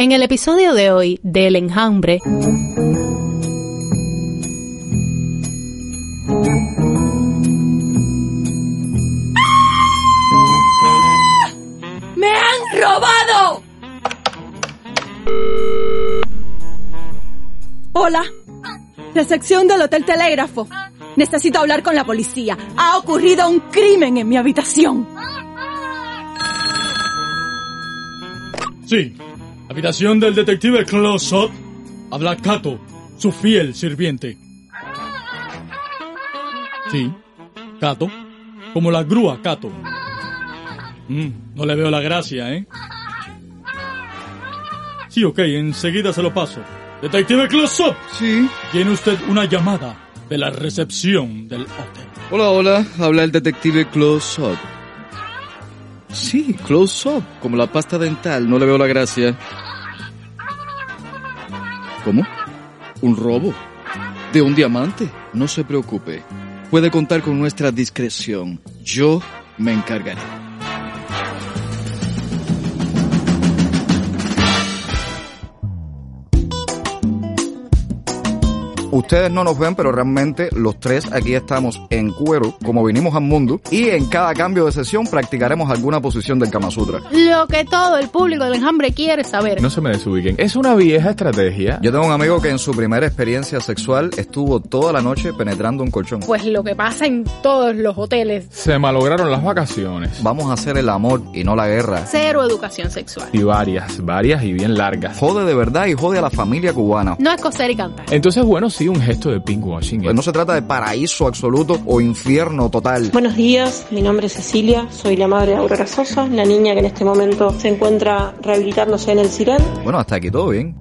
En el episodio de hoy del enjambre, ¡Me han robado! Hola. Recepción del Hotel Telégrafo. Necesito hablar con la policía. Ha ocurrido un crimen en mi habitación. Sí, habitación del detective Closot. Habla Cato, su fiel sirviente. Sí, Cato, como la grúa Cato. Mm, no le veo la gracia, ¿eh? Sí, ok, enseguida se lo paso. Detective Closot. Sí. Tiene usted una llamada de la recepción del hotel. Hola, hola. Habla el detective Close Up. Sí, Close Up. Como la pasta dental. No le veo la gracia. ¿Cómo? ¿Un robo? ¿De un diamante? No se preocupe. Puede contar con nuestra discreción. Yo me encargaré. Ustedes no nos ven, pero realmente los tres aquí estamos en cuero, como vinimos al mundo, y en cada cambio de sesión practicaremos alguna posición del Kama Sutra. lo que todo el público del enjambre quiere saber. No se me desubiquen. Es una vieja estrategia. Yo tengo un amigo que en su primera experiencia sexual estuvo toda la noche penetrando un colchón. Pues lo que pasa en todos los hoteles. Se malograron las vacaciones. Vamos a hacer el amor y no la guerra. Cero educación sexual. Y varias, varias y bien largas. Jode de verdad y jode a la familia cubana. No es coser y cantar. Entonces, bueno, sí, un gesto de pinkwashing. Pues no se trata de paraíso absoluto o infierno total. Buenos días, mi nombre es Cecilia, soy la madre de Aurora Sosa, la niña que en este momento se encuentra rehabilitándose en el Siren. Bueno, hasta aquí todo bien.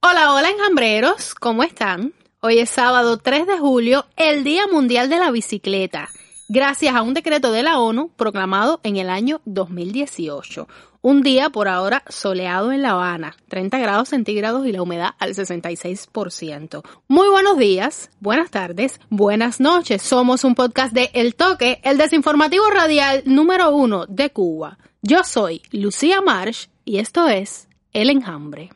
Hola, hola enjambreros, ¿cómo están? Hoy es sábado 3 de julio, el Día Mundial de la Bicicleta, gracias a un decreto de la ONU proclamado en el año 2018. Un día por ahora soleado en La Habana, 30 grados centígrados y la humedad al 66%. Muy buenos días, buenas tardes, buenas noches. Somos un podcast de El Toque, el desinformativo radial número uno de Cuba. Yo soy Lucía Marsh y esto es El Enjambre.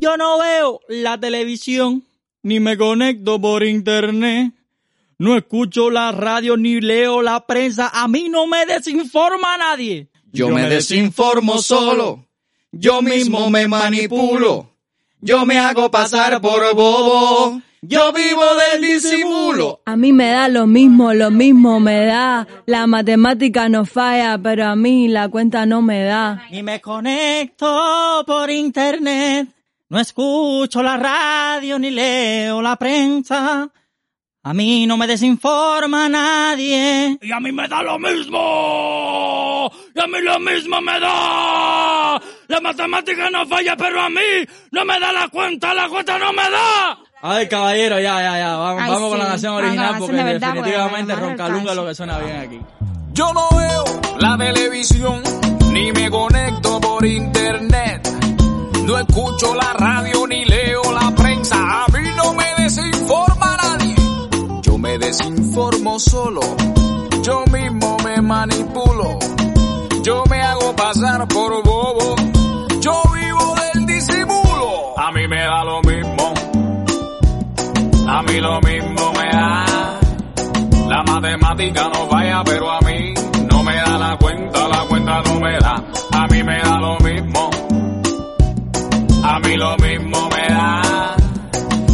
Yo no veo la televisión, ni me conecto por internet. No escucho la radio ni leo la prensa. A mí no me desinforma nadie. Yo me desinformo solo. Yo mismo me manipulo. Yo me hago pasar por bobo. Yo vivo del disimulo. A mí me da lo mismo, lo mismo me da. La matemática no falla, pero a mí la cuenta no me da. Ni me conecto por internet. No escucho la radio ni leo la prensa. A mí no me desinforma nadie. Y a mí me da lo mismo. Y a mí lo mismo me da. La matemática no falla, pero a mí no me da la cuenta. La cuenta no me da. Ay, caballero, ya, ya, ya. Vamos, Ay, vamos con la canción la original porque de verdad, definitivamente Roncalunga es lo que suena bien aquí. Yo no veo la televisión, ni me conecto por internet. No escucho la radio ni leo la desinformo solo. Yo mismo me manipulo. Yo me hago pasar por bobo. Yo vivo del disimulo. A mí me da lo mismo. A mí lo mismo me da. La matemática no falla, pero a mí no me da la cuenta, la cuenta no me da. A mí me da lo mismo. A mí lo mismo me da.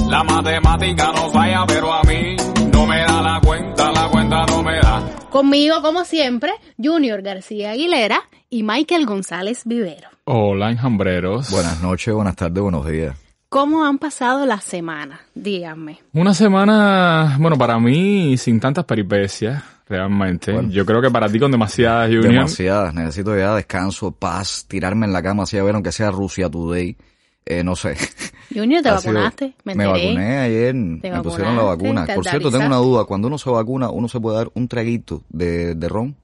La matemática no falla, pero a mí no me da la cuenta, la cuenta no me da. Conmigo, como siempre, Junior García Aguilera y Michael González Vivero. Hola, enjambreros. Buenas noches, buenas tardes, buenos días. ¿Cómo han pasado las semanas? Díganme. Una semana, bueno, para mí sin tantas peripecias, realmente. Bueno. Yo creo que para ti con demasiadas, Junior. Demasiadas. Necesito ya descanso, paz, tirarme en la cama así a ver aunque sea Rusia Today. Eh, no sé. Junior, ¿te vacunaste? Me Me vacuné ayer, me pusieron la vacuna. Por cierto, tengo una duda. Cuando uno se vacuna, uno se puede dar un traguito de, de ron.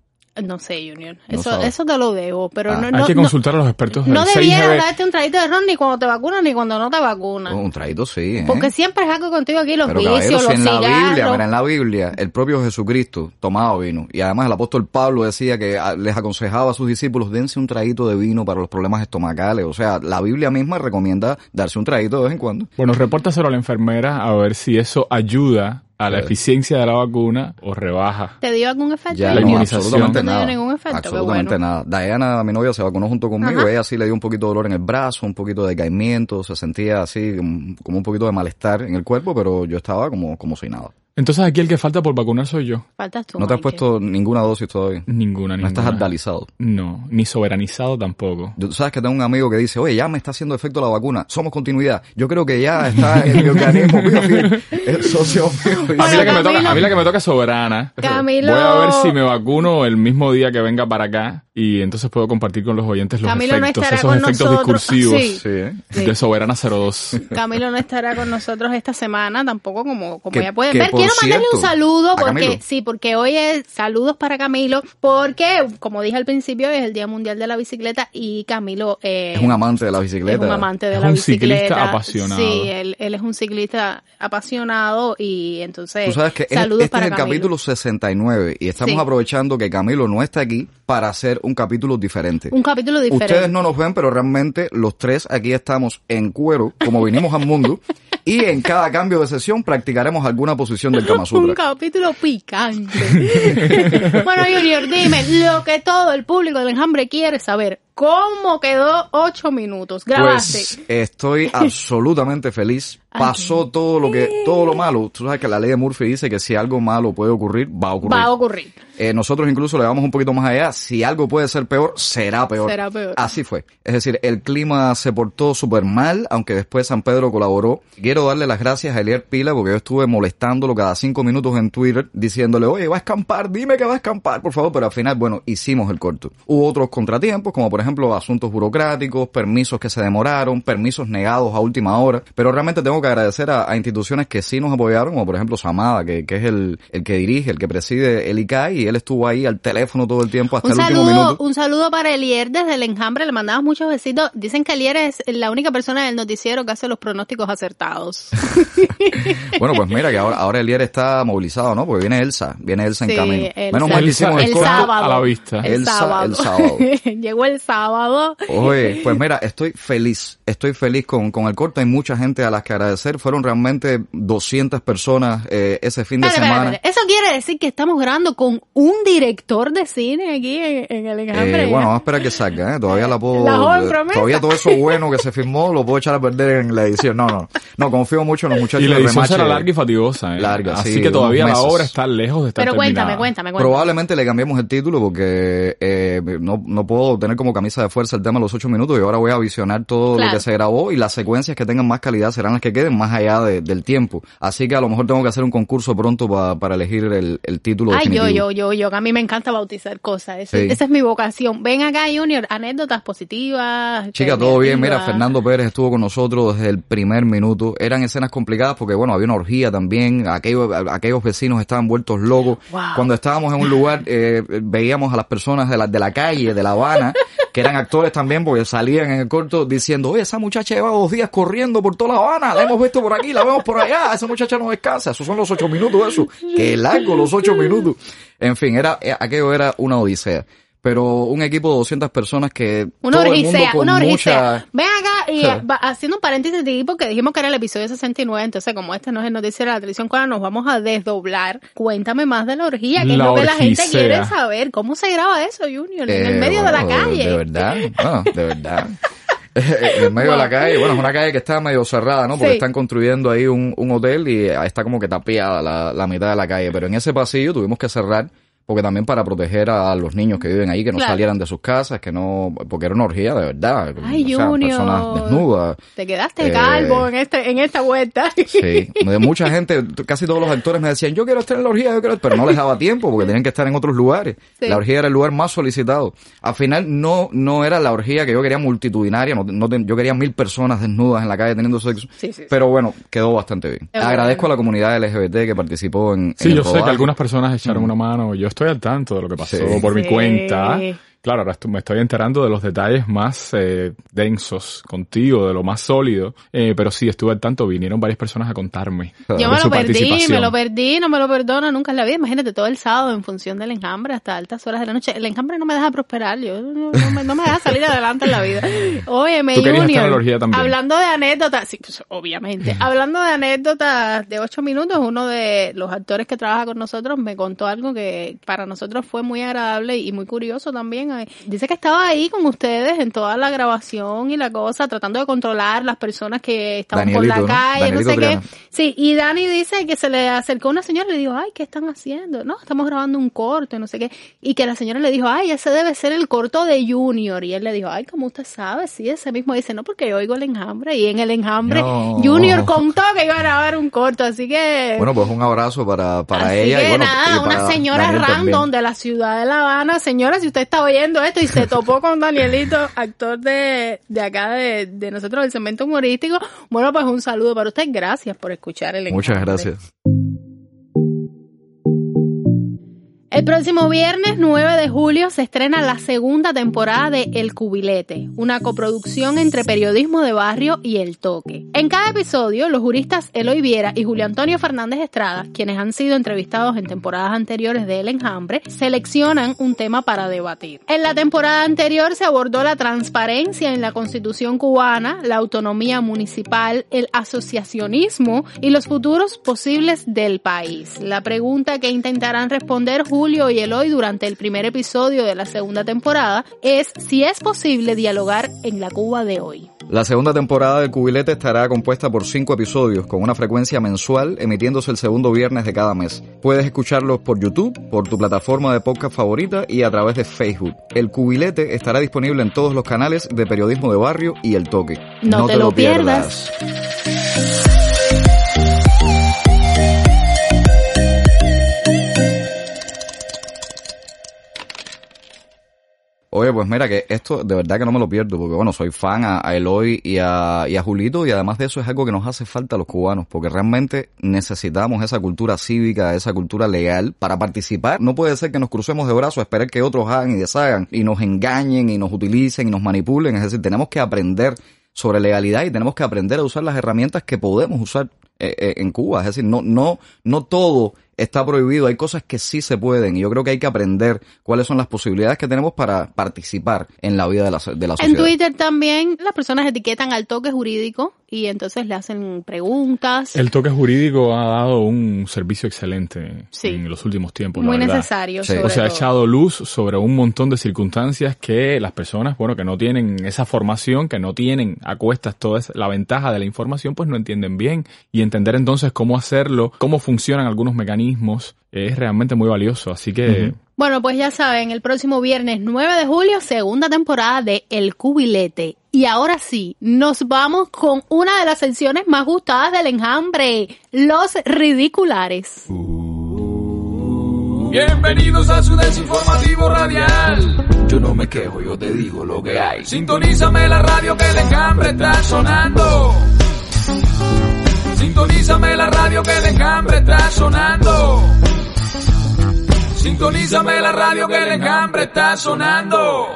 No sé, Junior. No Eso, eso te lo debo, pero Ah. no, Hay que no- consultar a los expertos no 6GB. darte un traguito de ron ni cuando te vacunas ni cuando no te vacunas. Un traguito sí, ¿eh? Porque siempre es algo contigo aquí, los Pero vicios, los en la Biblia, mira, en la Biblia, el propio Jesucristo tomaba vino. Y además el apóstol Pablo decía que ah, les aconsejaba a sus discípulos, dense un traguito de vino para los problemas estomacales. O sea, la Biblia misma recomienda darse un traguito de vez en cuando. Bueno, repórtaselo a la enfermera a ver si eso ayuda a la Claro. eficiencia de la vacuna o rebaja. ¿Te dio algún efecto? Ya, La no, inmunización. absolutamente No te dio nada. ningún efecto, qué absolutamente bueno. nada. Diana, mi novia, se vacunó junto conmigo. Ajá. Ella sí le dio un poquito de dolor en el brazo, un poquito de decaimiento, se sentía así como como un poquito de malestar en el cuerpo, pero yo estaba como, como si nada. Entonces aquí el que falta por vacunar soy yo. Faltas tú, ¿No te has Michael. puesto ninguna dosis todavía? Ninguna, No ninguna. estás adalizado. No, ni soberanizado tampoco. Tú sabes que tengo un amigo que dice, oye, ya me está haciendo efecto la vacuna, somos continuidad. Yo creo que ya está en mi organismo, el socio mío. dice, A mí, la que me toca, a mí la que me toca es soberana. Camilo- Voy a ver si me vacuno el mismo día que venga para acá y entonces puedo compartir con los oyentes los Camilo no efectos, estará esos con efectos nosotros. discursivos Sí. Sí, ¿eh? de Soberana 02. Camilo no estará con nosotros esta semana tampoco como, como ya pueden ver. Quiero mandarle un cierto, saludo ¿a porque sí, porque hoy es saludos para Camilo, porque como dije al principio es el Día Mundial de la Bicicleta y Camilo eh, Es un amante de la es bicicleta. un amante de Es la un bicicleta. ciclista apasionado. Sí, él, él es un ciclista apasionado y entonces Tú sabes que es- saludos este para es el Camilo. capítulo 69 y estamos Sí. aprovechando que Camilo no está aquí para hacer un capítulo diferente. Un capítulo diferente. Ustedes no nos ven, pero realmente los tres aquí estamos en cuero, como vinimos al mundo, y en cada cambio de sesión practicaremos alguna posición del Kama Un capítulo picante. bueno, Junior, dime lo que todo el público del enjambre quiere saber. ¿Cómo quedó ocho minutos? Grabaste. Pues estoy absolutamente feliz. Pasó todo lo que, todo lo malo. Tú sabes que la ley de Murphy dice que si algo malo puede ocurrir, va a ocurrir. Va a ocurrir. Eh, nosotros incluso le vamos un poquito más allá. Si algo puede ser peor, será peor. Será peor. Así fue. Es decir, el clima se portó súper mal, aunque después San Pedro colaboró. Quiero darle las gracias a Elier Pila porque yo estuve molestándolo cada cinco minutos en Twitter diciéndole, oye, va a escampar, dime que va a escampar, por favor. Pero al final, bueno, hicimos el corto. Hubo otros contratiempos, como por ejemplo asuntos burocráticos, permisos que se demoraron, permisos negados a última hora. Pero realmente tengo que agradecer a, a instituciones que sí nos apoyaron, como por ejemplo Samada, que, que es el, el que dirige, el que preside el ICAI, y él estuvo ahí al teléfono todo el tiempo hasta Un el último saludo, minuto. un saludo para Elier desde el enjambre, le mandamos muchos besitos. Dicen que Elier es la única persona del noticiero que hace los pronósticos acertados. Bueno, pues mira que ahora, ahora Elier está movilizado, ¿no? Porque viene Elsa, viene Elsa en Sí, camino. Elsa. Menos mal hicimos el, el sábado. a la vista. El Elsa, sábado. el sábado. Llegó el sábado. Oye, pues mira, estoy feliz, estoy feliz con, con el corte. Hay mucha gente a las que agradecer. Fueron realmente 200 personas eh, ese fin de semana. Eso quiere decir que estamos grabando con un director de cine aquí en, en el enjambre. Eh, bueno, vamos a esperar que salga, ¿eh? Todavía la puedo... La joven promesa. todavía todo eso bueno que se firmó lo puedo echar a perder en la edición. No, no. No, confío mucho en los muchachos Y la edición será larga y fatigosa. ¿eh? Larga, Así sí, que todavía la obra está lejos de estar Pero terminada. cuéntame, cuéntame, cuéntame. Probablemente le cambiemos el título porque eh, no, no puedo tener como camisa de fuerza el tema de los ocho minutos y ahora voy a visionar todo Claro. lo que se grabó y las secuencias que tengan más calidad serán las que queden más allá de- del tiempo. Así que a lo mejor tengo que hacer un concurso pronto pa- para elegir el, el título Ay, yo, definitivo. yo, yo, yo, que a mí me encanta bautizar cosas. Ese- Sí. Esa es mi vocación. Ven acá, Junior, anécdotas positivas. Chica, todo bien. Mira. Fernando Pérez estuvo con nosotros desde el primer minuto. Eran escenas complicadas porque, bueno, había una orgía también. Aquellos, aquellos vecinos estaban vueltos locos. Wow. Cuando estábamos en un lugar, eh, veíamos a las personas de la, de la calle, de La Habana, que eran actores también, porque salían en el corto diciendo, oye, esa muchacha lleva dos días corriendo por toda La Habana. La hemos visto por aquí, la vemos por allá. Esa muchacha no descansa. Esos son los ocho minutos, eso. Qué largo los ocho minutos. En fin, era, eh, aquello era una odisea. Pero un equipo de 200 personas que Una todo el mundo orgicea, con una mucha- Ven acá y Sí. eh, va- haciendo un paréntesis de porque dijimos que era el episodio 69, entonces como este no es el noticiero de la televisión, ahora nos vamos a desdoblar. Cuéntame más de la orgía, que es lo que la gente quiere saber. ¿Cómo se graba eso, Junior? en el Eh, medio de la calle. De verdad, bueno, de verdad. en el medio de la calle, bueno, es una calle que está medio cerrada, ¿no? Porque Sí. están construyendo ahí un, un hotel y está como que tapiada la, la mitad de la calle. Pero en ese pasillo tuvimos que cerrar porque también para proteger a los niños que viven ahí, que no Claro. salieran de sus casas, que no, porque era una orgía de verdad. Ay, o sea, Junior. personas desnudas. Te quedaste Eh, calvo en este en esta vuelta. Sí, mucha gente, casi todos los actores me decían, yo quiero estar en la orgía, yo quiero, pero no les daba tiempo porque tenían que estar en otros lugares. Sí. La orgía era el lugar más solicitado. Al final no, no era la orgía que yo quería multitudinaria, no, no ten- yo quería mil personas desnudas en la calle teniendo sexo. Sí, sí, sí. Pero bueno, quedó bastante bien. Agradezco bueno. a la comunidad LGBT que participó en, Sí, en el yo sé que algunas personas echaron una mano. Yo estoy al tanto de lo que pasó Sí. por mi cuenta. Claro, ahora me estoy enterando de los detalles más eh, densos contigo, de lo más sólido. Eh, pero sí, estuve al tanto. Vinieron varias personas a contarme. Yo me lo perdí, me lo perdí, no me lo perdono nunca en la vida. Imagínate todo el sábado en función del enjambre hasta altas horas de la noche. El enjambre no me deja prosperar, yo no, no me, no me deja salir adelante en la vida. Oye, me Junior, hablando de anécdotas, sí, pues, obviamente, hablando de anécdotas de ocho minutos, uno de los actores que trabaja con nosotros me contó algo que para nosotros fue muy agradable y muy curioso también. Dice que estaba ahí con ustedes en toda la grabación y la cosa, tratando de controlar las personas que estaban por la calle, no sé qué. Sí, y Dani dice que se le acercó una señora y le dijo, ay, ¿qué están haciendo? No, estamos grabando un corto, y no sé qué. Y que la señora le dijo, ay, ese debe ser el corto de Junior. Y él le dijo, ay, ¿cómo usted sabe? Sí, ese mismo dice, no, porque yo oigo el enjambre. Y en el enjambre, No. Junior contó que iba a grabar un corto, así que... Bueno, pues un abrazo para, para Así ella. que y bueno, nada, y para una señora Daniel random también. de la ciudad de La Habana. Señora, si usted está oyendo esto y se topó con Danielito, actor de, de acá de, de nosotros del segmento humorístico, bueno, pues un saludo para usted. Gracias por escuchar el Muchas gracias. El próximo viernes 9 de julio se estrena la segunda temporada de El Cubilete, una coproducción entre Periodismo de Barrio y El Toque. En cada episodio, los juristas Eloy Viera y Julio Antonio Fernández Estrada, quienes han sido entrevistados en temporadas anteriores de El Enjambre, seleccionan un tema para debatir. En la temporada anterior se abordó la transparencia en la constitución cubana, la autonomía municipal, el asociacionismo y los futuros posibles del país. La pregunta que intentarán responder Julio y Eloy durante el primer episodio de la segunda temporada es si es posible dialogar en la Cuba de hoy. La segunda temporada del Cubilete estará compuesta por cinco episodios con una frecuencia mensual emitiéndose el segundo viernes de cada mes. Puedes escucharlos por YouTube, por tu plataforma de podcast favorita y a través de Facebook. El Cubilete estará disponible en todos los canales de Periodismo de Barrio y El Toque. No te lo pierdas. Oye, pues mira que esto de verdad que no me lo pierdo, porque bueno, soy fan a, Eloy y a, y a Julito, y además de eso es algo que nos hace falta a los cubanos, porque realmente necesitamos esa cultura cívica, esa cultura legal para participar. No puede ser que nos crucemos de brazos a esperar que otros hagan y deshagan, y nos engañen, y nos utilicen, y nos manipulen. Es decir, tenemos que aprender sobre legalidad y tenemos que aprender a usar las herramientas que podemos usar eh, eh, en Cuba. Es decir, no, no, no todo está prohibido, hay cosas que sí se pueden y yo creo que hay que aprender cuáles son las posibilidades que tenemos para participar en la vida de la, de la En sociedad. Twitter también las personas etiquetan al toque jurídico y entonces le hacen preguntas. El toque jurídico ha dado un servicio excelente Sí. en los últimos tiempos. muy necesario. Sí. O sea, ha echado luz sobre un montón de circunstancias que las personas, bueno, que no tienen esa formación, que no tienen a cuestas toda esa- la ventaja de la información, pues no entienden bien. Y entender entonces cómo hacerlo, cómo funcionan algunos mecanismos, es realmente muy valioso. Así que Bueno, pues ya saben, el próximo viernes 9 de julio, segunda temporada de El Cubilete. Y ahora sí, nos vamos con una de las secciones más gustadas del enjambre, los ridiculares. Bienvenidos a su desinformativo radial. Yo no me quejo, yo te digo lo que hay. Sintonízame la radio que el enjambre está sonando. Sintonízame la radio que el enjambre está sonando. Sintonízame la radio que el enjambre está sonando.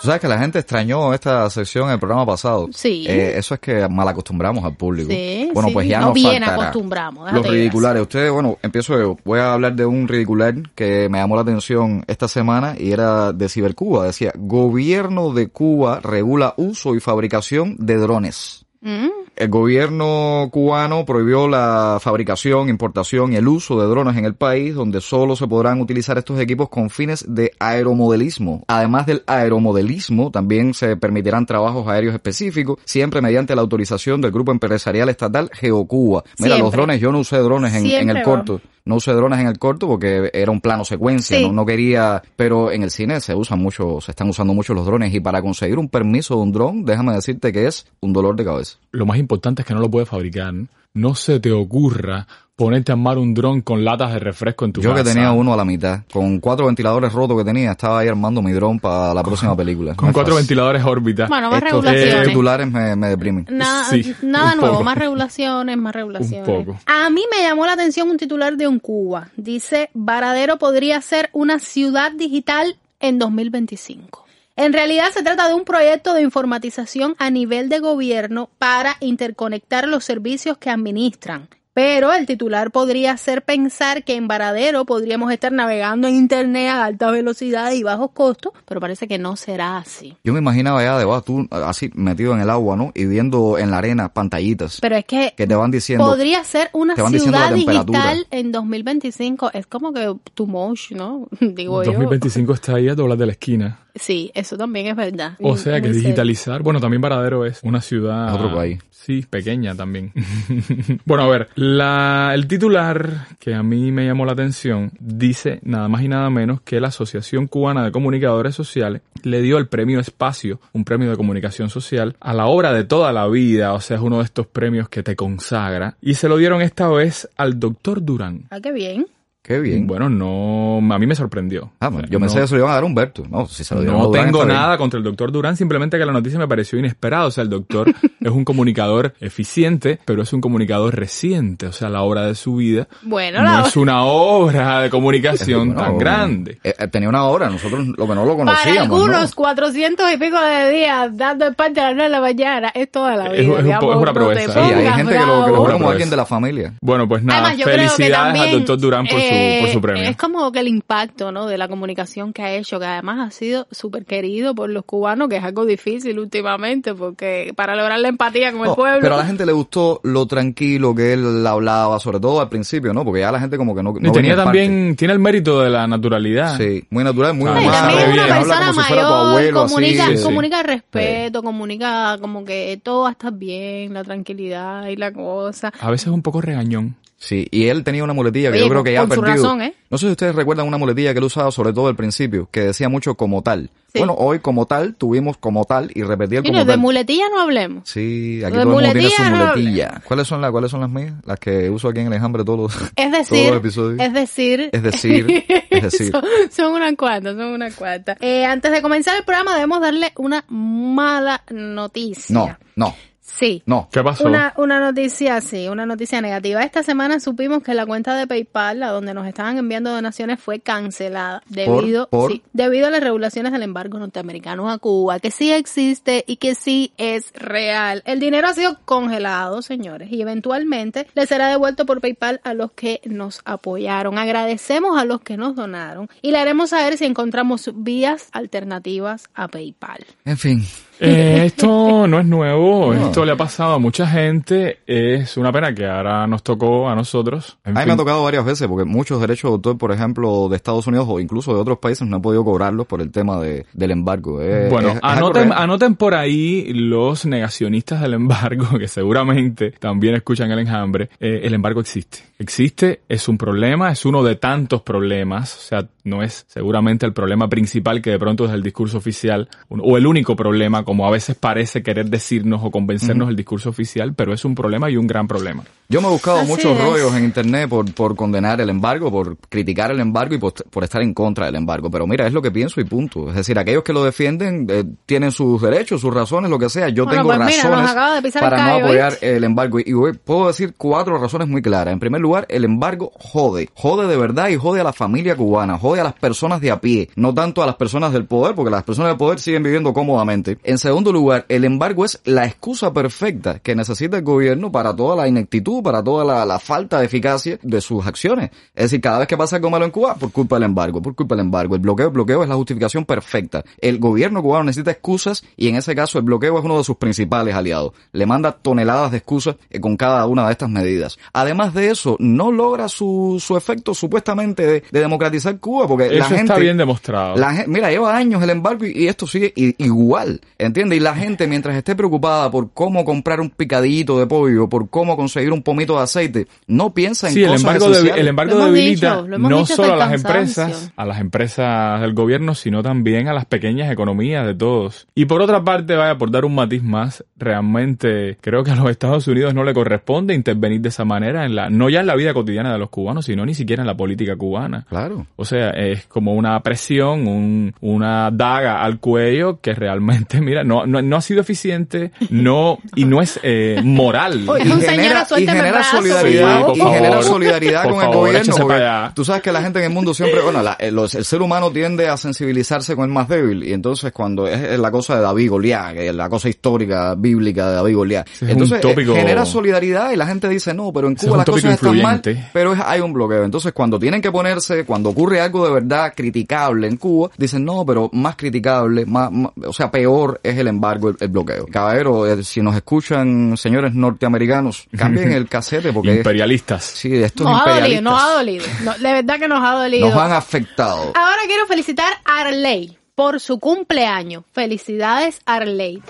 Tú sabes que la gente extrañó esta sección en el programa pasado. Sí. Eh, eso es que mal acostumbramos al público. Sí, bueno, sí. pues ya No nos bien faltará. acostumbramos, déjate Los ridiculares. Ustedes, bueno, empiezo yo. Voy a hablar de un ridicular que me llamó la atención esta semana y era de Cibercuba. Decía, gobierno de Cuba regula uso y fabricación de drones. Mm, El gobierno cubano prohibió la fabricación, importación y el uso de drones en el país, donde solo se podrán utilizar estos equipos con fines de aeromodelismo. Además del aeromodelismo, también se permitirán trabajos aéreos específicos, siempre mediante la autorización del grupo empresarial estatal GeoCuba. Mira, los drones, yo no usé drones en, en el corto. No usé drones en el corto porque era un plano secuencia, Sí. no, no quería, pero en el cine se usan mucho, se están usando mucho los drones y para conseguir un permiso de un dron, déjame decirte que es un dolor de cabeza. lo más importante es que no lo puede fabricar no se te ocurra ponerte a armar un dron con latas de refresco en tu Yo casa. que tenía uno a la mitad, con cuatro ventiladores rotos que tenía, estaba ahí armando mi dron para la próxima película. Con No cuatro fácil. ventiladores órbita. Bueno, más Estos regulaciones. titulares me, me deprimen. Nada, Sí, nada un nuevo, poco. más regulaciones, más regulaciones. Un poco. A mí me llamó la atención un titular de un Cuba. Dice, Varadero podría ser una ciudad digital en 2025. En realidad se trata de un proyecto de informatización a nivel de gobierno para interconectar los servicios que administran. Pero el titular podría hacer pensar que en Varadero podríamos estar navegando en Internet a alta velocidad y bajos costos, pero parece que no será así. Yo me imaginaba ya debajo, tú así metido en el agua, ¿no? Y viendo en la arena pantallitas Pero es que que te van diciendo... podría ser una ciudad digital en 2025. Es como que too much, ¿no? Digo yo. 2025 está ahí a doblar de la esquina. Sí, eso también es verdad. O sea que Muy serio. digitalizar, bueno, también Varadero es una ciudad... Es otro país. Sí, pequeña también. bueno, a ver, la, el titular que a mí me llamó la atención dice nada más y nada menos que la Asociación Cubana de Comunicadores Sociales le dio el premio Espacio, un premio de comunicación social, a la obra de toda la vida, o sea, es uno de estos premios que te consagra, y se lo dieron esta vez al doctor Durán. Ah, qué bien. Qué bien. Bueno, no, a mí me sorprendió. Ah, bueno, yo pensé No- que se lo iban a dar a Humberto. No, si se lo no Durán, tengo bien. nada contra el doctor Durán, simplemente que la noticia me pareció inesperada. O sea, el doctor es un comunicador eficiente, pero es un comunicador reciente. O sea, la obra de su vida Bueno, no la- es una obra de comunicación Bueno, tan grande. eh, eh, tenía una hora, nosotros lo que no lo Para conocíamos, ¿no? algunos, 400 y pico de días dando el parte a las 9 de la mañana. Es toda la vida. Es- un una no proeza. Sí, hay gente que lo, que lo como alguien de la familia. Bueno, pues nada, Además, felicidades también, al doctor Durán por, su, eh, por su premio. Es como que el impacto, ¿no? De la comunicación que ha hecho, que además ha sido súper querido por los cubanos, que es algo difícil últimamente, porque para lograr la empatía con el pueblo. pero a la gente le gustó lo tranquilo que él hablaba, sobre todo al principio, ¿no? Porque ya la gente como que no, no y venía tenía en también, tiene el mérito de la naturalidad. Sí, muy natural, muy Ah, humano. también es bien, una habla persona como si fuera tu mayor, abuelo, comunica, así. comunica respeto, comunica como que todo va a estar bien, la tranquilidad y la cosa. A veces un poco regañón. Sí, y él tenía una muletilla que Oye, yo creo que ya ha perdido. razón, ¿eh? No sé si ustedes recuerdan una muletilla que él usaba sobre todo al principio, que decía mucho como tal. Sí. Bueno, hoy como tal tuvimos como tal y repetía el como no, de muletilla no hablemos. Sí, aquí de todo el mundo tiene su muletilla no. ¿Cuáles son las cuáles son las mías? Las que uso aquí en el enjambre todos los, Es todos decir, los episodios. es decir, Es decir, es decir. son, son unas cuantas, son unas cuantas. Eh, antes de comenzar el programa debemos darle una mala noticia. No, no, Sí. no. ¿Qué pasó? Una, una noticia, sí, una noticia negativa. Esta semana supimos que la cuenta de PayPal, a donde nos estaban enviando donaciones, fue cancelada debido, ¿Por? sí, debido a las regulaciones del embargo norteamericano a Cuba, que sí existe y que sí es real. El dinero ha sido congelado, señores, y eventualmente le será devuelto por PayPal a los que nos apoyaron. Agradecemos a los que nos donaron y le haremos saber si encontramos vías alternativas a PayPal. En fin, Eh, esto no es nuevo, No. esto le ha pasado a mucha gente, es una pena que ahora nos tocó a nosotros. En a mí me ha tocado varias veces porque muchos derechos de autor, por ejemplo, de Estados Unidos o incluso de otros países no he podido cobrarlos por el tema de, del embargo. Bueno, es- es algo anoten, anoten por ahí los negacionistas del embargo, que seguramente también escuchan el enjambre. Eh, el embargo existe. Existe, es un problema, es uno de tantos problemas. O sea, no es seguramente el problema principal que de pronto es el discurso oficial, o el único problema, como a veces parece querer decirnos o convencernos el discurso oficial, pero es un problema y un gran problema. Yo me he buscado Así muchos es. rollos en internet por, por condenar el embargo, por criticar el embargo y por, por estar en contra del embargo. Pero mira, es lo que pienso y punto. Es decir, aquellos que lo defienden eh, tienen sus derechos, sus razones, lo que sea. Yo Bueno, tengo pues razones para no apoyar el embargo. Y voy- puedo decir cuatro razones muy claras. En primer lugar, el embargo jode. Jode de verdad y jode a la familia cubana, jode a las personas de a pie, no tanto a las personas del poder, porque las personas del poder siguen viviendo cómodamente. En segundo lugar, el embargo es la excusa perfecta que necesita el gobierno para toda la ineptitud, para toda la, la falta de eficacia de sus acciones. Es decir, cada vez que pasa algo malo en Cuba, por culpa del embargo, por culpa del embargo. El bloqueo, el bloqueo es la justificación perfecta. El gobierno cubano necesita excusas y en ese caso el bloqueo es uno de sus principales aliados. Le manda toneladas de excusas eh, con cada una de estas medidas. Además de eso, no logra su, su efecto supuestamente de, de democratizar Cuba, porque la Eso gente... está bien demostrado. La mira, lleva años el embargo y, y esto sigue igual, ¿entiendes? Y la gente, mientras esté preocupada por cómo comprar un picadito de pollo, por cómo conseguir un pomito de aceite, no piensa en Sí, el cosas embargo, de, el embargo debilita dicho, no solo a el las cansancio. empresas, a las empresas del gobierno, sino también a las pequeñas economías de todos. Y por otra parte, vaya, por dar un matiz más, realmente creo que a los Estados Unidos no le corresponde intervenir de esa manera en la, no ya en la vida cotidiana de los cubanos, sino ni siquiera en la política cubana. Claro. O sea, es como una presión, un- una daga al cuello que realmente, mira, no, no, no ha sido eficiente, no, y no es eh, moral. Oye, y un genera, señora, y genera el solidaridad Sí, por y genera favor. solidaridad Por con el favor, gobierno échese porque para allá. tú sabes que la gente en el mundo siempre bueno la- el, los- el ser humano tiende a sensibilizarse con el más débil y entonces cuando es, es la cosa de David Goliat que es la cosa histórica bíblica de David Goliat entonces un eh, tópico- genera solidaridad y la gente dice no pero en Cuba es un las tópico cosas están mal pero es- hay un bloqueo entonces cuando tienen que ponerse cuando ocurre algo de verdad criticable en Cuba dicen no pero más criticable más, más- o sea peor es el embargo el, el bloqueo caballero eh, si nos escuchan señores norteamericanos cambien el casete porque es- Imperialistas. Sí, estos Nos ha dolido, nos ha dolido. No, de verdad que nos ha dolido. nos han afectado. Ahora quiero felicitar a Arley por su cumpleaños. Felicidades, Arley.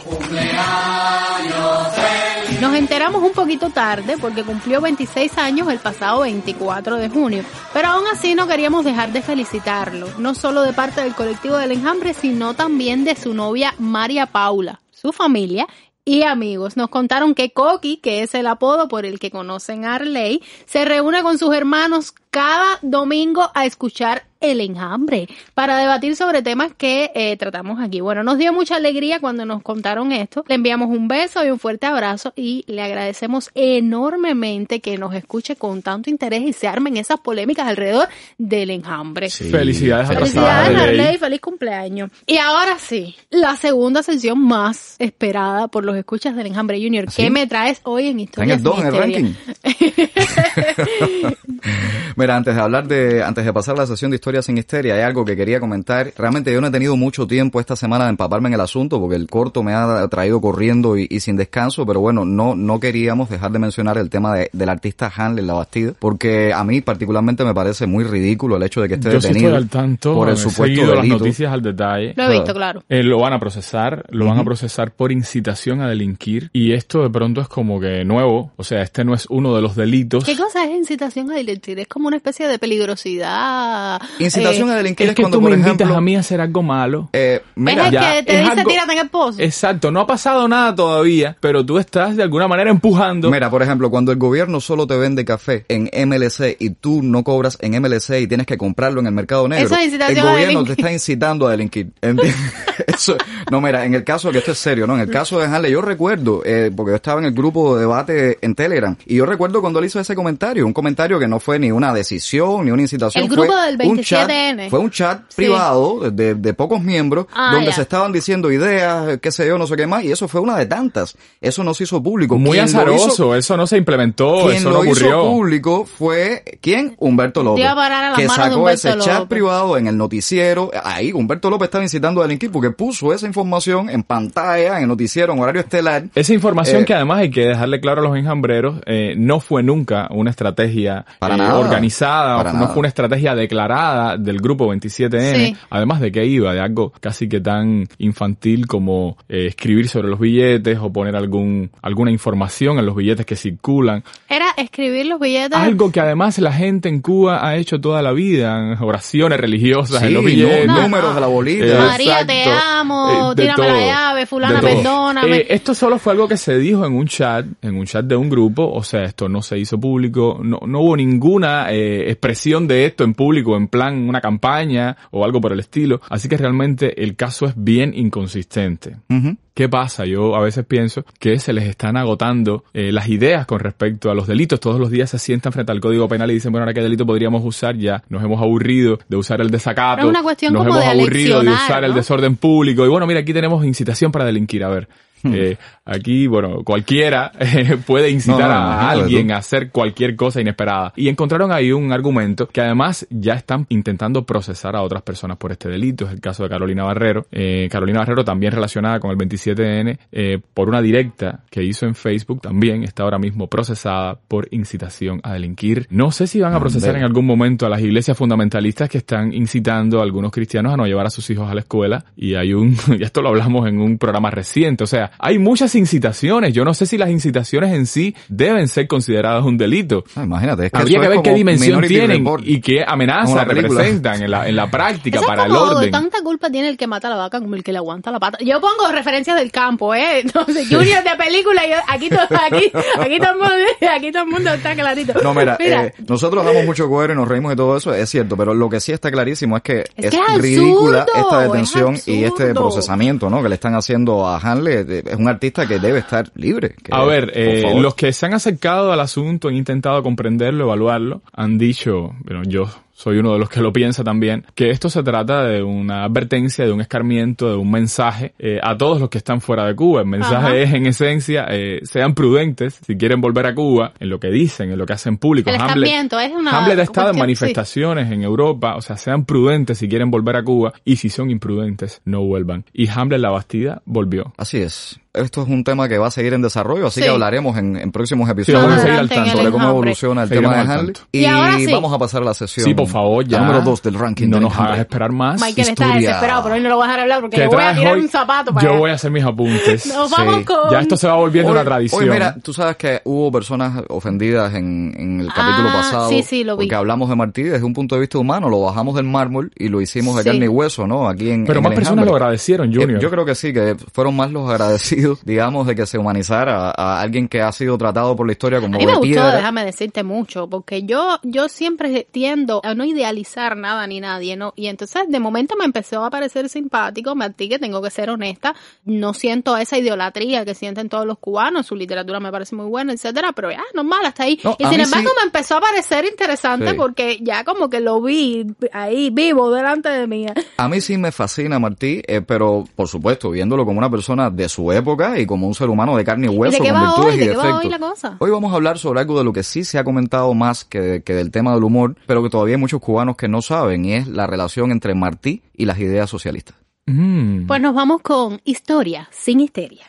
Nos enteramos un poquito tarde porque cumplió 26 años el pasado 24 de junio, pero aún así no queríamos dejar de felicitarlo, no solo de parte del colectivo del enjambre, sino también de su novia María Paula, su familia y amigos. Nos contaron que Coqui, que es el apodo por el que conocen a Arley, se reúne con sus hermanos cada domingo a escuchar el enjambre para debatir sobre temas que eh, tratamos aquí. Bueno, nos dio mucha alegría cuando nos contaron esto. Le enviamos un beso y un fuerte abrazo y le agradecemos enormemente que nos escuche con tanto interés y se armen esas polémicas alrededor del enjambre. Felicidades a Felicidades, Arley. Arley, feliz cumpleaños. Y ahora sí, la segunda sección más esperada por los escuchas del Enjambre Junior. ¿Sí? ¿Qué me traes hoy en Historias el 2 en el Misterias? ranking. Mira, antes de hablar de, antes de pasar a la sesión de historias sin histeria, hay algo que quería comentar. Realmente yo no he tenido mucho tiempo esta semana de empaparme en el asunto porque el corto me ha traído corriendo y, y sin descanso, pero bueno, no, no queríamos dejar de mencionar el tema de- del artista Hanley La Bastida, porque a mí particularmente me parece muy ridículo el hecho de que esté Yo sí detenido estoy al tanto, por el supuesto seguido las delito. noticias al detalle. Lo he visto, claro. Eh, lo van a procesar, lo van a procesar por incitación a delinquir y esto de pronto es como que nuevo, o sea, este no es uno de los delitos. ¿Qué cosa es incitación a delinquir? Es como una especie de peligrosidad. Incitación eh, a delinquir Es que cuando, tú por me invitas ejemplo, a mí a hacer algo malo. eh, mira, es el ya, que te es dice algo- tírate en el pozo. Exacto, no ha pasado nada todavía, pero tú estás de alguna manera empujando. Mira, por ejemplo, cuando el gobierno solo te vende café en MLC y tú no cobras en MLC y tienes que comprarlo en el mercado negro, Eso es incitación el a gobierno te está incitando a delinquir. no, mira, en el caso que esto es serio, ¿no? En el caso de Hanley, yo recuerdo, eh, porque yo estaba en el grupo de debate en Telegram, y yo recuerdo cuando él hizo ese comentario, un comentario que no fue ni una decisión, ni una incitación. El grupo fue del un chat, 27N. fue un chat Sí. privado de, de pocos miembros, Ah, donde se estaban diciendo ideas, qué sé yo, no sé qué más, y eso fue una de tantas. Eso no se hizo público. Muy lo hizo- azaroso, eso no se implementó, quien eso lo no ocurrió. hizo público fue ¿quién? Humberto López. Iba a parar a las que sacó ese chat privado en el noticiero. Ahí Humberto López estaba incitando a delinquir porque puso esa información en pantalla, en el noticiero, en horario estelar. Esa información Eh, que además hay que dejarle claro a los enjambreros, eh, no fue nunca una estrategia Para eh, nada. organizada, Para no nada. fue una estrategia declarada del grupo 27N, Sí. además de que iba de algo casi que tan infantil como eh, escribir sobre los billetes o poner algún alguna información en los billetes que circulan. Era escribir los billetes. Algo que además la gente en Cuba ha hecho toda la vida, oraciones religiosas Sí, en los no, billetes. números de la bolita. Eh, María, te amo, Eh, tírame la llave, fulana, perdóname. Eh, esto solo fue algo que se dijo en un chat, en un chat de un grupo, o sea, esto no se hizo público, no, no hubo ninguna eh, expresión de esto en público, en plan una campaña o algo por el estilo, así que realmente el caso es bien inconsistente. Ujú. ¿Qué pasa? Yo a veces pienso que se les están agotando eh, las ideas con respecto a los delitos. Todos los días se sientan frente al Código Penal y dicen, bueno, ahora qué delito podríamos usar ya. Nos hemos aburrido de usar el desacato. Pero es una cuestión nos como hemos de aburrido de usar el desorden público. Y bueno, mira, aquí tenemos incitación para delinquir. A ver, Eh, aquí, bueno, cualquiera eh, puede incitar No, no, a alguien a hacer cualquier cosa inesperada. Y encontraron ahí un argumento que además ya están intentando procesar a otras personas por este delito. Es el caso de Carolina Barrero. Eh, Carolina Barrero también relacionada con el 27N eh, por una directa que hizo en Facebook también está ahora mismo procesada por incitación a delinquir. No sé si van a procesar Hombre. en algún momento a las iglesias fundamentalistas que están incitando a algunos cristianos a no llevar a sus hijos a la escuela y hay un, y esto lo hablamos en un programa reciente, o sea, hay muchas incitaciones, yo no sé si las incitaciones en sí deben ser consideradas un delito. Ah, imagínate, es que Habría que ver qué dimensión tienen Report. y qué Como amenaza la película. representan en la, en la práctica Eso es para el orden. tanta culpa tiene el que mata a la vaca como el que le aguanta la pata. Yo pongo referencias del campo, ¿eh? Entonces, Junior de película, yo, aquí, todo, aquí, aquí, todo el mundo, aquí todo el mundo está clarito. No, mira, eh, nosotros damos mucho cuero y nos reímos de todo eso, es cierto, pero lo que sí está clarísimo es que es, que es ridícula absurdo, esta es detención y este procesamiento, ¿no? Que le están haciendo a Hanley. Es un artista que debe estar libre. que, A ver, eh, los que se han acercado al asunto, han intentado comprenderlo, evaluarlo, han dicho, bueno, yo soy uno de los que lo piensa también, que esto se trata de una advertencia, de un escarmiento, de un mensaje eh, a todos los que están fuera de Cuba. El mensaje Ajá. es, en esencia, eh, sean prudentes si quieren volver a Cuba, en lo que dicen, en lo que hacen público. El Hamlet- escarmiento es una Hamlet ha estado en manifestaciones en Europa, o sea, sean prudentes si quieren volver a Cuba y si son imprudentes, no vuelvan. Y Hamlet la Bastida volvió. Así es. Esto es un tema que va a seguir en desarrollo, así Sí. que hablaremos en, en próximos Sí, episodios vamos a seguir al tanto. sobre cómo evoluciona el Seguiremos tema de tanto. Y, Y ahora sí. vamos a pasar a la sesión. Por favor, ya. La número dos del ranking. No nos hagas esperar más. Michael está historia. desesperado, pero hoy no lo vas a dejar hablar porque ¿Qué le voy a tirar hoy? un zapato para Yo allá. voy a hacer mis apuntes. Nos Sí. vamos con... Ya esto se va volviendo Hoy- una tradición. Hoy, mira, tú sabes que hubo personas ofendidas en, en el capítulo Ah, pasado. sí, sí, lo vi. Porque hablamos de Martí desde un punto de vista humano, lo bajamos del mármol y lo hicimos de Sí. carne y hueso, ¿no? Aquí en Pero en más el personas lo agradecieron, Eh, Junior. Yo creo que sí, que fueron más los agradecidos, digamos, de que se humanizara a, a alguien que ha sido tratado por la historia como A mí de me gustó, piedra. déjame decirte mucho, porque yo, yo siempre tiendo a no idealizar nada ni nadie, ¿no? Y entonces de momento me empezó a parecer simpático, Martí, que tengo que ser honesta, no siento esa idolatría que sienten todos los cubanos, su literatura me parece muy buena, etcétera, pero ya, normal, hasta ahí. No, y sin embargo sí- me empezó a parecer interesante Sí. porque ya como que lo vi ahí vivo delante de mí. A mí sí me fascina Martí, eh, pero por supuesto, viéndolo como una persona de su época y como un ser humano de carne y hueso, de qué con va virtudes hoy? y ¿De qué va defectos. hoy la cosa? Hoy vamos a hablar sobre algo de lo que sí se ha comentado más que, que del tema del humor, pero que todavía hay muchos cubanos que no saben, y es la relación entre Martí y las ideas socialistas. Mm. Pues nos vamos con historia sin histeria.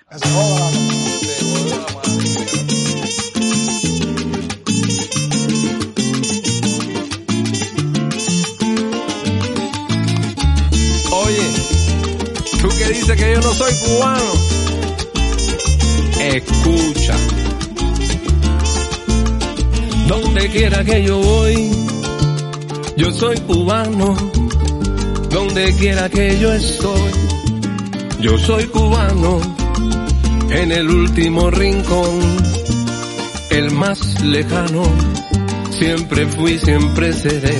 Oye, tú que dices que yo no soy cubano, escucha. Donde quiera que yo voy, yo soy cubano. Donde quiera que yo estoy, yo soy cubano. En el último rincón, el más lejano, siempre fui, siempre seré.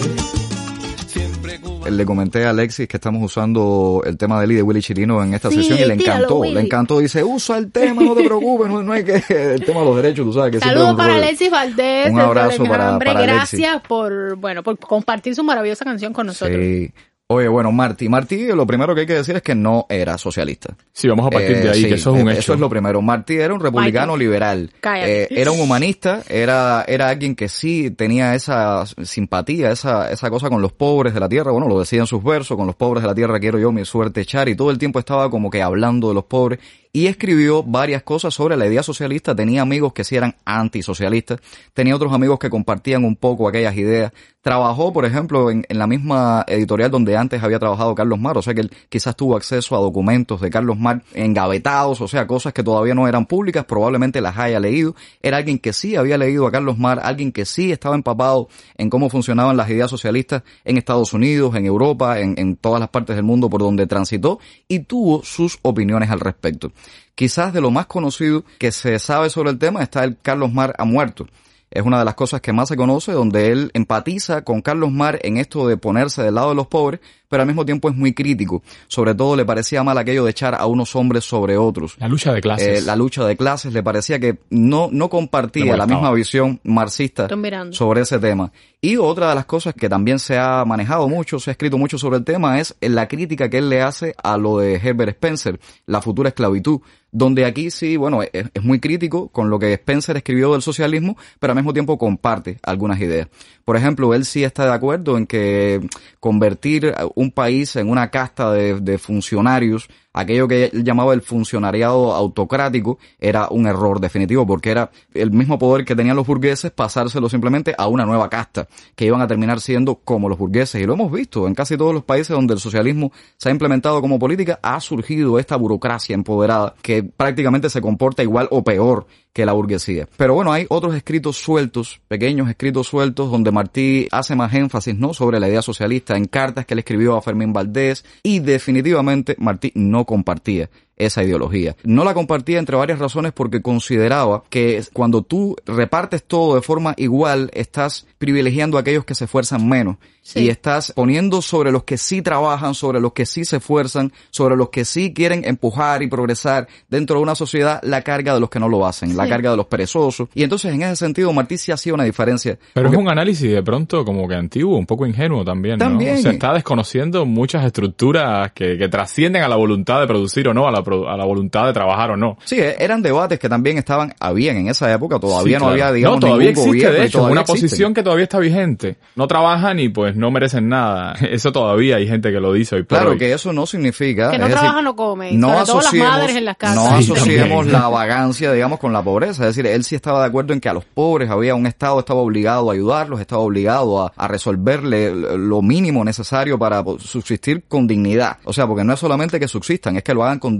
Cubano. Le comenté a Alexis que estamos usando el tema de y de Willy Chirino en esta Sí, sesión y le encantó, le encantó. Dice, usa el tema, no te preocupes, no, no hay que, el tema de los derechos, tú sabes que Saludos para. Alexis Valdés. Un abrazo para- para Alexis. Gracias por, bueno, por compartir su maravillosa canción con nosotros. Sí. Oye, bueno, Martí, Martí, lo primero que hay que decir es que no era socialista. Sí, vamos a partir de Eh, ahí, sí, que eso es un eh, hecho. Eso es lo primero. Martí era un republicano Michael. liberal. Cállate. Eh, era un humanista, era, era alguien que sí tenía esa simpatía, esa, esa cosa con los pobres de la tierra. Bueno, lo decía en sus versos, con los pobres de la tierra quiero yo mi suerte echar. Y todo el tiempo estaba como que hablando de los pobres. Y escribió varias cosas sobre la idea socialista. Tenía amigos que sí eran antisocialistas. Tenía otros amigos que compartían un poco aquellas ideas. Trabajó, por ejemplo, en, la misma editorial donde antes había trabajado Carlos Mar. O sea que él quizás tuvo acceso a documentos de Carlos Mar engavetados, o sea, cosas que todavía no eran públicas. Probablemente las haya leído. Era alguien que sí había leído a Carlos Mar, alguien que sí estaba empapado en cómo funcionaban las ideas socialistas en Estados Unidos, en Europa, en todas las partes del mundo por donde transitó y tuvo sus opiniones al respecto. Quizás de lo más conocido que se sabe sobre el tema está el Carlos Mar ha muerto. Es una de las cosas que más se conoce, donde él empatiza con Carlos Mar en esto de ponerse del lado de los pobres, pero al mismo tiempo es muy crítico. Sobre todo le parecía mal aquello de echar a unos hombres sobre otros. La lucha de clases. Eh, la lucha de clases le parecía que no, no compartía la misma visión marxista sobre ese tema. Y otra de las cosas que también se ha manejado mucho, se ha escrito mucho sobre el tema, es la crítica que él le hace a lo de Herbert Spencer, la futura esclavitud, Donde aquí sí, bueno, es, muy crítico con lo que Spencer escribió del socialismo, pero al mismo tiempo comparte algunas ideas. Por ejemplo, él sí está de acuerdo en que convertir un país en una casta de funcionarios aquello que él llamaba el funcionariado autocrático era un error definitivo porque era el mismo poder que tenían los burgueses pasárselo simplemente a una nueva casta que iban a terminar siendo como los burgueses. Y lo hemos visto en casi todos los países donde el socialismo se ha implementado como política ha surgido esta burocracia empoderada que prácticamente se comporta igual o peor que la burguesía. Pero bueno, hay otros escritos sueltos, pequeños escritos sueltos, donde Martí hace más énfasis, ¿no? Sobre la idea socialista en cartas que le escribió a Fermín Valdés y definitivamente Martí no compartía esa ideología. No la compartía entre varias razones porque consideraba que cuando tú repartes todo de forma igual, estás privilegiando a aquellos que se esfuerzan menos Sí. y estás poniendo sobre los que sí trabajan, sobre los que sí se esfuerzan, sobre los que sí quieren empujar y progresar dentro de una sociedad la carga de los que no lo hacen, la Sí. carga de los perezosos. Y entonces en ese sentido Martí sí hacía una diferencia. Pero Porque- es un análisis de pronto como que antiguo, un poco ingenuo también, ¿no? También. Se está desconociendo muchas estructuras que, que trascienden a la voluntad de producir o no, a la, a la voluntad de trabajar o no. Sí, eh, eran debates que también estaban, habían en esa época, todavía Sí, no claro. había, digamos, no, todavía ningún existe, gobierno de hecho, todavía una posición que todavía está vigente. No trabajan y pues no merecen nada. Eso todavía hay gente que lo dice hoy por Claro hoy. que eso no significa Que no trabajan no comen. no sobre todo las asociemos, madres en las casas. no Sí, asociemos la vagancia, digamos, con la pobreza. Es decir, él sí estaba de acuerdo en que a los pobres había un Estado estaba obligado a ayudarlos, estaba obligado a, a resolverle lo mínimo necesario para subsistir con dignidad. O sea, porque no es solamente que subsistan, es que lo hagan con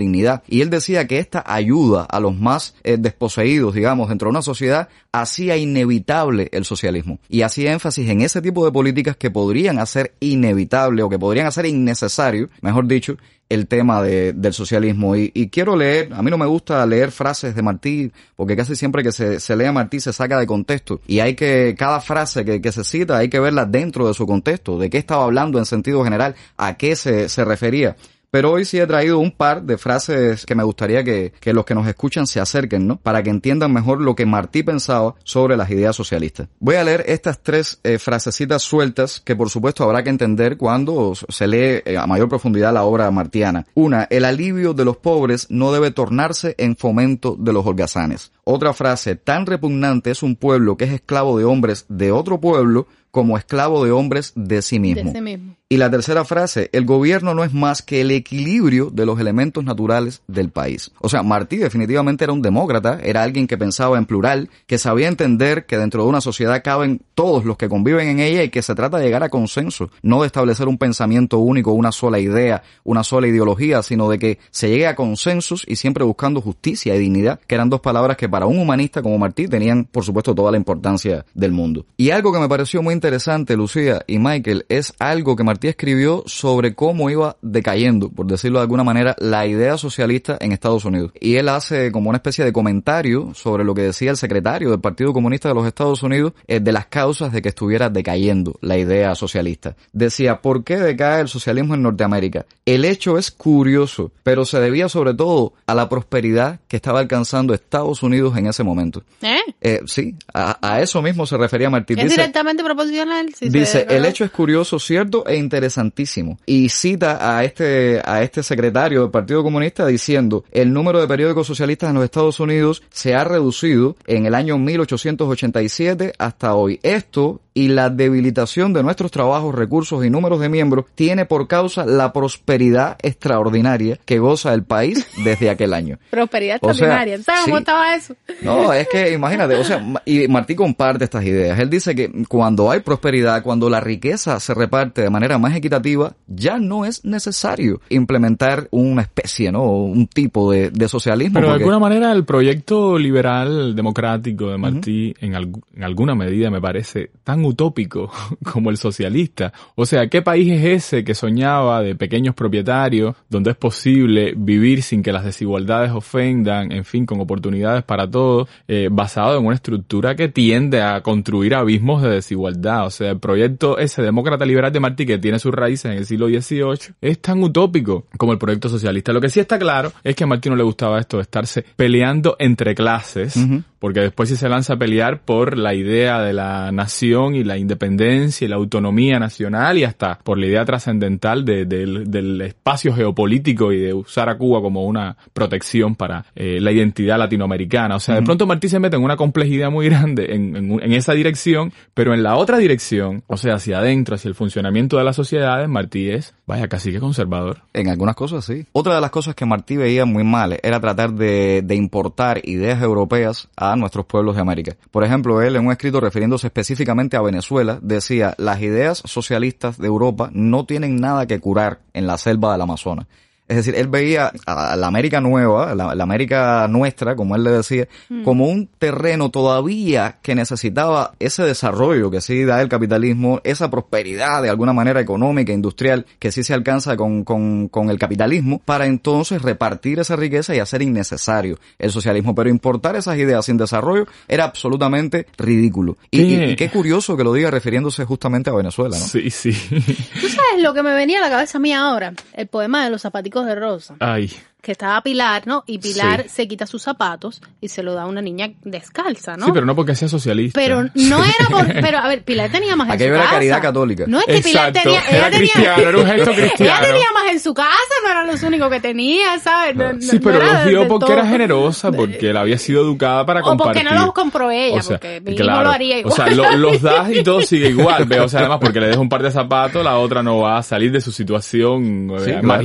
Y él decía que esta ayuda a los más eh, desposeídos, digamos, dentro de una sociedad, hacía inevitable el socialismo. Y hacía énfasis en ese tipo de políticas que podrían hacer inevitable o que podrían hacer innecesario, mejor dicho, el tema de- del socialismo. Y, quiero leer, a mí no me gusta leer frases de Martí, porque casi siempre que se, lee a Martí se saca de contexto. Y hay que, cada frase que, se cita, hay que verla dentro de su contexto, de qué estaba hablando en sentido general, a qué se refería. Pero hoy sí he traído un par de frases que me gustaría que, los que nos escuchan se acerquen, ¿no? Para que entiendan mejor lo que Martí pensaba sobre las ideas socialistas. Voy a leer estas tres eh, frasecitas sueltas que por supuesto habrá que entender cuando se lee eh, a mayor profundidad la obra martiana. Una, el alivio de los pobres no debe tornarse en fomento de los holgazanes. Otra frase, tan repugnante es un pueblo que es esclavo de hombres de otro pueblo como esclavo de hombres de sí De mismo. ese mismo. Y la tercera frase, el gobierno no es más que el equilibrio de los elementos naturales del país. O sea, Martí definitivamente era un demócrata, era alguien que pensaba en plural, que sabía entender que dentro de una sociedad caben todos los que conviven en ella y que se trata de llegar a consenso, no de establecer un pensamiento único, una sola idea, una sola ideología, sino de que se llegue a consensos y siempre buscando justicia y dignidad, que eran dos palabras que para un humanista como Martí tenían, por supuesto, toda la importancia del mundo. Y algo que me pareció muy interesante, Lucía y Michael, es algo que Martí escribió sobre cómo iba decayendo, por decirlo de alguna manera, la idea socialista en Estados Unidos. Y él hace como una especie de comentario sobre lo que decía el secretario del Partido Comunista de los Estados Unidos eh, de las causas de que estuviera decayendo la idea socialista. Decía, ¿por qué decae el socialismo en Norteamérica? El hecho es curioso, pero se debía sobre todo a la prosperidad que estaba alcanzando Estados Unidos en ese momento. ¿Eh? Eh, sí, a, a eso mismo se refería Martí. Es Dice- directamente proporcional. si Dice, el hecho es curioso, cierto e interesantísimo. Y cita a este, a este secretario del Partido Comunista diciendo, el número de periódicos socialistas en los Estados Unidos se ha reducido en el año 1887 hasta hoy. Esto y la debilitación de nuestros trabajos, recursos y números de miembros tiene por causa la prosperidad extraordinaria que goza el país desde aquel año. Prosperidad O sea, extraordinaria. ¿Sabes cómo sí. estaba eso? No, es que imagínate, o sea, y Martí comparte estas ideas. Él dice que cuando hay prosperidad, cuando la riqueza se reparte de manera más equitativa, ya no es necesario implementar una especie, ¿no? Un tipo de, de socialismo. Pero de alguna manera el proyecto liberal democrático de Martí en alguna medida me parece tan utópico como el socialista. O sea, ¿qué país es ese que soñaba de pequeños propietarios donde es posible vivir sin que las desigualdades ofendan, en fin, con oportunidades para todos, eh, basado en una estructura que tiende a construir abismos de desigualdad? O sea, el proyecto ese demócrata liberal de Martí que tiene sus raíces en el siglo XVIII es tan utópico como el proyecto socialista. Lo que sí está claro es que a Martí no le gustaba esto de estarse peleando entre clases porque después sí se lanza a pelear por la idea de la nación y la independencia y la autonomía nacional y hasta por la idea trascendental de- del- del espacio geopolítico y de usar a Cuba como una protección para eh, la identidad latinoamericana. O sea, de pronto Martí se mete en una complejidad muy grande en, en un- en esa dirección, pero en la otra dirección, o sea, hacia adentro, hacia el funcionamiento de las sociedades, Martí es, vaya, casi que conservador. En algunas cosas sí. Otra de las cosas que Martí veía muy mal era tratar de, de importar ideas europeas a nuestros pueblos de América. Por ejemplo, él en un escrito refiriéndose específicamente a Venezuela decía, las ideas socialistas de Europa no tienen nada que curar en la selva del Amazonas. Es decir, él veía a la América nueva, la, la América nuestra, como él le decía, como un terreno todavía que necesitaba ese desarrollo que sí da el capitalismo, esa prosperidad de alguna manera económica, industrial, que sí se alcanza con, con, con el capitalismo, para entonces repartir esa riqueza y hacer innecesario el socialismo. Pero importar esas ideas sin desarrollo era absolutamente ridículo. Y, y- ¿Qué? y qué curioso que lo diga refiriéndose justamente a Venezuela, ¿no? Sí, sí. ¿Tú sabes lo que me venía a la cabeza a mí ahora? El poema de los zapaticos de rosa. Ay. Que estaba Pilar, ¿no? Y Pilar Sí. se quita sus zapatos y se lo da a una niña descalza, ¿no? Sí, pero no porque sea socialista. Pero no era por... Pero, a ver, Pilar tenía más en Aquello su era casa. caridad católica. No es que Pilar Exacto, tenía... era ella tenía- cristiano, era un gesto cristiano. Ella tenía más en su casa, no eran los únicos que tenía, ¿sabes? No- no- Sí, no pero era los dio porque todo. era generosa, porque él había sido educada para O compartir. porque no los compró ella, O sea, porque mi claro. hijo lo haría igual. O sea, lo- los das y todo sigue igual, pero o sea, además porque le dejas un par de zapatos, la otra no va a salir de su situación eh, Sí, claro.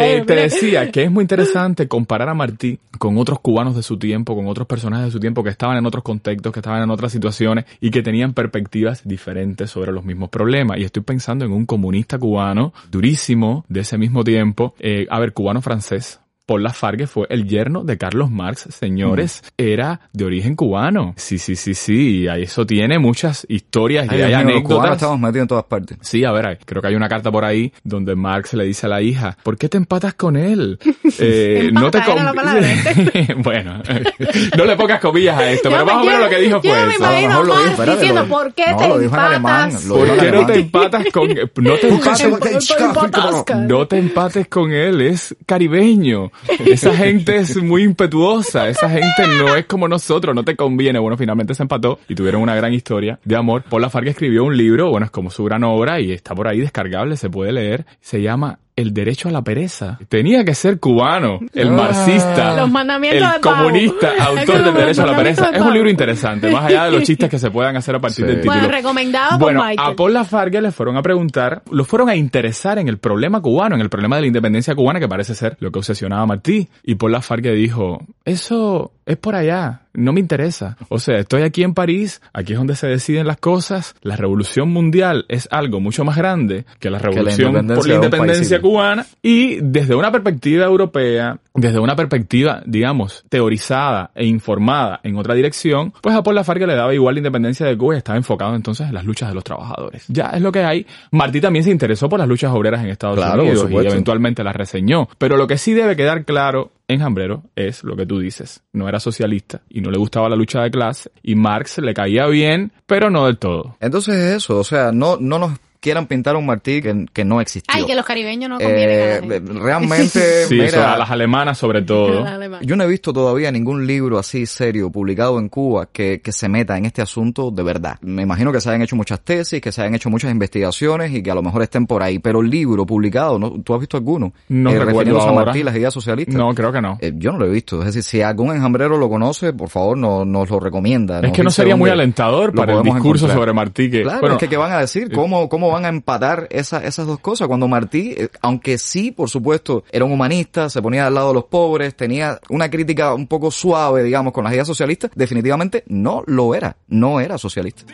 Eh, te decía que es muy interesante comparar a Martí con otros cubanos de su tiempo, con otros personajes de su tiempo que estaban en otros contextos, que estaban en otras situaciones y que tenían perspectivas diferentes sobre los mismos problemas. Y estoy pensando en un comunista cubano durísimo de ese mismo tiempo, eh, a ver, cubano francés. Paul Lafargue fue el yerno de Carlos Marx, señores, era de origen cubano. Sí, sí, sí, sí, y eso tiene muchas historias Ay, y hay mío, los anécdotas. estamos metidos en todas partes. Sí, a ver, creo que hay una carta por ahí donde Marx le dice a la hija, ¿por qué te empatas con él? Eh, no te palabra. bueno, no le pongas comillas a esto, Yo pero me- más o menos yo- lo que dijo yo fue me eso. A lo imagino mejor lo Marx espérate, diciendo, lo- ¿por qué no, te lo dijo en alemán, empatas? lo ¿Por qué no te empatas con no te empates, no te empates con él? Es caribeño. Esa gente es muy impetuosa. Esa gente no es como nosotros. No te conviene. Bueno, finalmente se empató y tuvieron una gran historia de amor. Paul Lafargue escribió un libro, bueno, es como su gran obra y está por ahí descargable, se puede leer. Se llama el derecho a la pereza. Tenía que ser cubano, el marxista, Los mandamientos el comunista, autor del derecho a la pereza. Es un libro interesante, más allá de los chistes que se puedan hacer a partir Sí. del título. Bueno, recomendado por Michael. a Paul Lafargue le fueron a preguntar, lo fueron a interesar en el problema cubano, en el problema de la independencia cubana, que parece ser lo que obsesionaba a Martí. Y Paul Lafargue dijo, eso es por allá, no me interesa. O sea, estoy aquí en París, aquí es donde se deciden las cosas. La revolución mundial es algo mucho más grande que la revolución por la independencia cubana. Y desde una perspectiva europea, desde una perspectiva, digamos, teorizada e informada en otra dirección, pues a Paul Lafargue le daba igual la independencia de Cuba y estaba enfocado entonces en las luchas de los trabajadores. Ya es lo que hay. Martí también se interesó por las luchas obreras en Estados Claro, Unidos y eventualmente las reseñó. Pero lo que sí debe quedar claro en Jambrero es lo que tú dices. No era socialista y no le gustaba la lucha de clase y Marx le caía bien, pero no del todo. Entonces es eso, o sea, no, no nos quieran pintar un Martí que, que no existió. Ay, que los caribeños no Eh, realmente, Sí, mira, a las alemanas sobre todo. Yo no he visto todavía ningún libro así serio publicado en Cuba que, que se meta en este asunto de verdad. Me imagino que se hayan hecho muchas tesis, que se hayan hecho muchas investigaciones y que a lo mejor estén por ahí, pero libro publicado, ¿no? ¿tú has visto alguno? No Eh, recuerdo refiriéndose a ahora. Martí, las ideas socialistas. No, creo que no. Eh, yo no lo he visto. Es decir, si algún enjambrero lo conoce, por favor, no, nos lo recomienda. Es nos que no sería muy alentador para el discurso encontrar. sobre Martí que, Claro, bueno, es que ¿qué van a decir? ¿Cómo, cómo van a empatar esa- esas dos cosas? Cuando Martí, eh, aunque sí, por supuesto, era un humanista, se ponía al lado de los pobres, tenía una crítica un poco suave, digamos, con las ideas socialistas, definitivamente no lo era. No era socialista.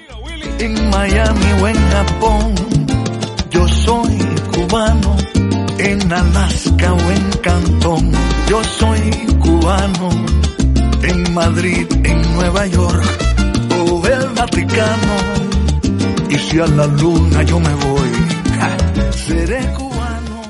en Miami o en Japón. Yo soy cubano, en Alaska o en Cantón. Yo soy cubano, en Madrid, en Nueva York o el Vaticano. Y si a la luna yo me voy, seré cubano.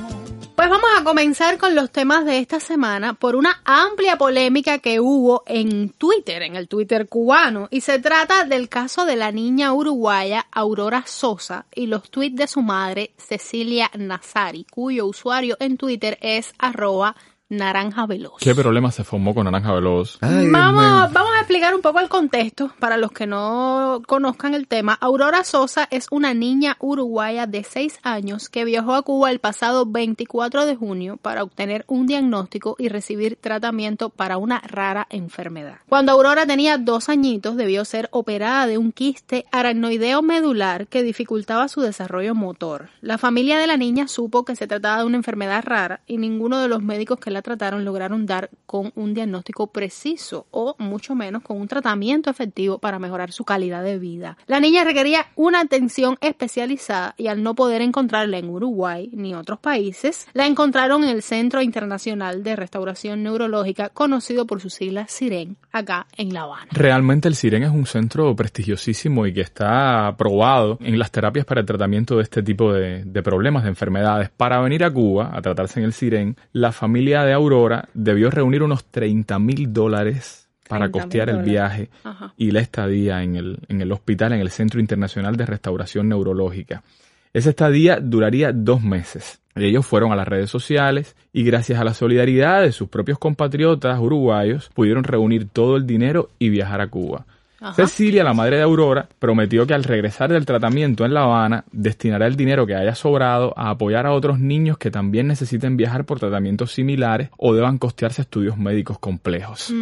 Pues vamos a comenzar con los temas de esta semana por una amplia polémica que hubo en Twitter, en el Twitter cubano, y se trata del caso de la niña uruguaya Aurora Sosa y los tweets de su madre Cecilia Nazari, cuyo usuario en Twitter es arroba Naranja Veloz. ¿Qué problema se formó con Naranja Veloz? Vamos, vamos a explicar un poco el contexto para los que no conozcan el tema. Aurora Sosa es una niña uruguaya de 6 años que viajó a Cuba el pasado 24 de junio para obtener un diagnóstico y recibir tratamiento para una rara enfermedad. Cuando Aurora tenía dos añitos debió ser operada de un quiste aracnoideo medular que dificultaba su desarrollo motor. La familia de la niña supo que se trataba de una enfermedad rara y ninguno de los médicos que la trataron lograron dar con un diagnóstico preciso o mucho menos con un tratamiento efectivo para mejorar su calidad de vida. La niña requería una atención especializada y al no poder encontrarla en Uruguay ni otros países, la encontraron en el Centro Internacional de Restauración Neurológica conocido por sus siglas CIREN acá en La Habana. Realmente el CIREN es un centro prestigiosísimo y que está aprobado en las terapias para el tratamiento de este tipo de problemas, de enfermedades. Para venir a Cuba a tratarse en el CIREN, la familia de Aurora debió reunir unos 30 mil dólares para costear el viaje Ajá. y la estadía en el, en el hospital, en el Centro Internacional de Restauración Neurológica. Esa estadía duraría dos meses. Ellos fueron a las redes sociales y gracias a la solidaridad de sus propios compatriotas uruguayos pudieron reunir todo el dinero y viajar a Cuba. Ajá. Cecilia, la madre de Aurora, prometió que al regresar del tratamiento en La Habana destinará el dinero que haya sobrado a apoyar a otros niños que también necesiten viajar por tratamientos similares o deban costearse estudios médicos complejos.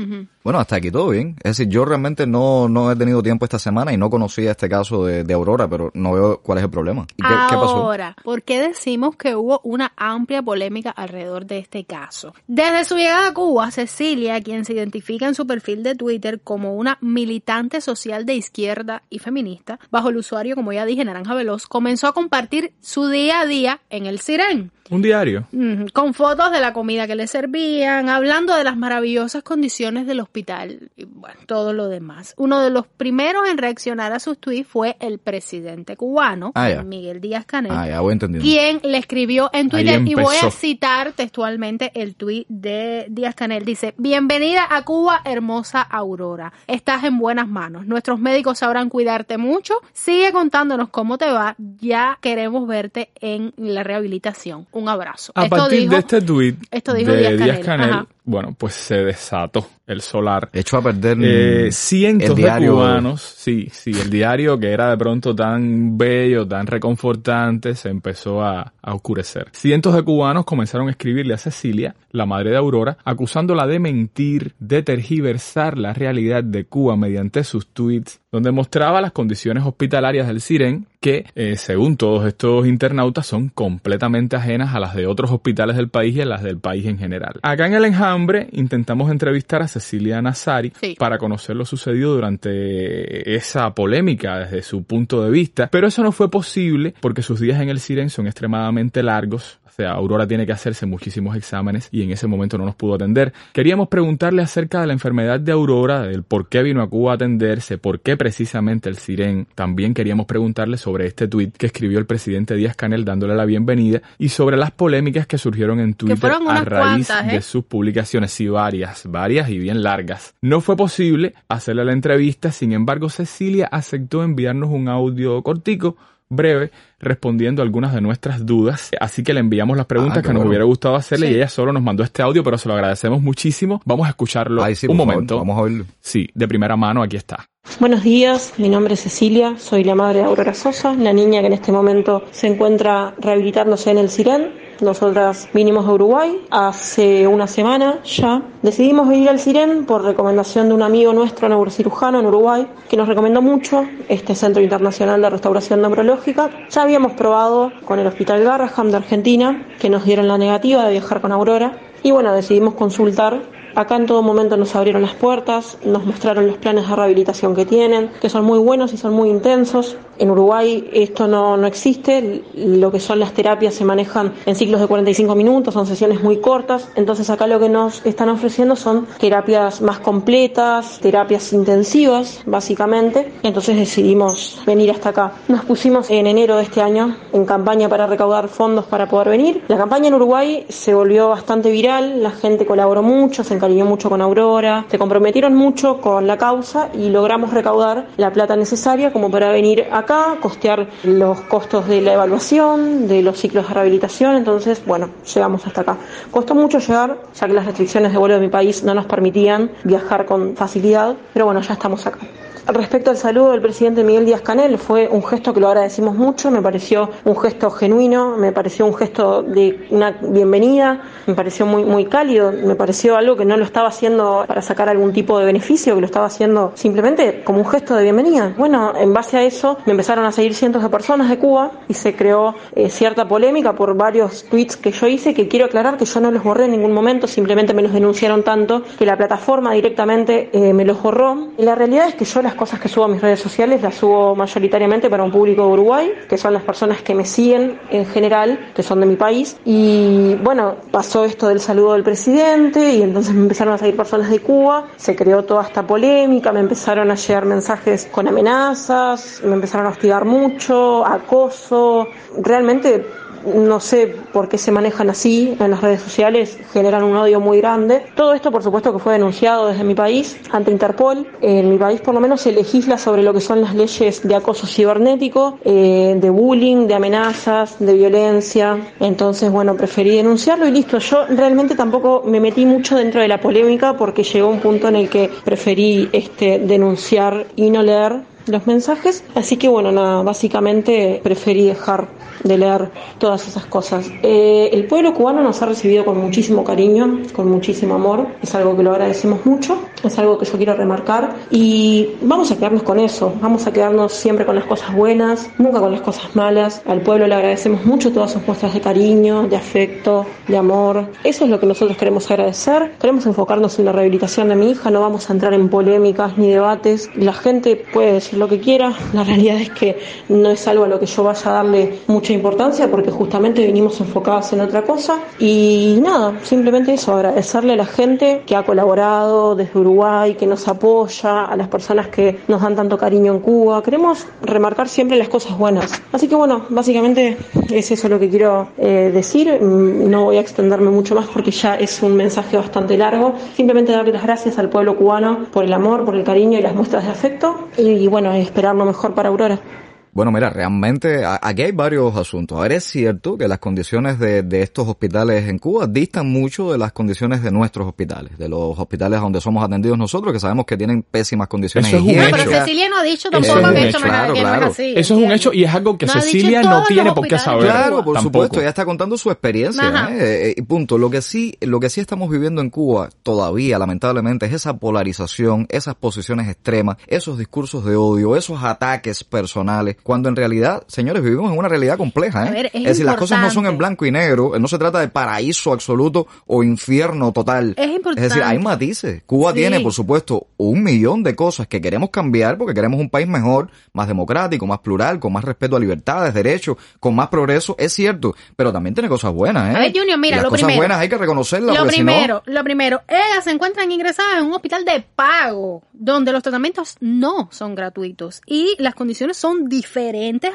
Bueno, hasta aquí todo bien. Es decir, yo realmente no, no he tenido tiempo esta semana y no conocía este caso de, de Aurora, pero no veo cuál es el problema. ¿Y qué, qué pasó? Ahora, ¿por qué decimos que hubo una amplia polémica alrededor de este caso? Desde su llegada a Cuba, Cecilia, quien se identifica en su perfil de Twitter como una militante social de izquierda y feminista, bajo el usuario, como ya dije, Naranja Veloz, comenzó a compartir su día a día en el Siren. Un diario. Con fotos de la comida que le servían, hablando de las maravillosas condiciones del hospital y bueno, todo lo demás. Uno de los primeros en reaccionar a sus tweets fue el presidente cubano, Ah. Miguel Díaz Canel, Ah, quien le escribió en Twitter y voy a citar textualmente el tweet de Díaz Canel. Dice, bienvenida a Cuba, hermosa Aurora. Estás en buenas manos. Nuestros médicos sabrán cuidarte mucho. Sigue contándonos cómo te va. Ya queremos verte en la rehabilitación. Un abrazo. A Esto partir dijo- de este tuit esto dijo de Díaz Díaz Canel. Bueno, pues se desató el solar. Echó a perder Eh, cientos el de cubanos, sí, sí, el diario que era de pronto tan bello, tan reconfortante, se empezó a, a oscurecer. Cientos de cubanos comenzaron a escribirle a Cecilia, la madre de Aurora, acusándola de mentir, de tergiversar la realidad de Cuba mediante sus tweets, donde mostraba las condiciones hospitalarias del Siren, que, eh, según todos estos internautas, son completamente ajenas a las de otros hospitales del país y a las del país en general. Acá en el enjambre intentamos entrevistar a Cecilia Nazari Sí. para conocer lo sucedido durante esa polémica desde su punto de vista, pero eso no fue posible porque sus días en el Siren son extremadamente largos. Sea, Aurora tiene que hacerse muchísimos exámenes y en ese momento no nos pudo atender. Queríamos preguntarle acerca de la enfermedad de Aurora, del por qué vino a Cuba a atenderse, por qué precisamente el Siren. También queríamos preguntarle sobre este tuit que escribió el presidente Díaz Canel dándole la bienvenida y sobre las polémicas que surgieron en Twitter a raíz cuantas, ¿eh? de sus publicaciones, sí, varias, varias y bien largas. No fue posible hacerle la entrevista, sin embargo, Cecilia aceptó enviarnos un audio cortico, breve, respondiendo algunas de nuestras dudas. Así que le enviamos las preguntas Ah, que nos bueno. hubiera gustado hacerle Sí. y ella solo nos mandó este audio, pero se lo agradecemos muchísimo. Vamos a escucharlo Ay, sí, un por favor, momento. vamos a oírlo. Sí, de primera mano, aquí está. Buenos días, mi nombre es Cecilia, soy la madre de Aurora Sosa, la niña que en este momento se encuentra rehabilitándose en el Siren. Nosotras vinimos a Uruguay hace una semana ya. Decidimos venir al Siren por recomendación de un amigo nuestro neurocirujano en Uruguay que nos recomendó mucho este Centro Internacional de Restauración Neurológica. Ya habíamos probado con el Hospital Garraham de Argentina que nos dieron la negativa de viajar con Aurora y bueno, decidimos consultar Acá en todo momento nos abrieron las puertas, nos mostraron los planes de rehabilitación que tienen, que son muy buenos y son muy intensos. En Uruguay esto no, no existe, lo que son las terapias se manejan en ciclos de 45 minutos, son sesiones muy cortas, entonces acá lo que nos están ofreciendo son terapias más completas, terapias intensivas básicamente, entonces decidimos venir hasta acá. Nos pusimos en enero de este año en campaña para recaudar fondos para poder venir. La campaña en Uruguay se volvió bastante viral, la gente colaboró mucho, se encantó encariñó mucho con Aurora, se comprometieron mucho con la causa y logramos recaudar la plata necesaria como para venir acá, costear los costos de la evaluación, de los ciclos de rehabilitación, entonces, bueno, llegamos hasta acá. Costó mucho llegar, ya que las restricciones de vuelo de mi país no nos permitían viajar con facilidad, pero bueno, ya estamos acá. Respecto al saludo del presidente Miguel Díaz Canel, fue un gesto que lo agradecimos mucho, me pareció un gesto genuino, me pareció un gesto de una bienvenida, me pareció muy, muy cálido, me pareció algo que no lo estaba haciendo para sacar algún tipo de beneficio, que lo estaba haciendo simplemente como un gesto de bienvenida. Bueno, en base a eso me empezaron a seguir cientos de personas de Cuba y se creó eh, cierta polémica por varios tweets que yo hice, que quiero aclarar que yo no los borré en ningún momento, simplemente me los denunciaron tanto que la plataforma directamente eh, me los borró. Y la realidad es que yo cosas que subo a mis redes sociales las subo mayoritariamente para un público de Uruguay, que son las personas que me siguen en general, que son de mi país. Y bueno, pasó esto del saludo del presidente y entonces me empezaron a seguir personas de Cuba, se creó toda esta polémica, me empezaron a llegar mensajes con amenazas, me empezaron a hostigar mucho, acoso. Realmente no sé por qué se manejan así en las redes sociales, generan un odio muy grande. Todo esto, por supuesto, que fue denunciado desde mi país ante Interpol. En mi país, por lo menos, se legisla sobre lo que son las leyes de acoso cibernético, eh, de bullying, de amenazas, de violencia. Entonces, bueno, preferí denunciarlo y listo. Yo realmente tampoco me metí mucho dentro de la polémica porque llegó un punto en el que preferí este, denunciar y no leer los mensajes. Así que bueno, nada, básicamente preferí dejar de leer todas esas cosas. Eh, el pueblo cubano nos ha recibido con muchísimo cariño, con muchísimo amor, es algo que lo agradecemos mucho, es algo que yo quiero remarcar y vamos a quedarnos con eso, vamos a quedarnos siempre con las cosas buenas, nunca con las cosas malas. Al pueblo le agradecemos mucho todas sus muestras de cariño, de afecto, de amor. Eso es lo que nosotros queremos agradecer. Queremos enfocarnos en la rehabilitación de mi hija, no vamos a entrar en polémicas ni debates. La gente puede decir lo que quiera, la realidad es que no es algo a lo que yo vaya a darle mucha importancia porque justamente vinimos enfocadas en otra cosa y nada, simplemente eso, agradecerle a la gente que ha colaborado desde Uruguay, que nos apoya, a las personas que nos dan tanto cariño en Cuba. Queremos remarcar siempre las cosas buenas. Así que bueno, básicamente es eso lo que quiero eh, decir. Mm, No voy a extenderme mucho más porque ya es un mensaje bastante largo. Simplemente darle las gracias al pueblo cubano por el amor, por el cariño y las muestras de afecto y, y bueno, esperar lo mejor para Aurora. Bueno, mira, realmente aquí hay varios asuntos. A ver, es cierto que las condiciones de, de estos hospitales en Cuba distan mucho de las condiciones de nuestros hospitales, de los hospitales donde somos atendidos nosotros, que sabemos que tienen pésimas condiciones Eso es un No, higiénicas. pero Cecilia no ha dicho Eso tampoco es un que esto hecho. no, es- Claro, no es claro. así. Eso es un hecho y es algo que No Cecilia no tiene por qué saber. Claro, por tampoco. supuesto, ella está contando su experiencia, Ajá. ¿eh? Eh, y punto. Lo que sí, lo que sí estamos viviendo en Cuba todavía, lamentablemente, es esa polarización, esas posiciones extremas, esos discursos de odio, esos ataques personales, cuando en realidad, señores, vivimos en una realidad compleja, ¿eh? Ver, es decir, las cosas no son en blanco y negro, eh, no se trata de paraíso absoluto o infierno total. Es importante. decir, hay matices. Cuba Sí. tiene, por supuesto, un millón de cosas que queremos cambiar porque queremos un país mejor, más democrático, más plural, con más respeto a libertades, derechos, con más progreso, es cierto, pero también tiene cosas buenas, ¿eh? A ver, Junior, mira, Y las lo cosas primero. buenas hay que reconocerlas, Lo porque si no- primero, lo primero, ellas se encuentran ingresadas en un hospital de pago, donde los tratamientos no son gratuitos y las condiciones son diferentes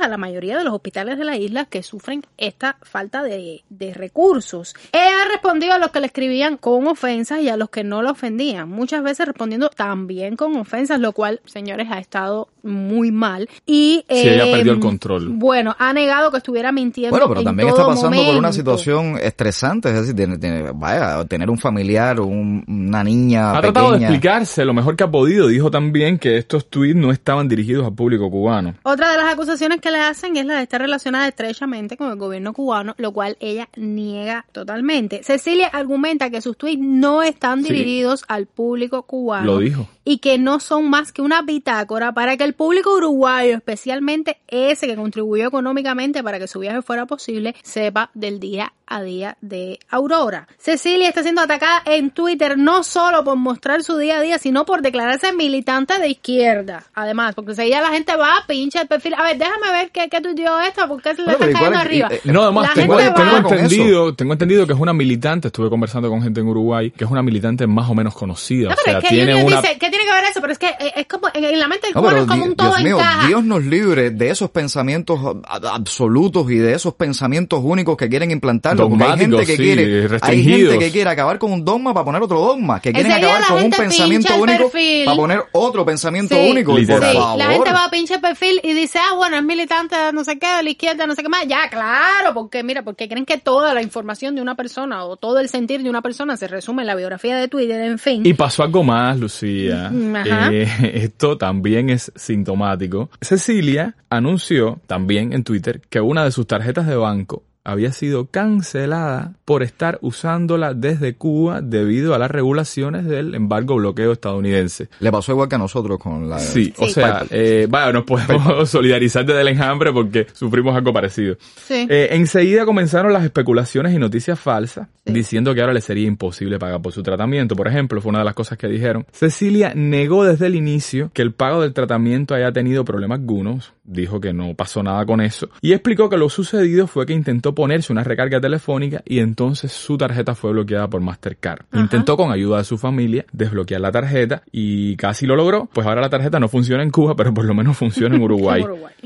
a la mayoría de los hospitales de la isla que sufren esta falta de, de recursos. Ella respondió a los que le escribían con ofensas y a los que no la ofendían, muchas veces respondiendo también con ofensas, lo cual, señores, ha estado muy mal. Y Sí, ella eh, perdió el control. Bueno, ha negado que estuviera mintiendo. Bueno, pero en también todo está pasando por una situación estresante, es decir, tiene- tiene- vaya, tener un familiar, un- una niña Ha tratado de explicarse lo mejor que ha podido. Dijo también que estos tweets no estaban dirigidos al público cubano. Otra de las acusaciones que le hacen es la de estar relacionada estrechamente con el gobierno cubano, lo cual ella niega totalmente. Cecilia argumenta que sus tweets no están Sí. dirigidos al público cubano. Lo dijo. Y que no son más que una bitácora para que el público uruguayo, especialmente ese que contribuyó económicamente para que su viaje fuera posible, sepa del día a día de Aurora. Cecilia está siendo atacada en Twitter no solo por mostrar su día a día, sino por declararse militante de izquierda. Además, porque enseguida la gente va, pincha el perfil. A ver, déjame ver qué, qué tuiteó esta, porque se le Bueno, está cayendo arriba. eh, eh, No, además La tengo, entendido, tengo entendido que es una militante, estuve conversando con gente en Uruguay, que es una militante más o menos conocida. No, o pero sea, es que tiene una dice, ¿qué tiene ver eso? Pero es que eh, es como, en la mente del cubano es como un todo Dios mío, encaja. Dios nos libre de esos pensamientos absolutos y de esos pensamientos únicos que quieren implantarlos. Porque hay gente que sí, quiere, hay gente que quiere acabar con un dogma para poner otro dogma, que quieren acabar con un pensamiento único perfil. para poner otro pensamiento Sí, único. Sí, la gente va a pinche perfil y dice, ah, bueno, es militante de no sé qué, de la izquierda, no sé qué más. Ya, claro, porque mira, porque creen que toda la información de una persona o todo el sentir de una persona se resume en la biografía de Twitter, en fin. Y pasó algo más, Lucía. Mm. Eh, esto también es sintomático. Cecilia anunció también en Twitter que una de sus tarjetas de banco había sido cancelada por estar usándola desde Cuba debido a las regulaciones del embargo bloqueo estadounidense. Le pasó igual que a nosotros con la... Sí, o sea, eh, vaya, nos podemos solidarizar desde el enjambre porque sufrimos algo parecido. Sí. Eh, enseguida comenzaron las especulaciones y noticias falsas, diciendo que ahora le sería imposible pagar por su tratamiento. Por ejemplo, fue una de las cosas que dijeron. Cecilia negó desde el inicio que el pago del tratamiento haya tenido problemas algunos, dijo que no pasó nada con eso, y explicó que lo sucedido fue que intentó ponerse una recarga telefónica y entonces su tarjeta fue bloqueada por Mastercard. Intentó con ayuda de su familia desbloquear la tarjeta y casi lo logró, pues ahora la tarjeta no funciona en Cuba, pero por lo menos funciona en Uruguay.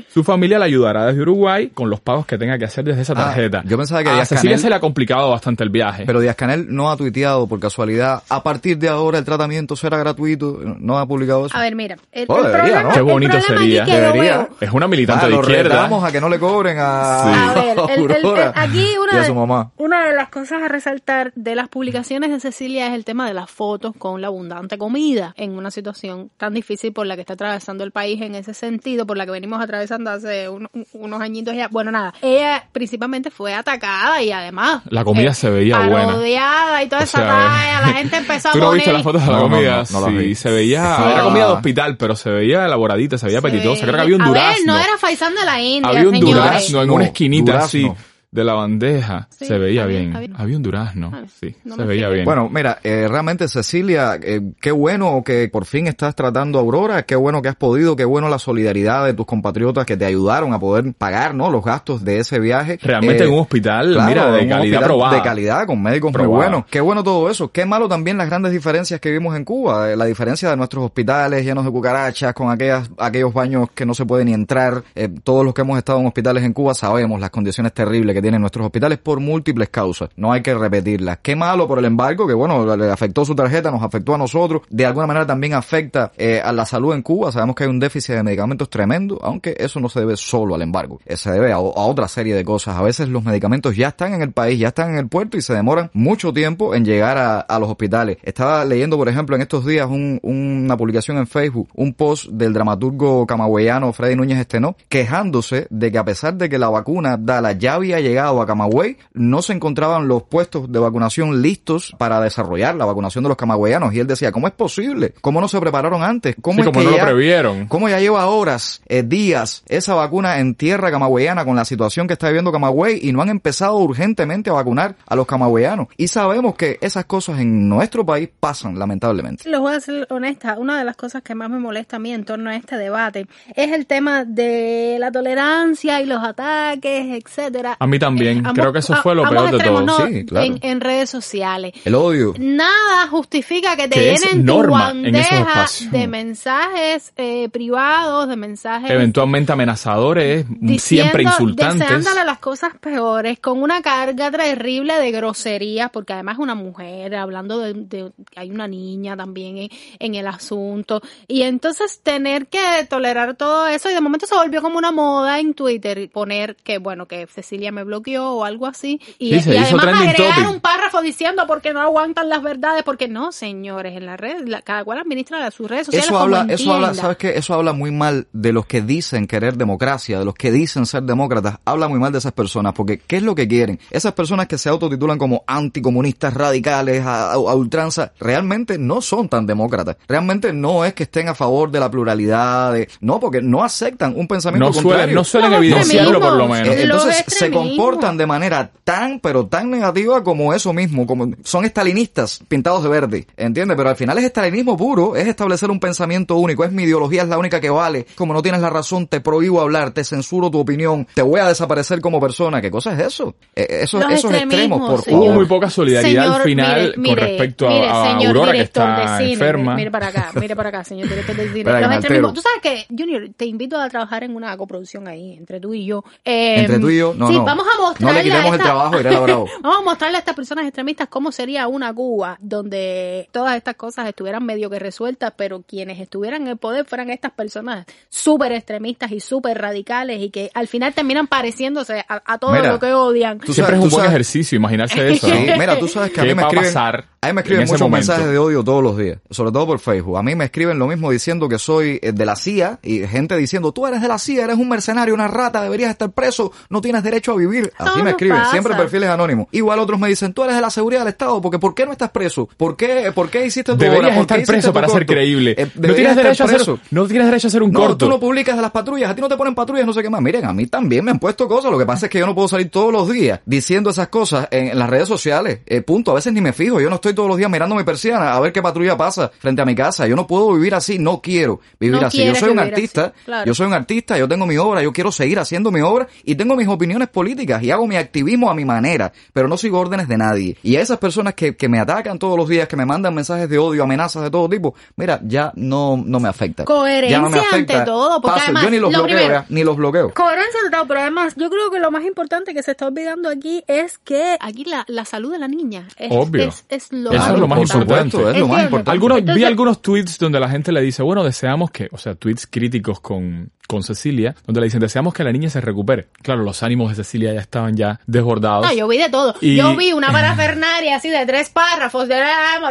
Su familia la ayudará desde Uruguay con los pagos que tenga que hacer desde esa Ah, tarjeta. yo pensaba que a Díaz Cecilia se le ha complicado bastante el viaje. Pero Díaz Canel no ha tuiteado por casualidad. A partir de ahora el tratamiento será gratuito. No ha publicado eso. A ver, mira, el, Oh, el debería, problema, ¿no? Qué el bonito sería. Debería. veo- es una militante Ah, de izquierda. retamos a que no le cobren a, A ver, el- el- el- aquí y una a su de, mamá. una de las cosas a resaltar de las publicaciones de Cecilia es el tema de las fotos con la abundante comida en una situación tan difícil por la que está atravesando el país en ese sentido, por la que venimos atravesando hace un- un- unos añitos ya. Bueno, nada, ella principalmente fue atacada y además La comida se veía buena. rodeada y toda O esa talla, la gente empezó a ¿Tú no poner viste las fotos de la No, no, comida? no, sí, vi. se veía, Sí. era comida de hospital, pero se veía elaboradita, se veía apetitosa. Creo que había un A durazno. no era faisán de la India, había un señores. durazno en una esquinita durazno. así de la bandeja. Sí, se veía había- bien. había- Había, un durazno, Ah, sí, no se veía fijé. bien. Bueno, mira, eh, realmente Cecilia, eh, qué bueno que por fin estás tratando a Aurora, qué bueno que has podido, qué bueno la solidaridad de tus compatriotas que te ayudaron a poder pagar, ¿no? Los gastos de ese viaje. Realmente Eh, en un hospital, claro, mira, de calidad hospital probada. De calidad, con médicos muy buenos. Qué bueno todo eso. Qué malo también las grandes diferencias que vimos en Cuba. eh, La diferencia de nuestros hospitales llenos de cucarachas, con aquellas, aquellos baños que no se puede ni entrar. Eh, todos los que hemos estado en hospitales en Cuba sabemos las condiciones terribles que tienen nuestros hospitales por múltiples causas. No hay que repetirlas. Qué malo por el embargo, que bueno, le afectó su tarjeta, nos afectó a nosotros. De alguna manera también afecta eh, a la salud en Cuba. Sabemos que hay un déficit de medicamentos tremendo, aunque eso no se debe solo al embargo. Eh, Se debe a, otra serie de cosas. A veces los medicamentos ya están en el país, ya están en el puerto y se demoran mucho tiempo en llegar a, los hospitales. Estaba leyendo, por ejemplo, en estos días un- una publicación en Facebook, un post del dramaturgo camagüeyano Freddy Núñez Estenó, quejándose de que a pesar de que la vacuna Dala ya había llegado a Camagüey, no se encontraban los puestos de vacunación listos para desarrollar la vacunación de los camagüeyanos. Y él decía, ¿cómo es posible? ¿Cómo no se prepararon antes? ¿Cómo Sí, es como que no lo ya- previeron. ¿Cómo ya lleva horas, eh, días, esa vacuna en tierra camagüeyana con la situación que está viviendo Camagüey y no han empezado urgentemente a vacunar a los camagüeyanos? Y sabemos que esas cosas en nuestro país pasan, lamentablemente. Les voy a ser honesta, una de las cosas que más me molesta a mí en torno a este debate es el tema de la tolerancia y los ataques, etcétera. A mí también. ambos- Creo que eso fue lo peor de todo. ¿no? Sí, claro. en, en redes sociales. El odio. Nada justifica que te llenen tu norma en esos bandeja espacios. de mensajes eh, privados, de mensajes Eventualmente amenazadores, diciendo- siempre insultantes. deseándole las cosas peores, con una carga terrible de groserías, porque además es una mujer, hablando de, de- que hay una niña también en, en el asunto, y entonces tener que tolerar todo eso, y de momento se volvió como una moda en Twitter, poner que, bueno, que Cecilia me bloqueó o algo así, y, Sí, se y además agregar topic. un párrafo diciendo porque no aguantan las verdades, porque no, señores, en la red, la- cada cual administra sus redes sociales Eso como habla, eso habla. ¿sabes qué? Eso habla muy mal de los que dicen querer democracia, de los que dicen ser demócratas. Habla muy mal de esas personas, porque ¿qué es lo que quieren? Esas personas que se autotitulan como anticomunistas radicales, a, a- a ultranza, realmente no son tan demócratas. Realmente no es que estén a favor de la pluralidad, de, no, porque no aceptan un pensamiento No suelen, contrario. no suelen evidenciarlo por lo menos. Entonces se extremismos. Comportan de manera tan, pero tan negativa como eso mismo, como son estalinistas pintados de verde, ¿entiendes? Pero al final es estalinismo puro, es establecer un pensamiento único, es mi ideología, es la única que vale, como no tienes la razón, te prohíbo hablar, te censuro tu opinión, te voy a desaparecer como persona, ¿qué cosa es eso? Eh, eso Los esos extremos, por. Hubo muy poca solidaridad Señor, al final mire, con mire, respecto a, mire, a señor Aurora que está cine, enferma. Mire para acá, mire para acá, señor director de cine. Los extremismos. altero. Tú sabes que, Junior, te invito a trabajar en una coproducción ahí, entre tú y yo. Eh, Entre tú y yo, no, sí, no. vamos a No le quitemos a el esta- trabajo, Irela Bravo. Vamos a mostrarle a estas personas extremistas cómo sería una Cuba donde todas estas cosas estuvieran medio que resueltas, pero quienes estuvieran en el poder fueran estas personas súper extremistas y súper radicales y que al final terminan pareciéndose a, a todo Mira, lo que odian. tú Siempre sabes- es un buen sabes- ejercicio imaginarse eso. ¿no? Sí, mira, tú sabes que a ¿Qué mí me escriben, a mí me en escriben ese muchos momento? mensajes de odio todos los días, sobre todo por Facebook. A mí me escriben lo mismo diciendo que soy eh, de la CIA y gente diciendo, tú eres de la CIA, eres un mercenario, una rata, deberías estar preso, no tienes derecho a vivir. Así me escriben, pasa. siempre perfiles anónimos. Igual otros me dicen, tú eres de la seguridad del Estado, porque ¿por qué no estás preso? ¿Por qué, por qué hiciste tu Deberías obra? ¿Por qué estar preso para ser creíble. Eh, no tienes derecho a hacer, preso. no tienes derecho a hacer un No, corto. tú no publicas de las patrullas, a ti no te ponen patrullas, no sé qué más. Miren, a mí también me han puesto cosas. Lo que pasa es que yo no puedo salir todos los días diciendo esas cosas en, en las redes sociales. Eh, punto. A veces ni me fijo. Yo no estoy todos los días mirando mi persiana a ver qué patrulla pasa frente a mi casa. Yo no puedo vivir así. No quiero vivir No así. Yo soy un artista. así, claro. Yo soy un artista. Yo tengo mi obra. Yo quiero seguir haciendo mi obra y tengo mis opiniones políticas y hago mi activismo a mi manera. Pero no sigo órdenes de nadie. Y a esas personas que, que me atacan todos los días, que me mandan mensajes de odio, amenazas de todo tipo, mira, ya no, no me afecta. Coherencia Ya no me afecta. ante todo, porque Paso. además, yo ni los lo bloqueo, primero- ya, ni los bloqueo. Coherencia de todo, pero además yo creo que lo más importante que se está olvidando aquí es que aquí la, la salud de la niña es, Obvio. es, es lo Eso es lo más por importante. supuesto, es lo más importante. Algunos, vi algunos tweets donde la gente le dice, bueno, deseamos que, o sea, tweets críticos con, con Cecilia, donde le dicen, deseamos que la niña se recupere. Claro, los ánimos de Cecilia ya estaban ya desbordados. No, yo vi de todo. Y- Yo vi una parafernaria así de tres párrafos de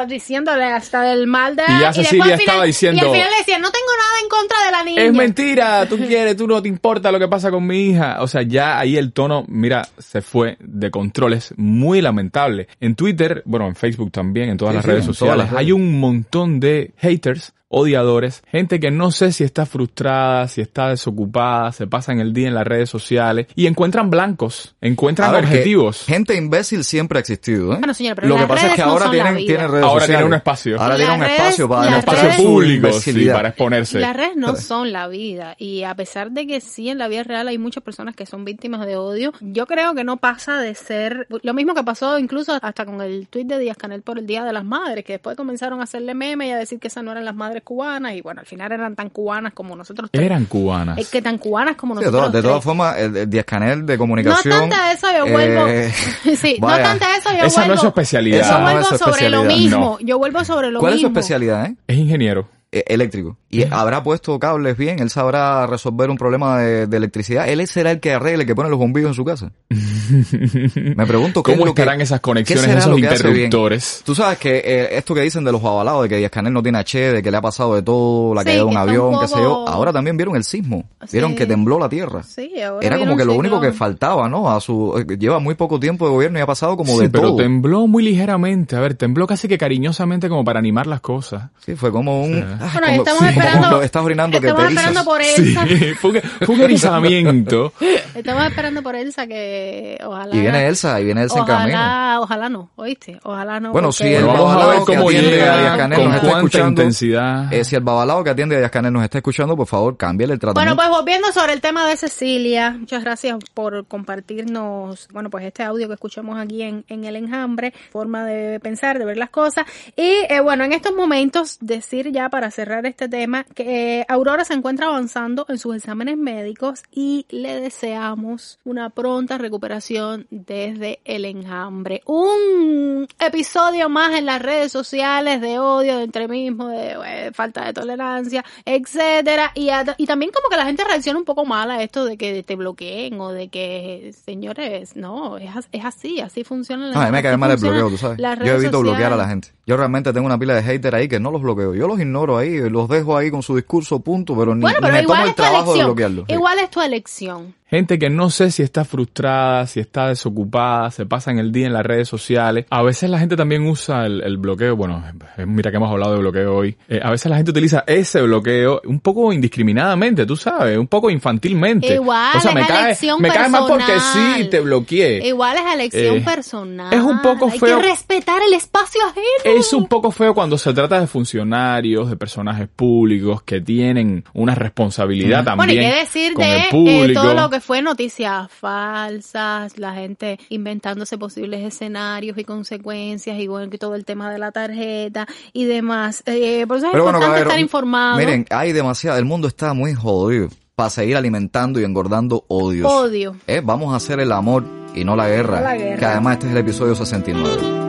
diciéndole hasta del mal de Y ya Cecilia estaba diciendo- Y al final le decía, no tengo nada en contra de la niña. Es mentira, tú quieres, tú no te importa lo que pasa con mi hija. O sea, ya ahí el tono, mira, se fue de control, es muy lamentable. En Twitter, bueno, en Facebook también, en todas Sí, las sí, redes en todas sociales, las redes. hay un montón de haters, odiadores, gente que no sé si está frustrada, si está desocupada, se pasan el día en las redes sociales y encuentran blancos, encuentran ver, objetivos. Gente imbécil siempre ha existido, ¿eh? Bueno, señora, pero Lo que pasa es que no ahora tienen, tienen redes Ahora sociales. tienen un espacio. Ahora tienen un redes- espacio para Un espacio redes- público, sí, para exponerse. Las redes no son la vida y a pesar de que sí en la vida real hay muchas personas que son víctimas de odio, yo creo que no pasa de ser lo mismo que pasó incluso hasta con el tuit de Díaz Canel por el Día de las Madres, que después comenzaron a hacerle meme y a decir que esas no eran las madres cubanas y bueno, al final eran tan cubanas como nosotros tres. Eran cubanas. Es que tan cubanas como Sí, de, nosotros todas- de todas formas, el, el Díaz Canel de No comunicación. obstante eso, yo vuelvo. eh, sí, no vaya. obstante eso, yo Esa no vuelvo. es su especialidad. Yo Esa no vuelvo es su sobre lo mismo. Yo vuelvo sobre lo ¿Cuál es su mismo. especialidad, eh? Es ingeniero. Eh, eléctrico. Y habrá puesto cables bien, él sabrá resolver un problema de, de electricidad. Él será el que arregle, que pone los bombillos en su casa. Me pregunto qué ¿Cómo es lo que- estarán esas conexiones, esos interruptores? Tú sabes que eh, esto que dicen de los avalados, de que Díaz Canel no tiene H, de que le ha pasado de todo, la Sí, caída de un avión, un qué sé yo. poco- Ahora también vieron el sismo. Vieron Sí. que tembló la tierra. Sí, ahora Era como que lo único que faltaba, ¿no? A su eh, lleva muy poco tiempo de gobierno y ha pasado como Sí, de pero todo. tembló muy ligeramente. A ver, tembló casi que cariñosamente como para animar las cosas. Sí, fue como un Bueno, como- estamos sí, esperando. estás orinando que estamos te erizas. esperando por Sí, Elsa. fue, un- fue un erizamiento. Estamos esperando por Elsa que ojalá. Y viene Elsa, y viene Elsa en camino. Ojalá, ojalá no, ¿oíste? Ojalá no. Bueno, si el Bueno, vamos a ver babalao que cómo llega, con nos está escuchando, intensidad. eh, si el babalao que atiende a Díaz Canel nos está escuchando, por favor, cámbiale el Bueno, tratamiento. pues volviendo sobre el tema de Cecilia, muchas gracias por compartirnos, bueno, pues este audio que escuchamos aquí en, en El Enjambre, forma de pensar, de ver las cosas. Y eh, bueno, en estos momentos, decir ya para cerrar este tema, que eh, Aurora se encuentra avanzando en sus exámenes médicos y le deseamos una pronta recuperación desde El Enjambre. Un episodio más en las redes sociales de odio, de extremismo, de eh, falta de tolerancia, etcétera, y, a- y también como que la gente reacciona un poco mal a esto de que te bloqueen o de que, señores, no, es, es así, así funciona No, a mí me cae mal el bloqueo, tú sabes. Yo evito bloquear a la gente. Yo realmente tengo una pila de haters ahí que no los bloqueo. Yo los ignoro ahí, los dejo ahí con su discurso, punto, pero ni, Bueno, ni me tomo el trabajo de elección. sí. Igual es tu elección. Gente que no sé si está frustrada, si está desocupada, se pasan el día en las redes sociales. A veces la gente también usa el, el bloqueo, bueno, eh, mira que hemos hablado de bloqueo hoy. Eh, a veces la gente utiliza ese bloqueo un poco indiscriminadamente, tú sabes, un poco infantilmente. Igual, o sea, es me cae, elección me cae mal porque sí te bloqueé. Igual es elección Eh, personal. es un poco Hay feo. que respetar el espacio ajeno. Es un poco feo cuando se trata de funcionarios, de personajes públicos que tienen una responsabilidad Bueno, también y qué decir con de el eh, público. todo lo que fue noticias falsas, la gente inventándose posibles escenarios y consecuencias, y bueno, que todo el tema de la tarjeta y demás. Eh, por eso es Pero bueno, importante estar informado. Miren, hay demasiado, el mundo está muy jodido para seguir alimentando y engordando odios. Odio. Eh, Vamos a hacer el amor y no la guerra. No la guerra. Que además este es el episodio 69.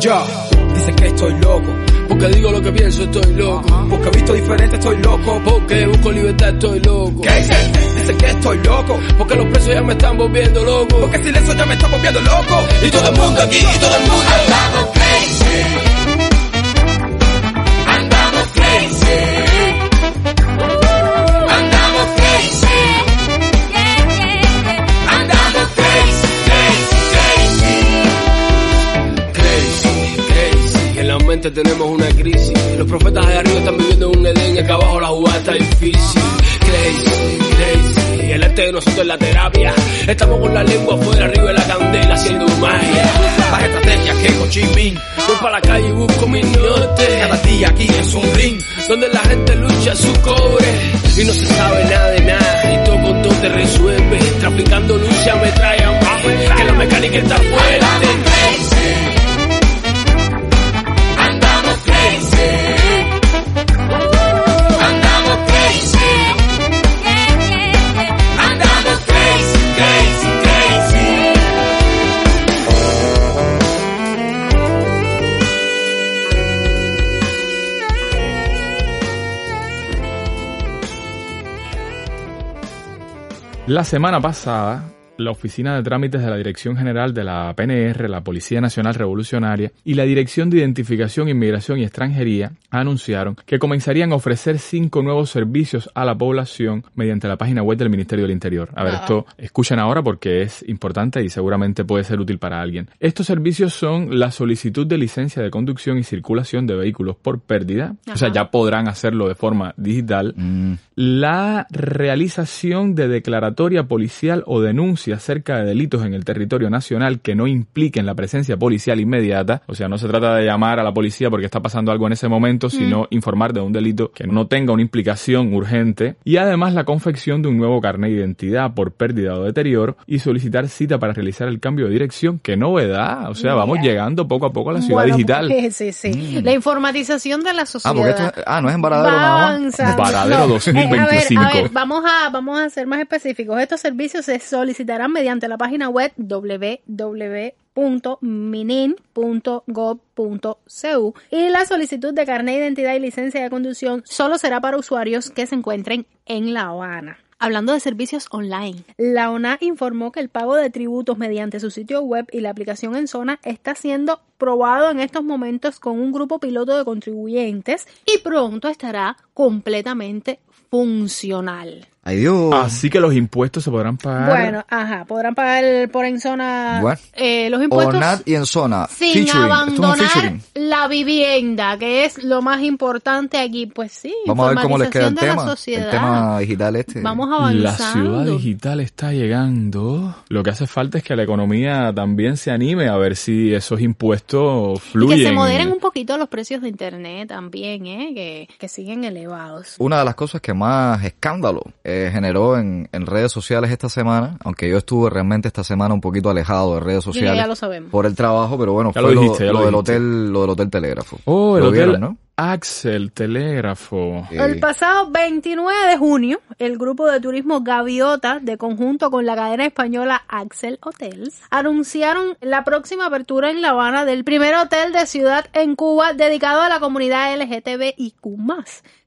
Ya, dicen que estoy loco, porque digo lo que pienso, estoy loco. Porque he visto diferente, estoy loco. Porque busco libertad, estoy loco. ¿Qué dicen? Dicen que estoy loco, porque los presos ya me están volviendo loco. Porque el silencio ya me está volviendo loco. Y todo el mundo aquí, y todo el mundo. Andamos crazy. Andamos crazy. Tenemos una crisis. Los profetas de arriba están viviendo en un Edén y acá abajo la jugada está difícil. Crazy, crazy. El arte de nosotros es la terapia. Estamos con la lengua afuera, arriba de la candela haciendo magia. Más estrategias que Ho Chi Minh. Voy para la calle y busco mi norte. Cada día aquí es un ring donde la gente lucha su cobre y no se sabe nada de nada. Y todo con todo te resuelve. Traficando lucha me trae a que la mecánica está fuerte. La semana pasada, la Oficina de Trámites de la Dirección General de la PNR, la Policía Nacional Revolucionaria y la Dirección de Identificación, Inmigración y Extranjería anunciaron que comenzarían a ofrecer cinco nuevos servicios a la población mediante la página web del Ministerio del Interior. A ver, Ah. esto escuchen ahora porque es importante y seguramente puede ser útil para alguien. Estos servicios son la solicitud de licencia de conducción y circulación de vehículos por pérdida, o sea, Ajá. ya podrán hacerlo de forma digital, la realización de declaratoria policial o denuncia acerca de delitos en el territorio nacional que no impliquen la presencia policial inmediata, o sea, no se trata de llamar a la policía porque está pasando algo en ese momento, sino informar de un delito que no tenga una implicación urgente, y además la confección de un nuevo carnet de identidad por pérdida o deterioro y solicitar cita para realizar el cambio de dirección, que novedad, o sea, vamos llegando poco a poco a la ciudad Bueno, digital. porque- Sí, sí. La informatización de la sociedad. Ah, porque esto es- ah, no es en Varadero Va nada más. avanzando. Varadero No. 2025. Eh, a ver, a ver, vamos a, vamos a ser más específicos. Estos servicios se solicitarán mediante la página web www.minin.gov.cu y la solicitud de carnet de identidad y licencia de conducción solo será para usuarios que se encuentren en La Habana. Hablando de servicios online, la ONA informó que el pago de tributos mediante su sitio web y la aplicación en zona está siendo probado en estos momentos con un grupo piloto de contribuyentes y pronto estará completamente funcional. Ay Dios. Así que los impuestos se podrán pagar. Bueno, ajá, podrán pagar por en zona Bueno. eh, los impuestos Ornat y en zona. sin Featuring. Es abandonar featuring. la vivienda, que es lo más importante aquí. Pues sí, Vamos a ver cómo les queda el la tema. El tema digital este. Vamos La avanzando. ciudad digital está llegando. Lo que hace falta es que la economía también se anime a ver si esos impuestos Y fluyen. que se moderen un poquito los precios de internet también, ¿eh? que, que siguen elevados. Una de las cosas que más escándalo eh, generó en, en redes sociales esta semana, aunque yo estuve realmente esta semana un poquito alejado de redes sociales ya lo sabemos. por el trabajo, pero bueno, Ya fue lo lo, dijiste, ya lo lo del hotel, lo del hotel Telégrafo. Oh, el Lo hotel vieron, ¿no? Axel, telégrafo. El pasado 29 de junio, el grupo de turismo Gaviota, de conjunto con la cadena española Axel Hotels, anunciaron la próxima apertura en La Habana del primer hotel de ciudad en Cuba dedicado a la comunidad LGTBIQ+.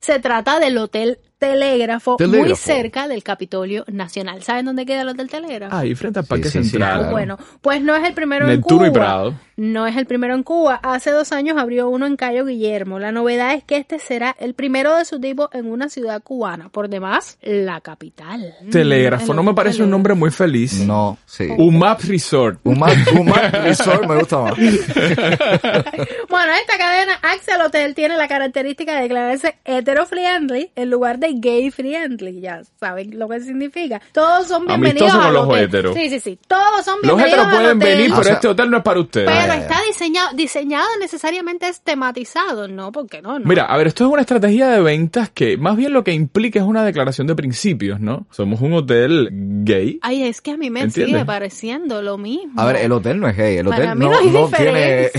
Se trata del Hotel Telégrafo, muy cerca del Capitolio Nacional. ¿Saben dónde queda el Hotel Telégrafo? Ahí frente al Parque sí, sí, Central. claro. Bueno, pues no es el primero en Cuba. y Prado. No es el primero en Cuba. Hace dos años abrió uno en Cayo Guillermo. La novedad es que este será el primero de su tipo en una ciudad cubana. Por demás, la capital. Telégrafo, no me parece un nombre muy feliz. No, sí. UMAP Resort. Un más resort me gusta más. Bueno, esta cadena Axel Hotel tiene la característica de declararse hetero-friendly en lugar de gay-friendly. Ya saben lo que significa. Todos son bienvenidos Amistoso con al los hotel. heteros. Sí, sí, sí. Todos son Los bienvenidos heteros al pueden hotel. venir, pero O sea- este hotel no es para ustedes. Pero está diseñado, diseñado necesariamente es tematizado, ¿no? Porque no, no. Mira, a ver, esto es una estrategia de ventas que más bien lo que implica es una declaración de principios, ¿no? Somos un hotel gay. Ay, es que a mí me ¿Entiendes? sigue pareciendo lo mismo. A ver, el hotel no es gay, el Para hotel mí no, no hay no tiene...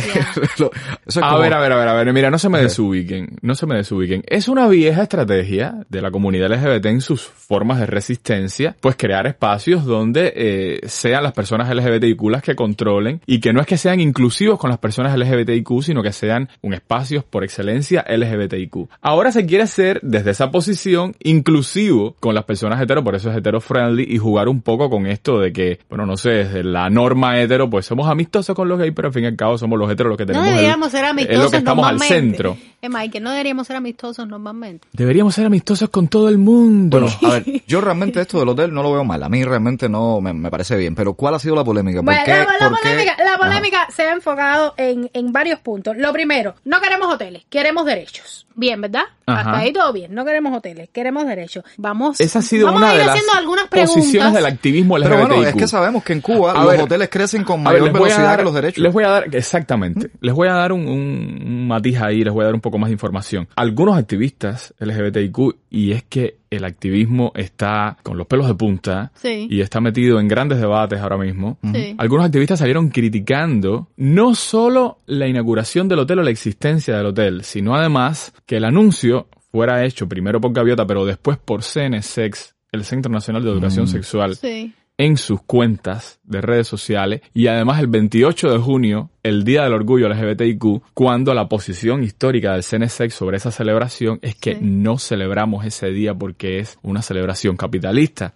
Lo- eso es A como- ver, a ver, a ver, a ver, mira, no se me desubiquen, no se me desubiquen. Es una vieja estrategia de la comunidad LGBT en sus formas de resistencia, pues crear espacios donde eh, sean las personas LGBTIQ las que controlen y que no es que sean inclusivos con las personas LGBTIQ, sino que sean un espacio por excelencia LGBTIQ. Ahora se quiere ser desde esa posición inclusivo con las personas hetero, por eso es hetero friendly y jugar un poco con esto de que, bueno, no sé, desde la norma hetero, pues somos amistosos con los gays, pero al fin y al cabo somos los heteros los que no tenemos el- deberíamos ser es amistosos lo que estamos al centro. Eh, Mike, no deberíamos ser amistosos normalmente. Deberíamos ser amistosos con todo el mundo. Bueno, a ver, yo realmente esto del hotel no lo veo mal. A mí realmente no me, me parece bien. Pero ¿cuál ha sido la polémica? ¿Por Bueno, qué? la, la por qué? polémica, la Ajá. polémica se ha enfocado en, en varios puntos. Lo primero, no queremos hoteles, queremos derechos. Bien, ¿verdad? Ajá. Hasta ahí todo bien. No queremos hoteles, queremos derechos. Vamos, Esa ha sido vamos una a ir de las haciendo algunas preguntas. posiciones del activismo Pero LGBTIQ. bueno, es que sabemos que en Cuba A los ver, hoteles crecen con ver, mayor velocidad dar- que los derechos. Les voy a dar, exactamente, les voy a dar un, un- un matiz ahí, les voy a dar un poco más de información. Algunos activistas LGBTIQ, y es que el activismo está con los pelos de punta Sí. y está metido en grandes debates ahora mismo. Sí. Algunos activistas salieron criticando no solo la inauguración del hotel o la existencia del hotel, sino además que el anuncio fuera hecho primero por Gaviota, pero después por CNSEX, el Centro Nacional de Educación Sexual, Sí. En sus cuentas de redes sociales y además el 28 de junio, el Día del Orgullo LGBTIQ, cuando la posición histórica del CNSEX sobre esa celebración es que Sí. no celebramos ese día porque es una celebración capitalista.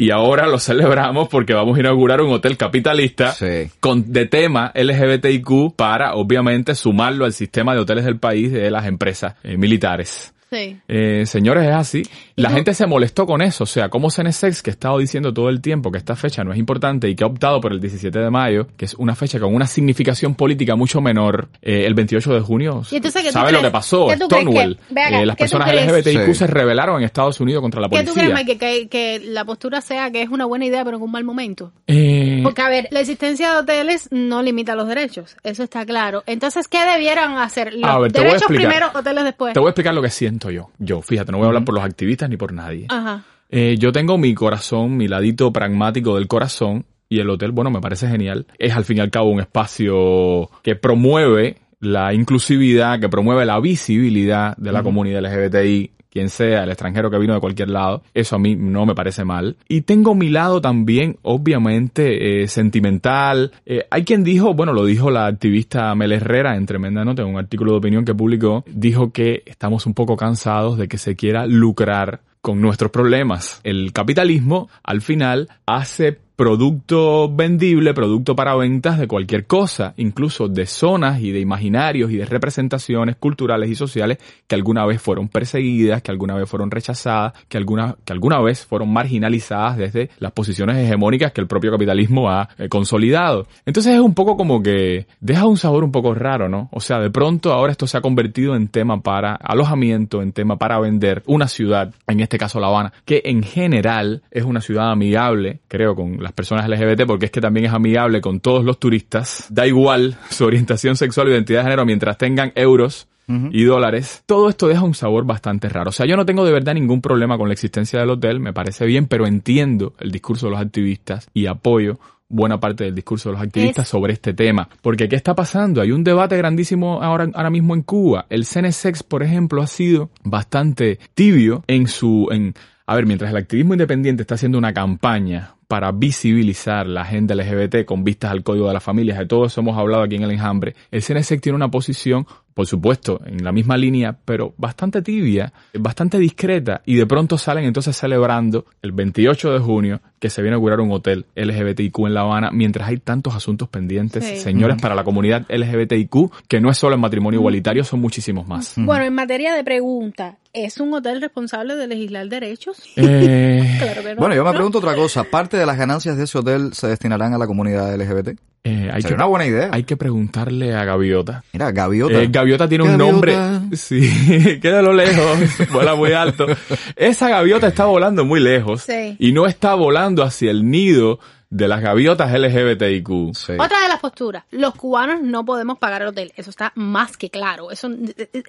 Y ahora lo celebramos porque vamos a inaugurar un hotel capitalista Sí. con, de tema LGBTIQ para, obviamente, sumarlo al sistema de hoteles del país de las empresas eh, militares. Sí. Eh, señores, es así. La gente se molestó con eso. O sea, como CNSEX, que ha estado diciendo todo el tiempo que esta fecha no es importante y que ha optado por el 17 de mayo, que es una fecha con una significación política mucho menor, eh, el 28 de junio, Y entonces, ¿qué tú ¿sabe lo crees? que pasó? ¿Qué tú crees que- Stonewall. acá, Eh, las ¿qué tú personas crees? LGBTIQ Sí. se rebelaron en Estados Unidos contra la ¿Qué tú policía. crees, Mike? Que, que la postura sea que es una buena idea, pero en un mal momento. Eh, Porque, a ver, la existencia de hoteles no limita los derechos. Eso está claro. Entonces, ¿qué debieran hacer? Los ver, derechos explicar. primero, hoteles después. te voy a explicar lo que siento yo. Yo, fíjate, no voy a hablar por los activistas ni por nadie. Ajá. Eh, yo tengo mi corazón, mi ladito pragmático del corazón y el hotel, bueno, me parece genial. Es al fin y al cabo un espacio que promueve la inclusividad, que promueve la visibilidad de la comunidad LGBTI, quien sea, el extranjero que vino de cualquier lado. Eso a mí no me parece mal. Y tengo mi lado también, obviamente, eh, sentimental. Eh, hay quien dijo, bueno, lo dijo la activista Mel Herrera en Tremenda Nota, en un artículo de opinión que publicó, dijo que estamos un poco cansados de que se quiera lucrar con nuestros problemas. El capitalismo, al final, hace producto vendible, producto para ventas de cualquier cosa, incluso de zonas y de imaginarios y de representaciones culturales y sociales que alguna vez fueron perseguidas, que alguna vez fueron rechazadas, que alguna, que alguna vez fueron marginalizadas desde las posiciones hegemónicas que el propio capitalismo ha eh, consolidado. Entonces es un poco como que deja un sabor un poco raro, ¿no? O sea, de pronto ahora esto se ha convertido en tema para alojamiento, en tema para vender una ciudad, en este caso La Habana, que en general es una ciudad amigable, creo, con las personas LGBT, porque es que también es amigable con todos los turistas. Da igual su orientación sexual o identidad de género mientras tengan euros y dólares. Todo esto deja un sabor bastante raro. O sea, yo no tengo de verdad ningún problema con la existencia del hotel, me parece bien, pero entiendo el discurso de los activistas y apoyo buena parte del discurso de los activistas Es- sobre este tema. Porque ¿qué está pasando? Hay un debate grandísimo ahora, ahora mismo en Cuba. El CNSEX, por ejemplo, ha sido bastante tibio en su... En, a ver, mientras el activismo independiente está haciendo una campaña para visibilizar la agenda LGBT con vistas al código de las familias, de todo eso hemos hablado aquí en el enjambre, el CNSEC tiene una posición por supuesto, en la misma línea, pero bastante tibia, bastante discreta, y de pronto salen entonces celebrando el 28 de junio que se viene a inaugurar un hotel LGBTIQ en La Habana, mientras hay tantos asuntos pendientes, Sí. señores, para la comunidad LGBTIQ, que no es solo el matrimonio igualitario, son muchísimos más. Bueno, en materia de pregunta, ¿es un hotel responsable de legislar derechos? Eh, Claro que no. Bueno, yo me pregunto otra cosa. ¿Parte de las ganancias de ese hotel se destinarán a la comunidad LGBT? Eh, hay, Sería que, una buena idea. hay que preguntarle a Gaviota. Mira, Gaviota. Eh, gaviota tiene un Gaviota. nombre. Sí, queda a lo lejos, vuela muy alto. Esa gaviota está volando muy lejos Sí. y no está volando hacia el nido de las gaviotas LGBTIQ. Sí. Otra de las posturas, los cubanos no podemos pagar el hotel, eso está más que claro, eso,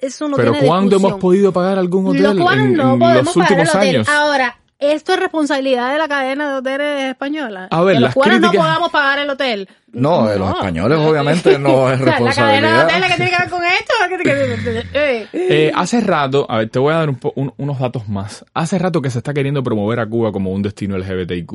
eso no Pero tiene ¿cuándo discusión. hemos podido pagar algún hotel Los cubanos en, no en podemos los pagar el últimos hotel. años? Ahora, esto es responsabilidad de la cadena de hoteles española. A ver, que los las cubanos no podamos pagar el hotel. No, de los españoles obviamente no es O sea, la cadena de responsabilidad. hoteles que tiene que ver con esto. eh. Eh, hace rato, a ver, te voy a dar un po- un- unos datos más. Hace rato que se está queriendo promover a Cuba como un destino LGBTIQ.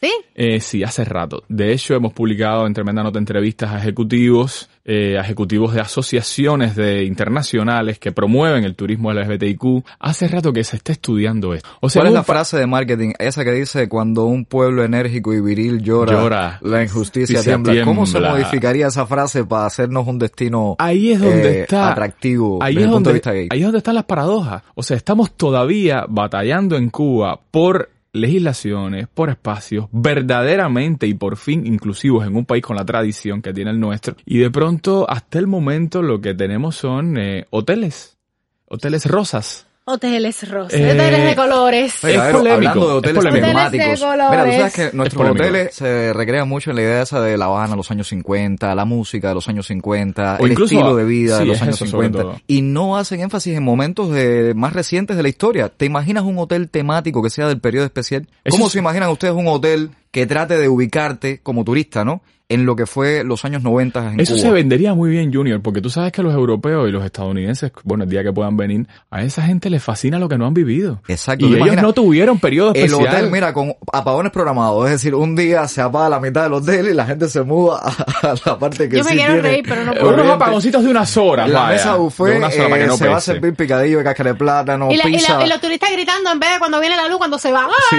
¿Sí? Eh, sí, hace rato. De hecho, hemos publicado en tremenda nota entrevistas a ejecutivos, eh, a ejecutivos de asociaciones de internacionales que promueven el turismo LGBTIQ. Hace rato que se está estudiando esto. O sea, ¿Cuál es la frase de marketing? Esa que dice cuando un pueblo enérgico y viril llora, Llora. la injusticia Justicia tiembla. ¿Cómo se tiembla. modificaría esa frase para hacernos un destino Ahí es donde eh, está atractivo ahí desde es el punto donde, de vista gay? ahí es donde están las paradojas. O sea, estamos todavía batallando en Cuba por legislaciones, por espacios verdaderamente y por fin inclusivos en un país con la tradición que tiene el nuestro. Y de pronto, hasta el momento, lo que tenemos son eh, hoteles. Hoteles rosas. Hoteles rosas, Eh, hoteles de colores. Oye, Es a ver, polémico, hablando de es hoteles temáticos. Hoteles de Mira, tú sabes colores. que nuestros hoteles se recrean mucho en la idea esa de La Habana, los años 50, la música de los años 50, O el incluso- estilo de vida de los es años eso sobre 50. todo. Y no hacen énfasis en momentos de- más recientes de la historia. ¿Te imaginas un hotel temático que sea del periodo especial? Eso ¿Cómo es- se imaginan ustedes un hotel que trate de ubicarte como turista, no? En lo que fue los años 90 en Eso Cuba. se vendería muy bien, Junior, porque tú sabes que los europeos y los estadounidenses, bueno, el día que puedan venir, a esa gente les fascina lo que no han vivido. Exacto. Y ¿Te ellos no tuvieron periodo El especial. hotel, mira, con apagones programados. Es decir, un día se apaga la mitad del hotel y la gente se muda a, la parte que Yo me quiero tiene reír, pero no puedo. unos apagoncitos de unas horas, La vaya. mesa De buffet una sola para que eh, no se va a servir picadillo de cáscara de plátano, Y, la- y la- pizza, y los turistas gritando en vez de cuando viene la luz, cuando se va. ¡Ah! sí,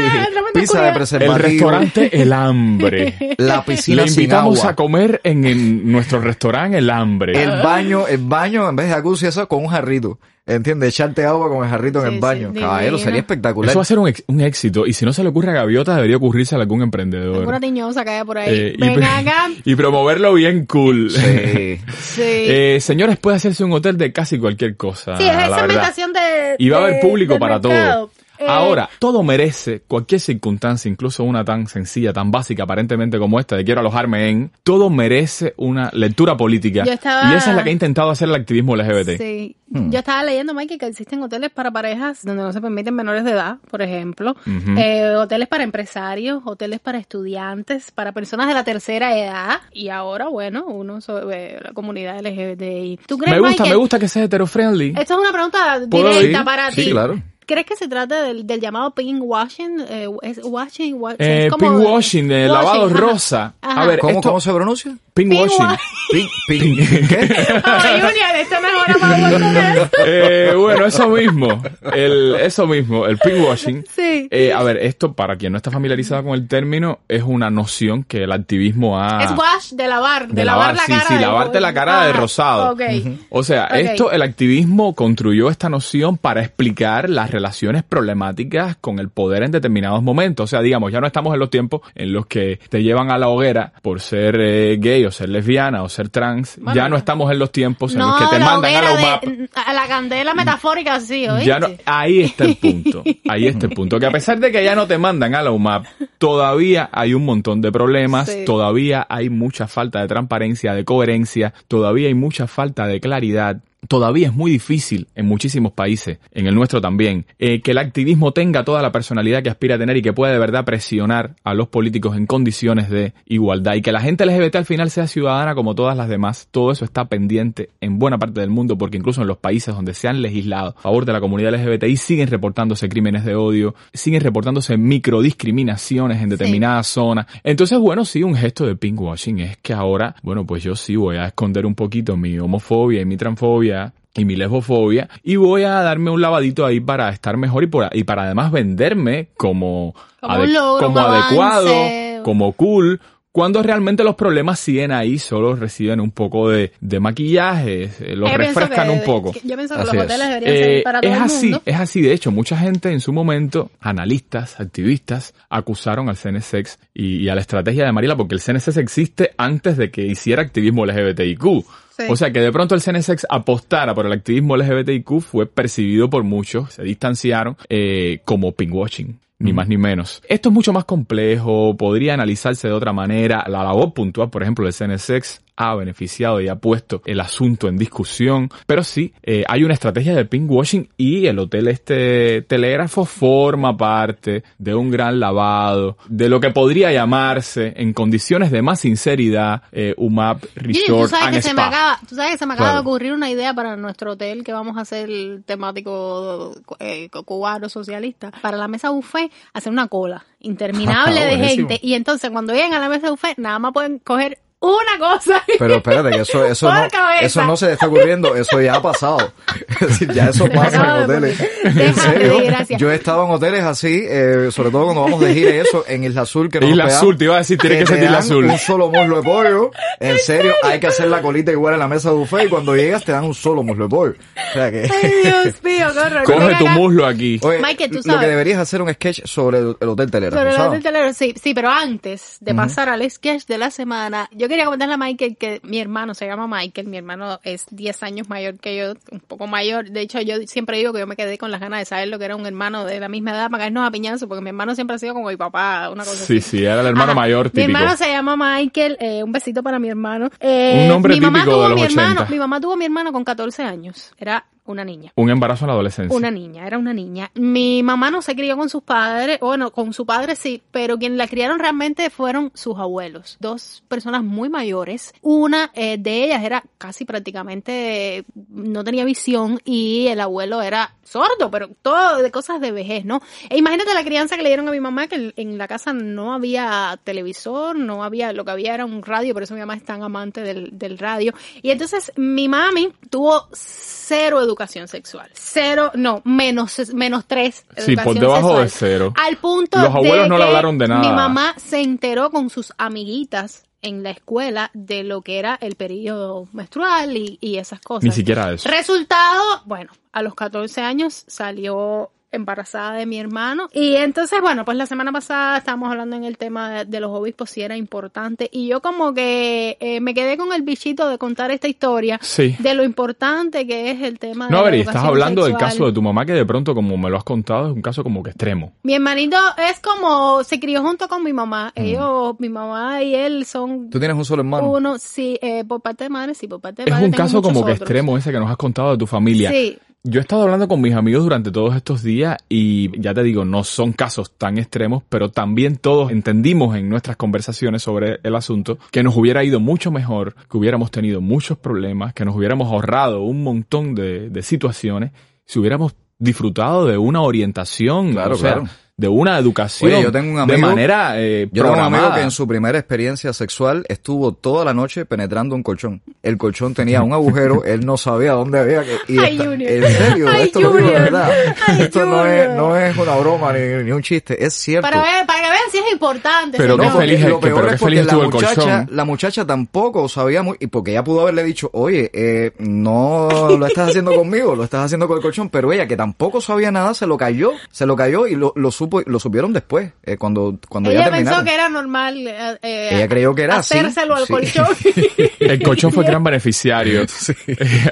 pizza de oscuridad! El preservativo, El Hambre. la piscina Le sin invitamos agua, a comer en, en nuestro restaurante El Hambre. el baño, el baño en vez de jacuzzi eso con un jarrito. ¿Entiendes? Echarte agua con el jarrito en el baño. sí, Caballero, divino. sería espectacular. Eso va a ser un, un éxito. Y si no se le ocurre a Gaviota, debería ocurrirse a algún emprendedor. Alguna tiñosa que haya por ahí. Eh, y, Ven pre- acá. y promoverlo bien cool. Sí. Sí. Eh, señores, puede hacerse un hotel de casi cualquier cosa. sí, es la esa verdad. segmentación de. Y va a haber público para mercado. todo. Eh, Ahora, todo merece, cualquier circunstancia, incluso una tan sencilla, tan básica aparentemente como esta, de quiero alojarme en, todo merece una lectura política. Yo estaba- Y esa es la que ha intentado hacer el activismo LGBT. Sí. Hmm. Yo estaba leyendo, Mikey, que existen hoteles para parejas donde no se permiten menores de edad, por ejemplo. Eh, hoteles para empresarios, hoteles para estudiantes, para personas de la tercera edad. Y ahora, bueno, uno sobre la comunidad LGBTI. ¿Tú crees, Me gusta, Michael? me gusta que sea hetero-friendly. Esto es una pregunta ¿Puedo directa ir? para Sí, ti. claro. ¿Crees que se trata del, del llamado pinkwashing? Eh, ¿Es washing? wa- Eh, es como- de washing, lavado ajá. rosa. Ajá. A ver, ¿Cómo, esto, ¿Cómo se pronuncia? pinkwashing. Pin, pin, ¿qué? Ay, Junior, esto mejora. Eh, bueno, eso mismo, el, eso mismo, el pinkwashing. Sí. Eh, a ver, esto para quien no está familiarizado con el término, es una noción que el activismo ha... Es wash de lavar, de, de lavar, lavar, la sí, cara. sí, de- lavarte la cara de rosado. Ok. O sea, esto, el activismo construyó esta noción para explicar las relaciones problemáticas con el poder en determinados momentos. O sea, digamos, ya no estamos en los tiempos en los que te llevan a la hoguera por ser eh, gay o ser lesbiana o ser trans. Bueno, ya no estamos en los tiempos en No, los que te mandan a la UMAP. de- a la candela metafórica, sí, ¿oíste? Ya no, ahí está el punto. Ahí está el punto. Que a pesar de que ya no te mandan a la UMAP, todavía hay un montón de problemas, Sí. todavía hay mucha falta de transparencia, de coherencia, todavía hay mucha falta de claridad. Todavía es muy difícil en muchísimos países, en el nuestro también, eh, que el activismo tenga toda la personalidad que aspira a tener y que pueda de verdad presionar a los políticos en condiciones de igualdad y que la gente LGBT al final sea ciudadana como todas las demás. Todo eso está pendiente en buena parte del mundo porque incluso en los países donde se han legislado a favor de la comunidad LGBTI siguen reportándose crímenes de odio, siguen reportándose microdiscriminaciones en determinadas zonas. Entonces, bueno, sí, un gesto de pinkwashing es que ahora, bueno, pues yo sí voy a esconder un poquito mi homofobia y mi transfobia y mi lesbofobia y voy a darme un lavadito ahí para estar mejor y, por, y para además venderme como, Como logro, como adecuado, como cool, cuando realmente los problemas siguen ahí, solo reciben un poco de, de maquillaje, eh, los Yo pienso refrescan que- un poco. Yo pienso que Así los es. hoteles deberían Eh, ser para todo es el así, mundo. es así. De hecho, mucha gente en su momento, analistas, activistas, acusaron al CNSX y, y a la estrategia de Marila porque el CNSX existe antes de que hiciera activismo LGBTIQ. Sí. O sea que de pronto el CNSX apostara por el activismo LGBTIQ fue percibido por muchos, se distanciaron eh, como pinkwashing. Ni más ni menos. Esto es mucho más complejo, podría analizarse de otra manera. La labor puntual, por ejemplo, del CNSX ha beneficiado y ha puesto el asunto en discusión. Pero sí, eh, hay una estrategia de pinkwashing y el hotel este telégrafo forma parte de un gran lavado, de lo que podría llamarse, en condiciones de más sinceridad, eh, UMAP Gigi, tú Resort sabes and que se me acaba, tú sabes que se me acaba Claro. de ocurrir una idea para nuestro hotel que vamos a hacer el temático eh, cubano socialista. Para la mesa buffet, hacer una cola interminable de Buenísimo. gente. Y entonces cuando lleguen a la mesa buffet, nada más pueden coger una cosa. Pero espérate, que eso, eso, no, eso no se está ocurriendo, eso ya ha pasado. Es decir, ya eso pasa en de hoteles. En serio, yo he estado en hoteles así, eh, sobre todo cuando vamos de gira eso, en Isla Azul, que no Isla nos Azul, te iba a decir, tiene que te ser Isla Azul. un solo muslo de pollo. En serio, hay que hacer la colita igual en la mesa de buffet y cuando llegas te dan un solo muslo de pollo. O sea que... Ay, Dios mío, horror. Coge tu muslo aquí. Oye, Michael, tú lo sabes. que deberías hacer un sketch sobre el, el Hotel Telera, Pero el hotel telero, sí, sí, pero antes de pasar al sketch de la semana, yo quería comentarle a Michael que mi hermano se llama Michael, mi hermano es 10 años mayor que yo, un poco mayor. De hecho, yo siempre digo que yo me quedé con las ganas de saber lo que era un hermano de la misma edad para caernos a piñazo, porque mi hermano siempre ha sido como mi papá, una cosa Sí, así. sí, era el hermano Ajá. mayor Mi típico. hermano se llama Michael, eh, un besito para mi hermano. Eh, Un nombre mi mamá típico tuvo de los mi hermano, 80. mi mamá tuvo a mi hermano con 14 años, era una niña. Un embarazo en la adolescencia. Una niña, era una niña. Mi mamá no se crió con sus padres, bueno, con su padre sí, pero quien la criaron realmente fueron sus abuelos. Dos personas muy mayores. Una eh, de ellas era casi prácticamente, no tenía visión y el abuelo era sordo, pero todo de cosas de vejez, ¿no? E imagínate la crianza que le dieron a mi mamá, que en- en la casa no había televisor, no había, lo que había era un radio, por eso mi mamá es tan amante del, del radio. Y entonces mi mami tuvo cero educación sexual. Cero, no, menos, menos tres. Sí, por educación debajo de sexual. cero. Al punto Los abuelos de no le hablaron de nada. Mi mamá se enteró con sus amiguitas en la escuela de lo que era el periodo menstrual y, y esas cosas. Ni siquiera eso. Resultado, bueno, a los 14 años salió embarazada de mi hermano y entonces bueno pues la semana pasada estábamos hablando en el tema de, de los obispos si era importante y yo como que eh, me quedé con el bichito de contar esta historia Sí. de lo importante que es el tema de No, a la ver, y estás hablando del caso de tu mamá que de pronto, como me lo has contado, es un caso como que extremo. Mi hermanito es como, se crió junto con mi mamá. Mm. Ellos, mi mamá y él son Tú tienes un solo hermano. uno, sí, eh, por parte de madre, sí, por parte de Es padre. un tengo caso como que otros. extremo ese que nos has contado de tu familia. Sí. Yo he estado hablando con mis amigos durante todos estos días y ya te digo, no son casos tan extremos, pero también todos entendimos en nuestras conversaciones sobre el asunto que nos hubiera ido mucho mejor, que hubiéramos tenido muchos problemas, que nos hubiéramos ahorrado un montón de, de situaciones si hubiéramos disfrutado de una orientación, Claro, o sea, claro. De una educación Oye, yo tengo un de manera eh, Yo tengo un amigo que en su primera experiencia sexual estuvo toda la noche penetrando un colchón. El colchón tenía un agujero, él no sabía dónde había que... Y Ay, esta- en serio, Ay, esto lo digo de Junior. verdad. Ay, esto no es, no es una broma ni, ni un chiste, es cierto. Para, ver, para que si es importante. Pero señor. qué feliz lo que- peor pero qué es porque feliz la muchacha, colchón. la muchacha tampoco sabía muy, y porque ella pudo haberle dicho, oye, eh, no lo estás haciendo conmigo, lo estás haciendo con el colchón, pero ella que tampoco sabía nada se lo cayó, se lo cayó y lo, lo supo, lo supieron después, eh, cuando, cuando ya Ella pensó terminaron. que era normal eh, eh, Ella creyó que era hacérselo al sí. colchón. El colchón fue gran beneficiario.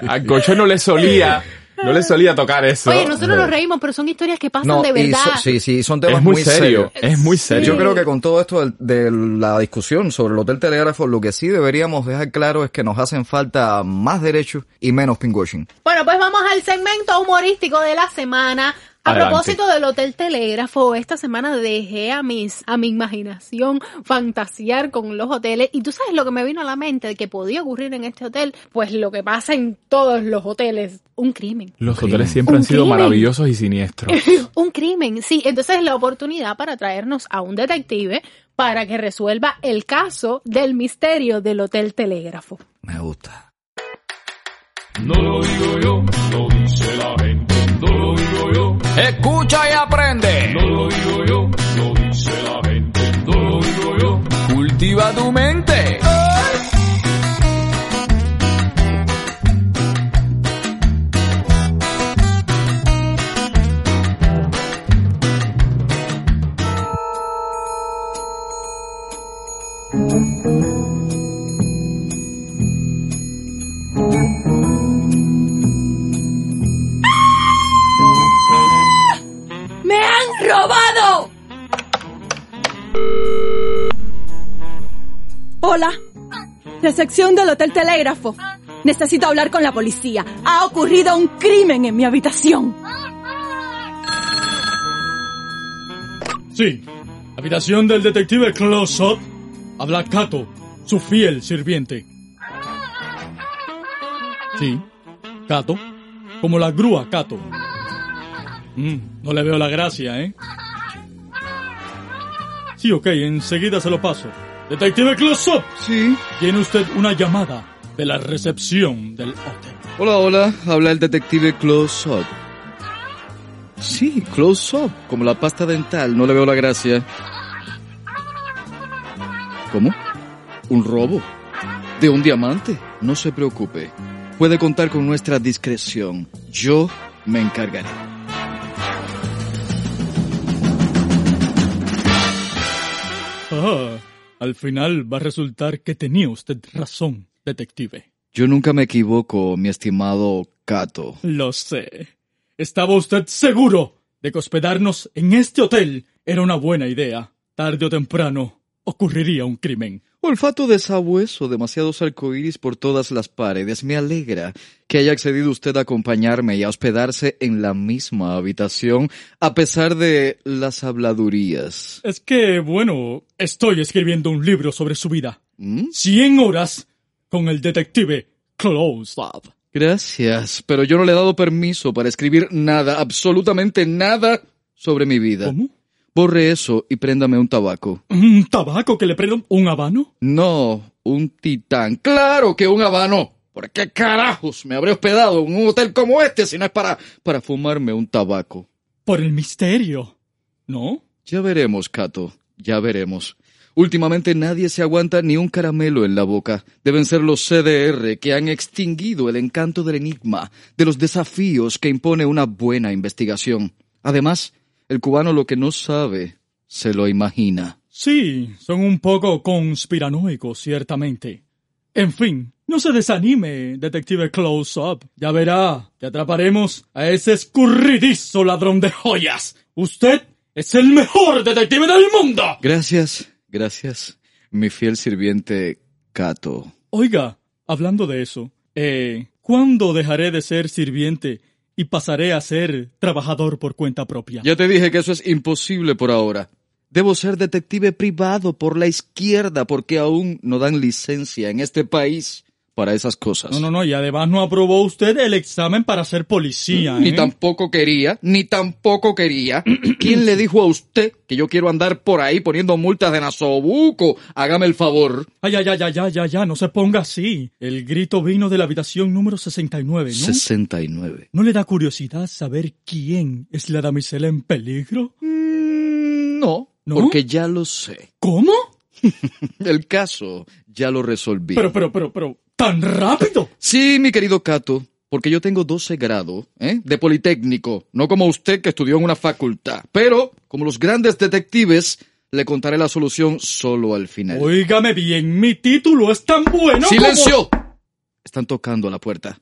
Al colchón no le solía, no le solía tocar eso. Oye, nosotros nos reímos, pero son historias que pasan No, de verdad. so- sí, sí, son temas es muy, serio, serios. es muy serio. Yo creo que con todo esto del- de, la discusión sobre el Hotel Telégrafo, lo que sí deberíamos dejar claro es que nos hacen falta más derechos y menos pinkwashing. Bueno, pues vamos al segmento humorístico de la semana. A Adelante. propósito del Hotel Telégrafo, esta semana dejé a mis, a mi imaginación fantasear con los hoteles. Y tú sabes lo que me vino a la mente de que podía ocurrir en este hotel, pues lo que pasa en todos los hoteles, un crimen. Los hoteles siempre han sido crimen. maravillosos y siniestros. un crimen, sí. Entonces la oportunidad para traernos a un detective para que resuelva el caso del misterio del Hotel Telégrafo. Me gusta. No lo digo yo, lo dice la Escucha y aprende. No lo digo yo, lo dice la gente. No lo digo yo. Cultiva tu mente. ¡Me robado! Hola. Recepción del Hotel Telégrafo. Necesito hablar con la policía. Ha ocurrido un crimen en mi habitación. Sí, habitación del detective Close-Up. Habla Cato, su fiel sirviente. Sí, Cato, como la grúa Cato. Mm, no le veo la gracia, ¿eh? Sí, ok, enseguida se lo paso. Detective Close-Up. Sí. Tiene usted una llamada de la recepción del hotel. Hola, hola, habla el detective Close Up. Sí, Close Up, como la pasta dental, no le veo la gracia. ¿Cómo? ¿Un robo? ¿De un diamante? No se preocupe. Puede contar con nuestra discreción. Yo me encargaré. Ah, al final va a resultar que tenía usted razón, detective. Yo nunca me equivoco, mi estimado Cato. Lo sé. ¿Estaba usted seguro de que hospedarnos en este hotel era una buena idea? Tarde o temprano ocurriría un crimen. Olfato de sabueso, demasiados arcoíris por todas las paredes. Me alegra que haya accedido usted a acompañarme y a hospedarse en la misma habitación, a pesar de las habladurías. Es que, bueno, estoy escribiendo un libro sobre su vida. ¿Mm? Cien horas con el detective Close Up. Gracias, pero yo no le he dado permiso para escribir nada, absolutamente nada sobre mi vida. ¿Cómo? Borre eso y préndame un tabaco. ¿Un tabaco que le prendo un habano? No, un titán. ¡Claro que un habano! ¿Por qué carajos me habré hospedado en un hotel como este si no es para, para fumarme un tabaco? Por el misterio. ¿No? Ya veremos, Cato, ya veremos. Últimamente nadie se aguanta ni un caramelo en la boca. Deben ser los CDR que han extinguido el encanto del enigma, de los desafíos que impone una buena investigación. Además, el cubano lo que no sabe, se lo imagina. Sí, son un poco conspiranoicos, ciertamente. En fin, no se desanime, detective Close Up. Ya verá, que atraparemos a ese escurridizo ladrón de joyas. Usted es el mejor detective del mundo. Gracias, gracias, mi fiel sirviente Cato. Oiga, hablando de eso, eh, ¿cuándo dejaré de ser sirviente y pasaré a ser trabajador por cuenta propia? Ya te dije que eso es imposible por ahora. Debo ser detective privado por la izquierda porque aún no dan licencia en este país para esas cosas. No, no, no, y además no aprobó usted el examen para ser policía. Ni ¿eh? tampoco quería, ni tampoco quería. ¿Quién le dijo a usted que yo quiero andar por ahí poniendo multas de nasobuco? Hágame el favor. Ay, ay, ay, ay, ay, ay, ay, no se ponga así. El grito vino de la habitación número 69, ¿no? 69. ¿No le da curiosidad saber quién es la damisela en peligro? Mm, no, ¿No? porque ya lo sé. ¿Cómo? El caso ya lo resolví. Pero, pero, pero, pero, ¿tan rápido? Sí, mi querido Cato, porque yo tengo 12 grados ¿eh? de Politécnico, no como usted que estudió en una facultad. Pero, como los grandes detectives, le contaré la solución solo al final. Óigame bien, mi título es tan bueno ¡Silencio! Están tocando a la puerta.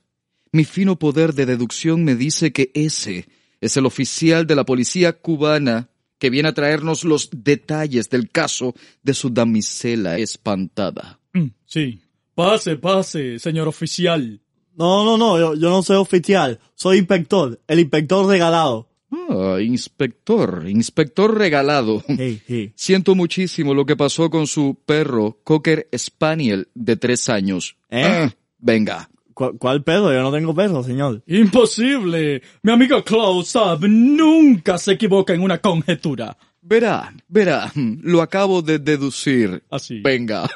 Mi fino poder de deducción me dice que ese es el oficial de la policía cubana que viene a traernos los detalles del caso de su damisela espantada. Mm, Sí. Pase, pase, señor oficial. No, no, no, yo, yo no soy oficial, soy inspector, el inspector regalado. Ah, inspector, inspector regalado. Hey, hey. Siento muchísimo lo que pasó con su perro, Cocker Spaniel, de tres años. ¿Eh? Ah, venga. ¿Cu- ¿Cuál perro? Yo no tengo perro, señor. Imposible. Mi amigo Klaus Up nunca se equivoca en una conjetura. Verá, verá, lo acabo de deducir. Así. Venga.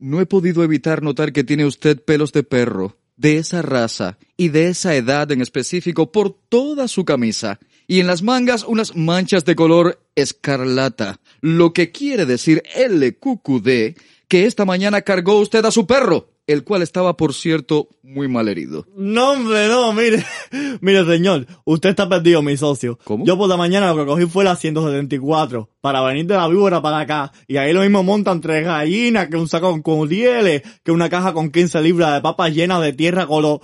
No he podido evitar notar que tiene usted pelos de perro. de esa raza y de esa edad en específico por toda su camisa y en las mangas unas manchas de color escarlata, lo que quiere decir LQQD que esta mañana cargó usted a su perro, el cual estaba, por cierto, muy mal herido. No, hombre, no, mire. Mire, señor, usted está perdido, mi socio. ¿Cómo? Yo por la mañana lo que cogí fue la 174 para venir de la víbora para acá. Y ahí lo mismo montan tres gallinas, que un saco con rieles, que una caja con 15 libras de papas llenas de tierra color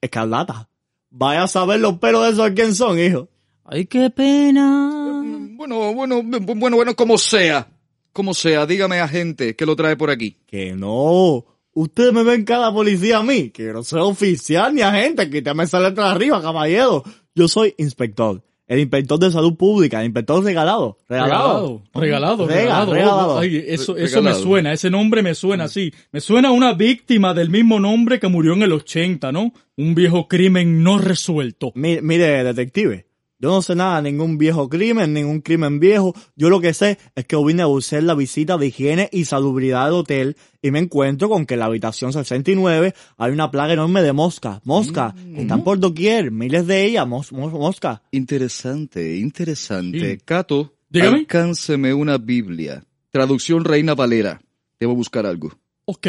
escarlata. Vaya a saber los pelos de esos quién son, hijo. Ay, qué pena. Bueno, bueno, bueno, bueno, como sea. Como sea, dígame, agente, que lo trae por aquí. Que no. Ustedes me ven cada policía a mí, que no soy oficial ni agente, que te me sale atrás arriba, caballero. Yo soy inspector. El inspector de salud pública, el inspector regalado. Regalado. Regalado, regalado. Rega- regalado. regalado. Ay, eso eso me suena, ese nombre me suena así. Me suena a una víctima del mismo nombre que murió en el 80, ¿no? Un viejo crimen no resuelto. Mire, mire, detective. Yo no sé nada ningún viejo crimen, ningún crimen viejo. Yo lo que sé es que vine a buscar la visita de higiene y salubridad del hotel y me encuentro con que en la habitación 69 hay una plaga enorme de moscas. Moscas. que Están por doquier. Miles de ellas. Mos, mos- moscas. Interesante, interesante. Sí. Cato, Dígame. alcánceme una Biblia. Traducción Reina Valera. Debo buscar algo. Ok.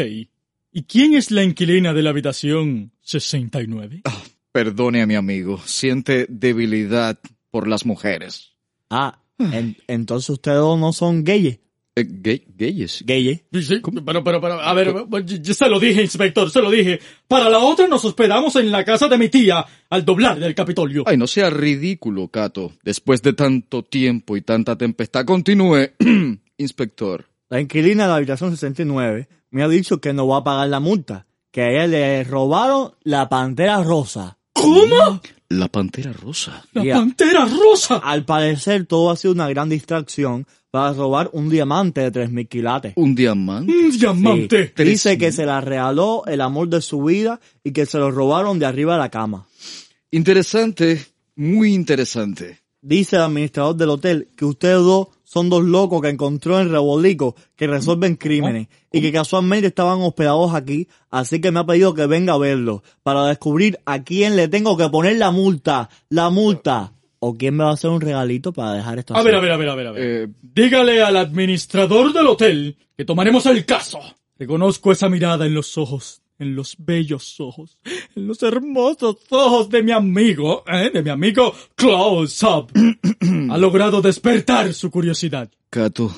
¿Y quién es la inquilina de la habitación 69? Perdone a mi amigo. Siente debilidad por las mujeres. Ah, en- entonces ustedes dos no son gayes. Eh, gay, gayes. Gayes. Sí, sí, pero, pero, pero, a ver, yo se lo dije, inspector, se lo dije. Para la otra nos hospedamos en la casa de mi tía, al doblar del Capitolio. Ay, no sea ridículo, Cato. Después de tanto tiempo y tanta tempestad, continúe, inspector. La inquilina de la habitación 69 me ha dicho que no va a pagar la multa. Que a ella le robaron la pantera rosa. ¿Cómo? La pantera rosa. ¡La pantera rosa! Al parecer todo ha sido una gran distracción para robar un diamante de 3.000 quilates. Un diamante. ¡Un diamante! Sí. Dice que se la regaló el amor de su vida y que se lo robaron de arriba de la cama. Interesante, muy interesante. Dice el administrador del hotel que ustedes dos son dos locos que encontró en Rebolico que resuelven crímenes y que casualmente estaban hospedados aquí, así que me ha pedido que venga a verlo para descubrir a quién le tengo que poner la multa, la multa, o quién me va a hacer un regalito para dejar esto A así. ver, a ver, a ver, a ver, a ver. Eh, Dígale al administrador del hotel que tomaremos el caso. Reconozco esa mirada en los ojos, en los bellos ojos, en los hermosos ojos de mi amigo, ¿eh? de mi amigo Close Up. ha logrado despertar su curiosidad. Cato,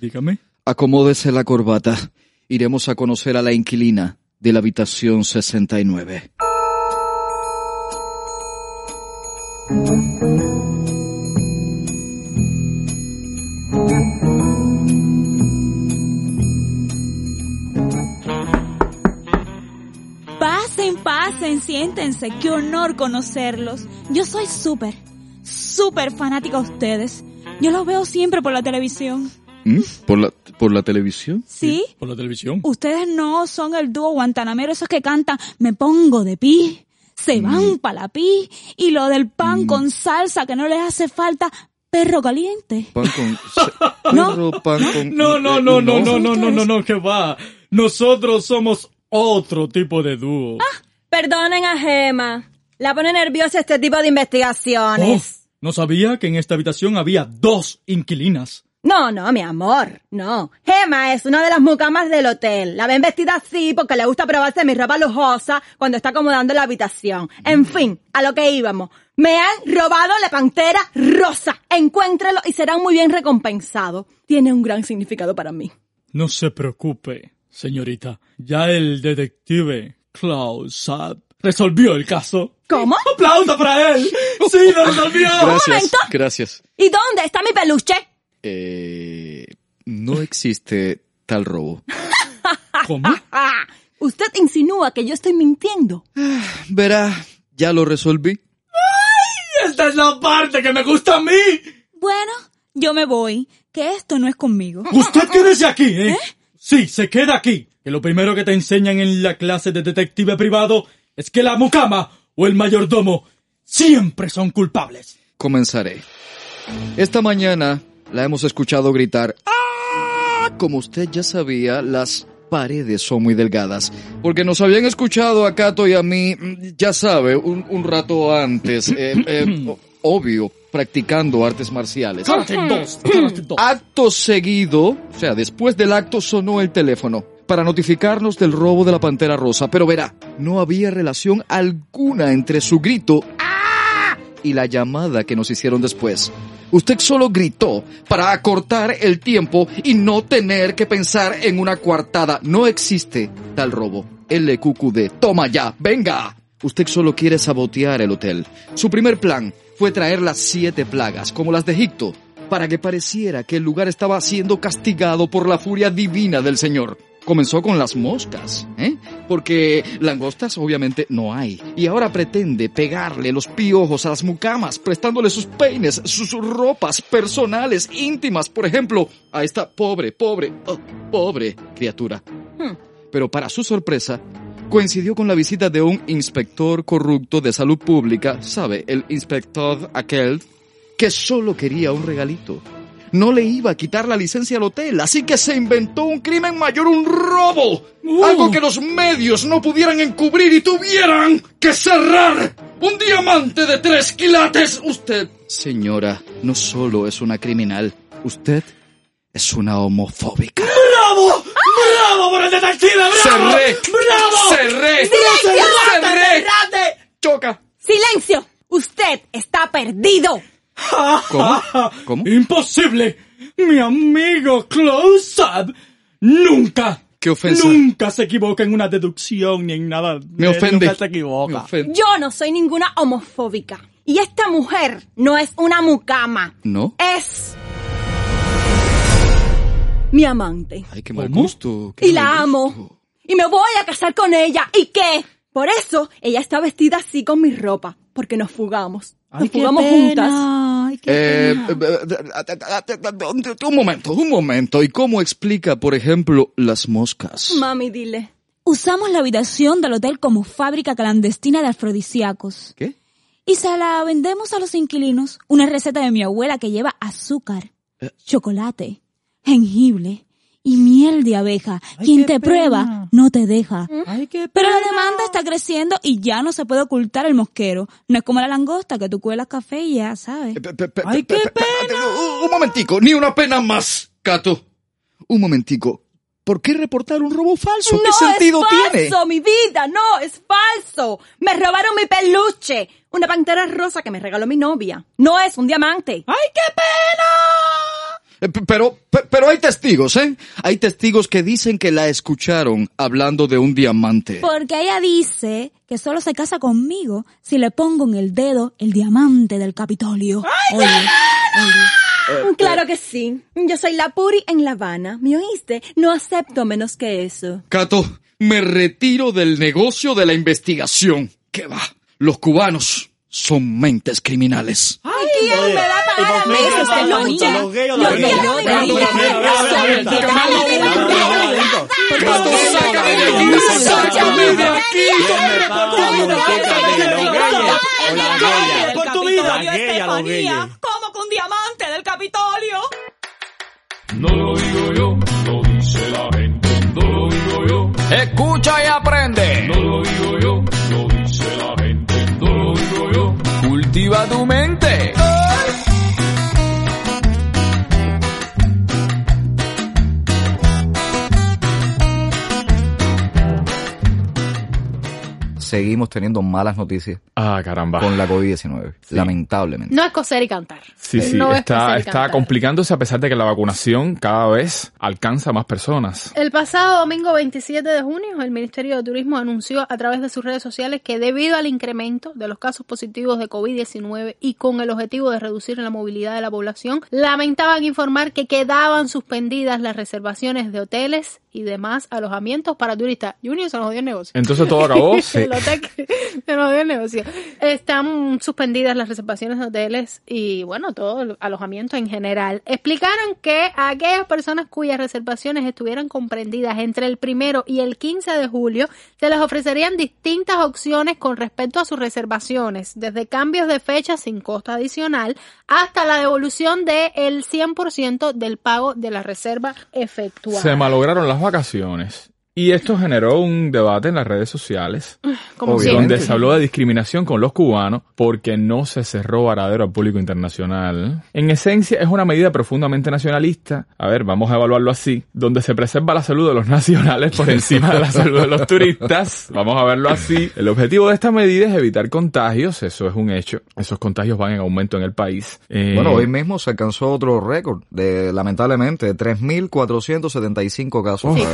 Dígame. acomódese la corbata. Iremos a conocer a la inquilina de la habitación 69. Pasen, pasen, siéntense. Qué honor conocerlos. Yo soy súper, súper fanática de ustedes. Yo los veo siempre por la televisión. ¿Mm? ¿Por la, ¿Por la televisión? ¿Sí? ¿Por la televisión? Ustedes no son el dúo guantanamero, esos que cantan Me pongo de pi, se van pa' la pi, y lo del pan con salsa que no les hace falta perro caliente. Pan con... No. perro, pan con... No, no, eh, no, no, no, no, no, no, no, que va. Nosotros somos otro tipo de dúo. Perdonen a Gema. La pone nerviosa este tipo de Oh, investigaciones. no sabía que en esta habitación había dos inquilinas. No, no, mi amor, no. Gema es una de las mucamas del hotel. La ven vestida así porque le gusta probarse mi ropa lujosa cuando está acomodando la habitación. En fin, a lo que íbamos. Me han robado la pantera rosa. Encuéntrelo y serán muy bien recompensados. Tiene un gran significado para mí. No se preocupe, señorita. Ya el detective Klaus Saab resolvió el caso. ¿Cómo? ¡Aplauso para él! ¡Sí, lo resolvió! Gracias, momento. gracias. ¿Y dónde está mi peluche? Eh, no existe tal robo. ¿Cómo? Usted insinúa que yo estoy mintiendo. Verá, ya lo resolví. ¡Esta es la parte que me gusta a mí! Bueno, yo me voy, que esto no es conmigo. Usted quédese aquí, ¿eh? Sí, se queda aquí. Que lo primero que te enseñan en la clase de detective privado es que la mucama o el mayordomo siempre son culpables. Comenzaré. Esta mañana la hemos escuchado gritar, ¡Ah! Como usted ya sabía, las paredes son muy delgadas. Porque nos habían escuchado a Cato y a mí, mm, ya sabe, un, un rato antes, eh, eh, obvio, practicando artes marciales. Acto seguido, o sea, después del acto sonó el teléfono para notificarnos del robo de la Pantera Rosa. Pero verá, no había relación alguna entre su grito y la llamada que nos hicieron después. Usted solo gritó para acortar el tiempo y no tener que pensar en una coartada. No existe tal robo. LQQD. Toma ya, venga. Usted solo quiere sabotear el hotel. Su primer plan fue traer las siete plagas, como las de Egipto, para que pareciera que el lugar estaba siendo castigado por la furia divina del Señor. Comenzó con las moscas, ¿eh? Porque langostas obviamente no hay. Y ahora pretende pegarle los piojos a las mucamas, prestándole sus peines, sus ropas personales, íntimas, por ejemplo, a esta pobre, pobre, oh, pobre criatura. Pero para su sorpresa, coincidió con la visita de un inspector corrupto de salud pública, ¿sabe? El inspector aquel que solo quería un regalito. No le iba a quitar la licencia al hotel, así que se inventó un crimen mayor, un robo. Algo que los medios no pudieran encubrir y tuvieran que cerrar. Un diamante de tres quilates. Usted, señora, no solo es una criminal, usted es una homofóbica. ¡Bravo! ¡Bravo por el detective! ¡Bravo! Cerré. ¡Bravo! Cerré. ¡Silencio! Cerré. Choca. ¡Silencio! Usted está perdido. ¿Cómo? ¿Cómo? ¡Imposible! Mi amigo Close Up nunca, ¿Qué ofensa? nunca se equivoca en una deducción ni en nada. Me ofende. Nunca se equivoca. Me ofende. Yo no soy ninguna homofóbica. Y esta mujer no es una mucama. ¿No? Es mi amante. Ay, qué mal ¿Cómo? gusto. qué Y mal la gusto. amo. Y me voy a casar con ella. ¿Y qué? Por eso ella está vestida así con mi ropa. Porque nos fugamos. Ay, qué pena. juntas. Ay, qué Eh, pena. eh, eh, un momento, un momento. ¿Y cómo explica, por ejemplo, las moscas? Mami, dile. Usamos la habitación del hotel como fábrica clandestina de afrodisíacos. ¿Qué? Y se la vendemos a los inquilinos. Una receta de mi abuela que lleva azúcar, Eh. chocolate, jengibre y miel de abeja. Ay, Quien te pena. prueba no te deja. Ay, qué Pero la pena. demanda está creciendo y ya no se puede ocultar el mosquero. No es como la langosta que tú cuelas café y ya sabes. Pe- pe- pe- Ay, pe- qué pe- pe- Un, momentico, ni una pena más, Cato. Un momentico. ¿Por qué reportar un robo falso? ¿Qué no sentido es tiene? falso, mi vida, no, es falso. Me robaron mi peluche. Una pantera rosa que me regaló mi novia. No es un diamante. Ay, qué pena. Eh, Pero, pe- pero hay testigos, ¿eh? Hay testigos que dicen que la escucharon hablando de un diamante. Porque ella dice que solo se casa conmigo si le pongo en el dedo el diamante del Capitolio. Oye, oye. Claro que sí. Yo soy la Puri en La Habana. ¿Me oíste? No acepto menos que eso. Cato, me retiro del negocio de la investigación. ¿Qué va? Los cubanos son mentes criminales. ¿Quién me va a pagar a mí ese peluche? Los gays o Yo las gays. quiero mi Pero, vida. pero, pero, pero, pero, pero, Cato, sácame de aquí, sácame de aquí. Por tu vida. Estefanía, ¿cómo con diamante del Capitolio? No lo digo yo, lo dice la gente. No lo digo yo, Escucha y aprende. no lo digo yo, Cultiva tu mente. Seguimos teniendo malas noticias Ah, caramba. con la COVID-19, lamentablemente. No es coser y cantar. Sí, sí, No está, complicándose a pesar de que la vacunación cada vez alcanza a más personas. El pasado domingo 27 de junio, el Ministerio de Turismo anunció a través de sus redes sociales que debido al incremento de los casos positivos de COVID-19 y con el objetivo de reducir la movilidad de la población, lamentaban informar que quedaban suspendidas las reservaciones de hoteles y demás alojamientos para turistas. Junior se nos dio el negocio. Entonces todo acabó. Sí. se nos dio el negocio. Están suspendidas las reservaciones de hoteles y, bueno, todo el alojamiento en general. Explicaron que a aquellas personas cuyas reservaciones estuvieran comprendidas entre el primero y el 15 de julio, se les ofrecerían distintas opciones con respecto a sus reservaciones, desde cambios de fecha sin costo adicional hasta la devolución del 100% del pago de la reserva efectuada. Se malograron las vacaciones Y esto generó un debate en las redes sociales, Como donde se habló de discriminación con los cubanos porque no se cerró Varadero al público internacional. En esencia, es una medida profundamente nacionalista. A ver, vamos a evaluarlo así, donde se preserva la salud de los nacionales por encima de la salud de los turistas. Vamos a verlo así. El objetivo de esta medida es evitar contagios, eso es un hecho. Esos contagios van en aumento en el país. Eh, Bueno, hoy mismo se alcanzó otro récord de, lamentablemente, de 3.475 casos. Sí,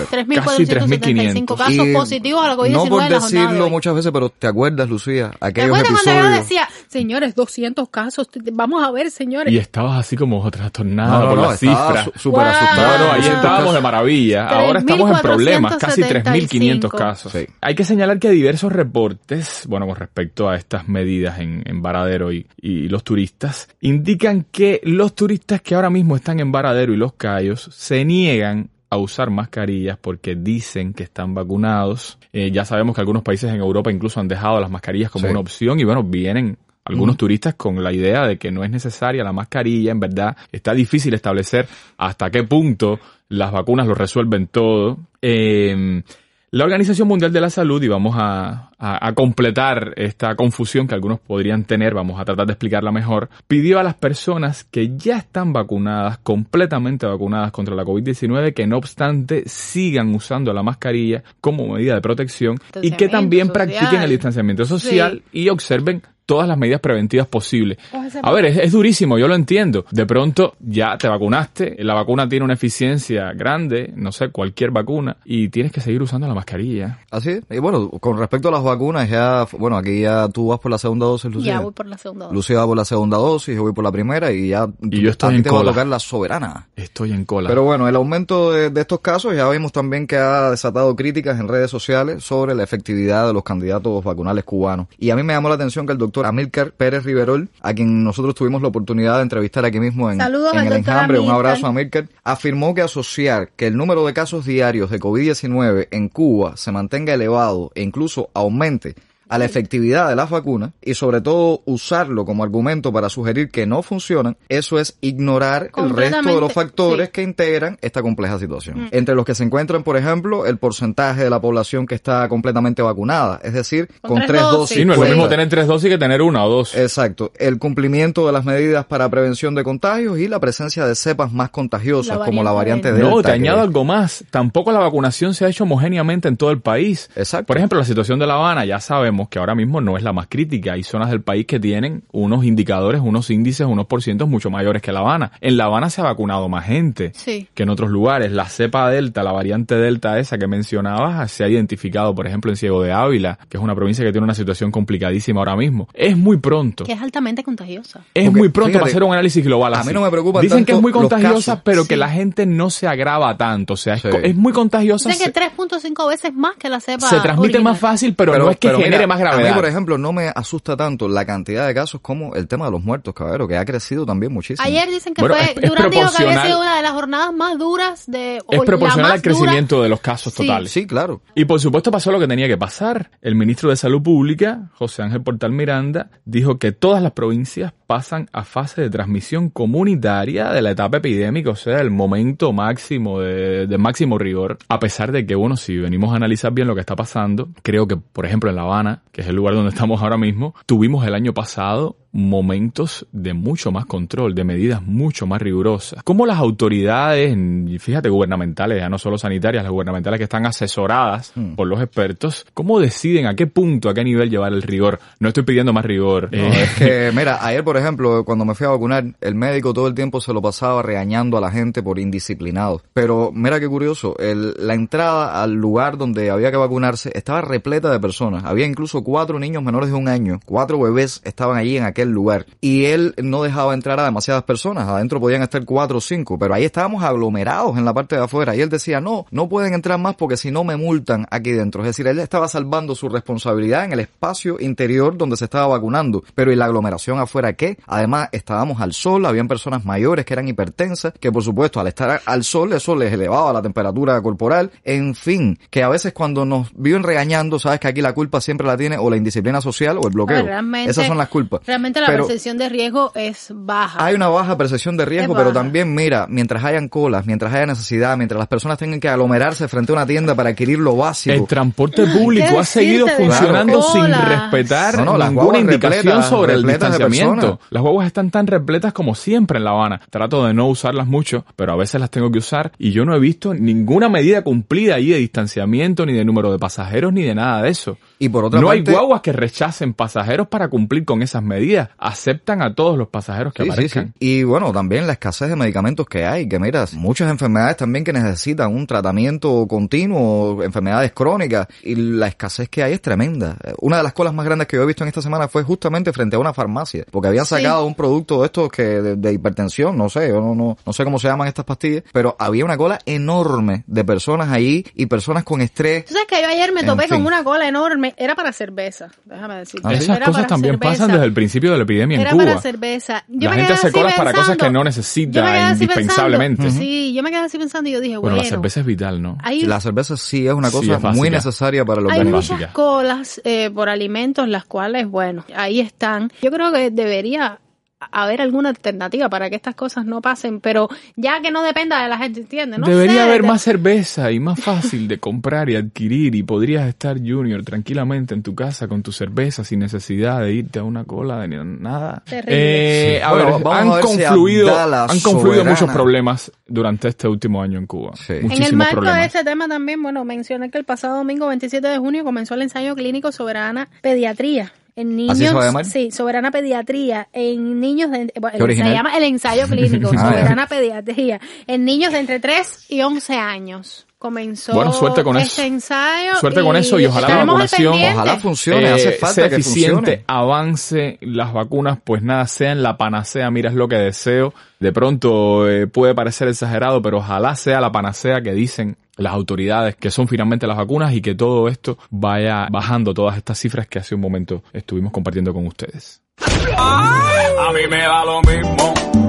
A ver. 3.475 casos Y positivos a la COVID-19 No por en la jornada de decirlo hoy. muchas veces, pero ¿te acuerdas, Lucía? ¿Te Aquellos acuerdas cuando yo decía, señores, 200 casos, vamos a ver, señores? Y estabas así como trastornado No, no, por no, las cifras. súper Wow. asustado. No, no, ahí Ah. estábamos de maravilla. Ahora estamos en problemas, casi 3.500 3.475. casos. Hay que señalar que diversos reportes, bueno, con respecto a estas medidas en, en Varadero y, y los turistas, indican que los turistas que ahora mismo están en Varadero y Los Cayos se niegan a usar mascarillas porque dicen que están vacunados. Eh, ya sabemos que algunos países en Europa incluso han dejado las mascarillas como Sí. una opción y bueno, vienen algunos turistas con la idea de que no es necesaria la mascarilla, en verdad está difícil establecer hasta qué punto las vacunas lo resuelven todo. Eh, la Organización Mundial de la Salud, y vamos a, a- a completar esta confusión que algunos podrían tener, vamos a tratar de explicarla mejor, pidió a las personas que ya están vacunadas, completamente vacunadas contra la COVID-19, que no obstante sigan usando la mascarilla como medida de protección y que también social. practiquen el distanciamiento social y observen todas las medidas preventivas posibles. Cógese A ver, es, es durísimo, yo lo entiendo. De pronto ya te vacunaste, la vacuna tiene una eficiencia grande, no sé, cualquier vacuna, y tienes que seguir usando la mascarilla. Así es. Y bueno, con respecto a las vacunas, ya, bueno, aquí ya tú vas por la segunda dosis, Lucía. Ya voy por la segunda dosis. Lucía va por la segunda dosis, yo voy por la primera y ya Y yo estoy a en te va a cola. tocar la soberana. Estoy en cola. Pero bueno, el aumento de, de estos casos ya vimos también que ha desatado críticas en redes sociales sobre la efectividad de los candidatos vacunales cubanos. Y a mí me llamó la atención que el doctor Amílcar Pérez Riverol, a quien nosotros tuvimos la oportunidad de entrevistar aquí mismo en, Saludos en al el doctor enjambre, un abrazo a Amílcar, afirmó que asociar que el número de casos diarios de COVID-19 en Cuba se mantenga elevado e incluso aumente a la efectividad de las vacunas y sobre todo usarlo como argumento para sugerir que no funcionan, eso es ignorar el resto de los factores sí. que integran esta compleja situación. Mm. Entre los que se encuentran, por ejemplo, el porcentaje de la población que está completamente vacunada, es decir, Con con, tres tres dosis. Sí, no es lo mismo tener tres dosis que tener una o dos. Exacto. El cumplimiento de las medidas para prevención de contagios y la presencia de cepas más contagiosas, La como la variante No, Delta. te que- añado algo más. Tampoco la vacunación se ha hecho homogéneamente en todo el país. Exacto. Por ejemplo, la situación de La Habana, ya sabemos que ahora mismo no es la más crítica. Hay zonas del país que tienen unos indicadores, unos índices, unos porcientos mucho mayores que La Habana. En La Habana se ha vacunado más gente Sí. que en otros lugares. La cepa Delta, la variante Delta esa que mencionabas, se ha identificado, por ejemplo, en Ciego de Ávila, que es una provincia que tiene una situación complicadísima ahora mismo. Es muy pronto. Que es altamente contagiosa. Es Porque, muy pronto fíjate, para hacer un análisis global a mí no me preocupan Dicen que es muy contagiosa, pero que la gente no se agrava tanto. O sea, es, Sí. co- es muy contagiosa. Dicen que se, 3.5 veces más que la cepa se transmite original. más fácil, pero, no es que pero genere mira, más A mí, por ejemplo, no me asusta tanto la cantidad de casos como el tema de los muertos, caballero, que ha crecido también muchísimo. Ayer dicen que Bueno, fue, es- dijo que había sido una de las jornadas más duras de... es la proporcional al crecimiento dura. de los casos Sí. totales. Sí, claro. Y por supuesto pasó lo que tenía que pasar. El ministro de Salud Pública, José Ángel Portal Miranda, dijo que todas las provincias pasan a fase de transmisión comunitaria de la etapa epidémica, o sea, el momento máximo de, de máximo rigor. A pesar de que, bueno, si venimos a analizar bien lo que está pasando, creo que, por ejemplo, en La Habana, que es el lugar donde estamos ahora mismo, tuvimos el año pasado momentos de mucho más control, de medidas mucho más rigurosas. Como las autoridades, fíjate, gubernamentales, ya no solo sanitarias, las gubernamentales que están asesoradas Hmm. por los expertos, cómo deciden a qué punto, a qué nivel llevar el rigor. No estoy pidiendo más rigor. No, Eh, es que, mira, ayer, por ejemplo, cuando me fui a vacunar, el médico todo el tiempo se lo pasaba regañando a la gente por indisciplinados. Pero mira qué curioso, el- la entrada al lugar donde había que vacunarse estaba repleta de personas. Había incluso cuatro niños menores de un año, cuatro bebés estaban allí en aquel lugar. Y él no dejaba entrar a demasiadas personas, adentro podían estar cuatro o cinco, pero ahí estábamos aglomerados en la parte de afuera. Y él decía, no, no pueden entrar más porque si no me multan aquí dentro. Es decir, él estaba salvando su responsabilidad en el espacio interior donde se estaba vacunando. Pero ¿y la aglomeración afuera qué? Además, estábamos al sol, habían personas mayores que eran hipertensas, que por supuesto al estar al sol eso les elevaba la temperatura corporal. En fin, que a veces cuando nos viven regañando, sabes que aquí la culpa siempre la tiene o la indisciplina social o el bloqueo. A ver, realmente- Esas son las culpas. Realmente realmente la Pero- percepción de riesgo es baja. Hay una baja percepción de riesgo, Es pero baja. también, mira, mientras hayan colas, mientras haya necesidad, mientras las personas tengan que aglomerarse frente a una tienda para adquirir lo básico. El transporte público ¿Qué ha seguido funcionando sin respetar No, no, las ninguna guaguas indicación repletas, sobre el repletas de distanciamiento. Las guaguas están tan repletas como siempre en La Habana. Trato de no usarlas mucho, pero a veces las tengo que usar y yo no he visto ninguna medida cumplida ahí de distanciamiento, ni de número de pasajeros, ni de nada de eso. Y por otra no parte- hay guaguas que rechacen pasajeros para cumplir con esas medidas. Aceptan a todos los pasajeros que Sí, sí, aparezcan. sí. Y bueno, también la escasez de medicamentos que hay, que miras, muchas enfermedades también que necesitan un tratamiento continuo, enfermedades crónicas, y la escasez que hay es tremenda. Una de las colas más grandes que yo he visto en esta semana fue justamente frente a una farmacia, porque habían Sí. sacado un producto de estos que de, de hipertensión, no sé, yo no, no, no sé cómo se llaman estas pastillas, pero había una cola enorme de personas ahí y personas con estrés. Tú sabes que yo ayer me En topé fin. con una cola enorme. Era para cerveza, déjame decirte. Ah. Esas Era cosas también cerveza. pasan desde el principio de la epidemia en Era Cuba. para cerveza. Yo la me gente quedé hace así colas para cosas pensando. que no necesita indispensablemente. pensando. Sí, yo me quedé así pensando y yo dije, Bueno, bueno, la cerveza es vital, ¿no? hay, La cerveza sí es una Sí, cosa es muy necesaria para el hay organismo. muchas colas eh, por alimentos, las cuales, bueno, ahí están. Yo creo que debería haber alguna alternativa para que estas cosas no pasen, pero ya que no dependa de la gente, ¿entiendes? No Debería sé, haber de- más cerveza y más fácil de comprar y adquirir y podrías estar Junior tranquilamente en tu casa con tu cerveza sin necesidad de irte a una cola de ni nada. Terrible. Eh, a Bueno, ver, vamos a han ver confluido, han confluido muchos problemas durante este último año en Cuba. Sí. En el marco problemas. de este tema también, bueno, mencioné que el pasado domingo 27 de junio comenzó el ensayo clínico Soberana Pediatría. En niños, ¿Así se va a llamar? sí, Soberana Pediatría, en niños de, bueno, se llama el ensayo clínico, Ah. Soberana Pediatría, en niños de entre 3 y 11 años. Comenzó Bueno, suerte con este eso. ensayo. Suerte con eso y ojalá la vacunación-. Ojalá funcione, Eh, hace falta sea que eficiente, funcione. avance las vacunas, pues nada, sean la panacea, mira es lo que deseo. De pronto eh, puede parecer exagerado, pero ojalá sea la panacea que dicen las autoridades que son finalmente las vacunas y que todo esto vaya bajando todas estas cifras que hace un momento estuvimos compartiendo con ustedes. A mí me da lo mismo.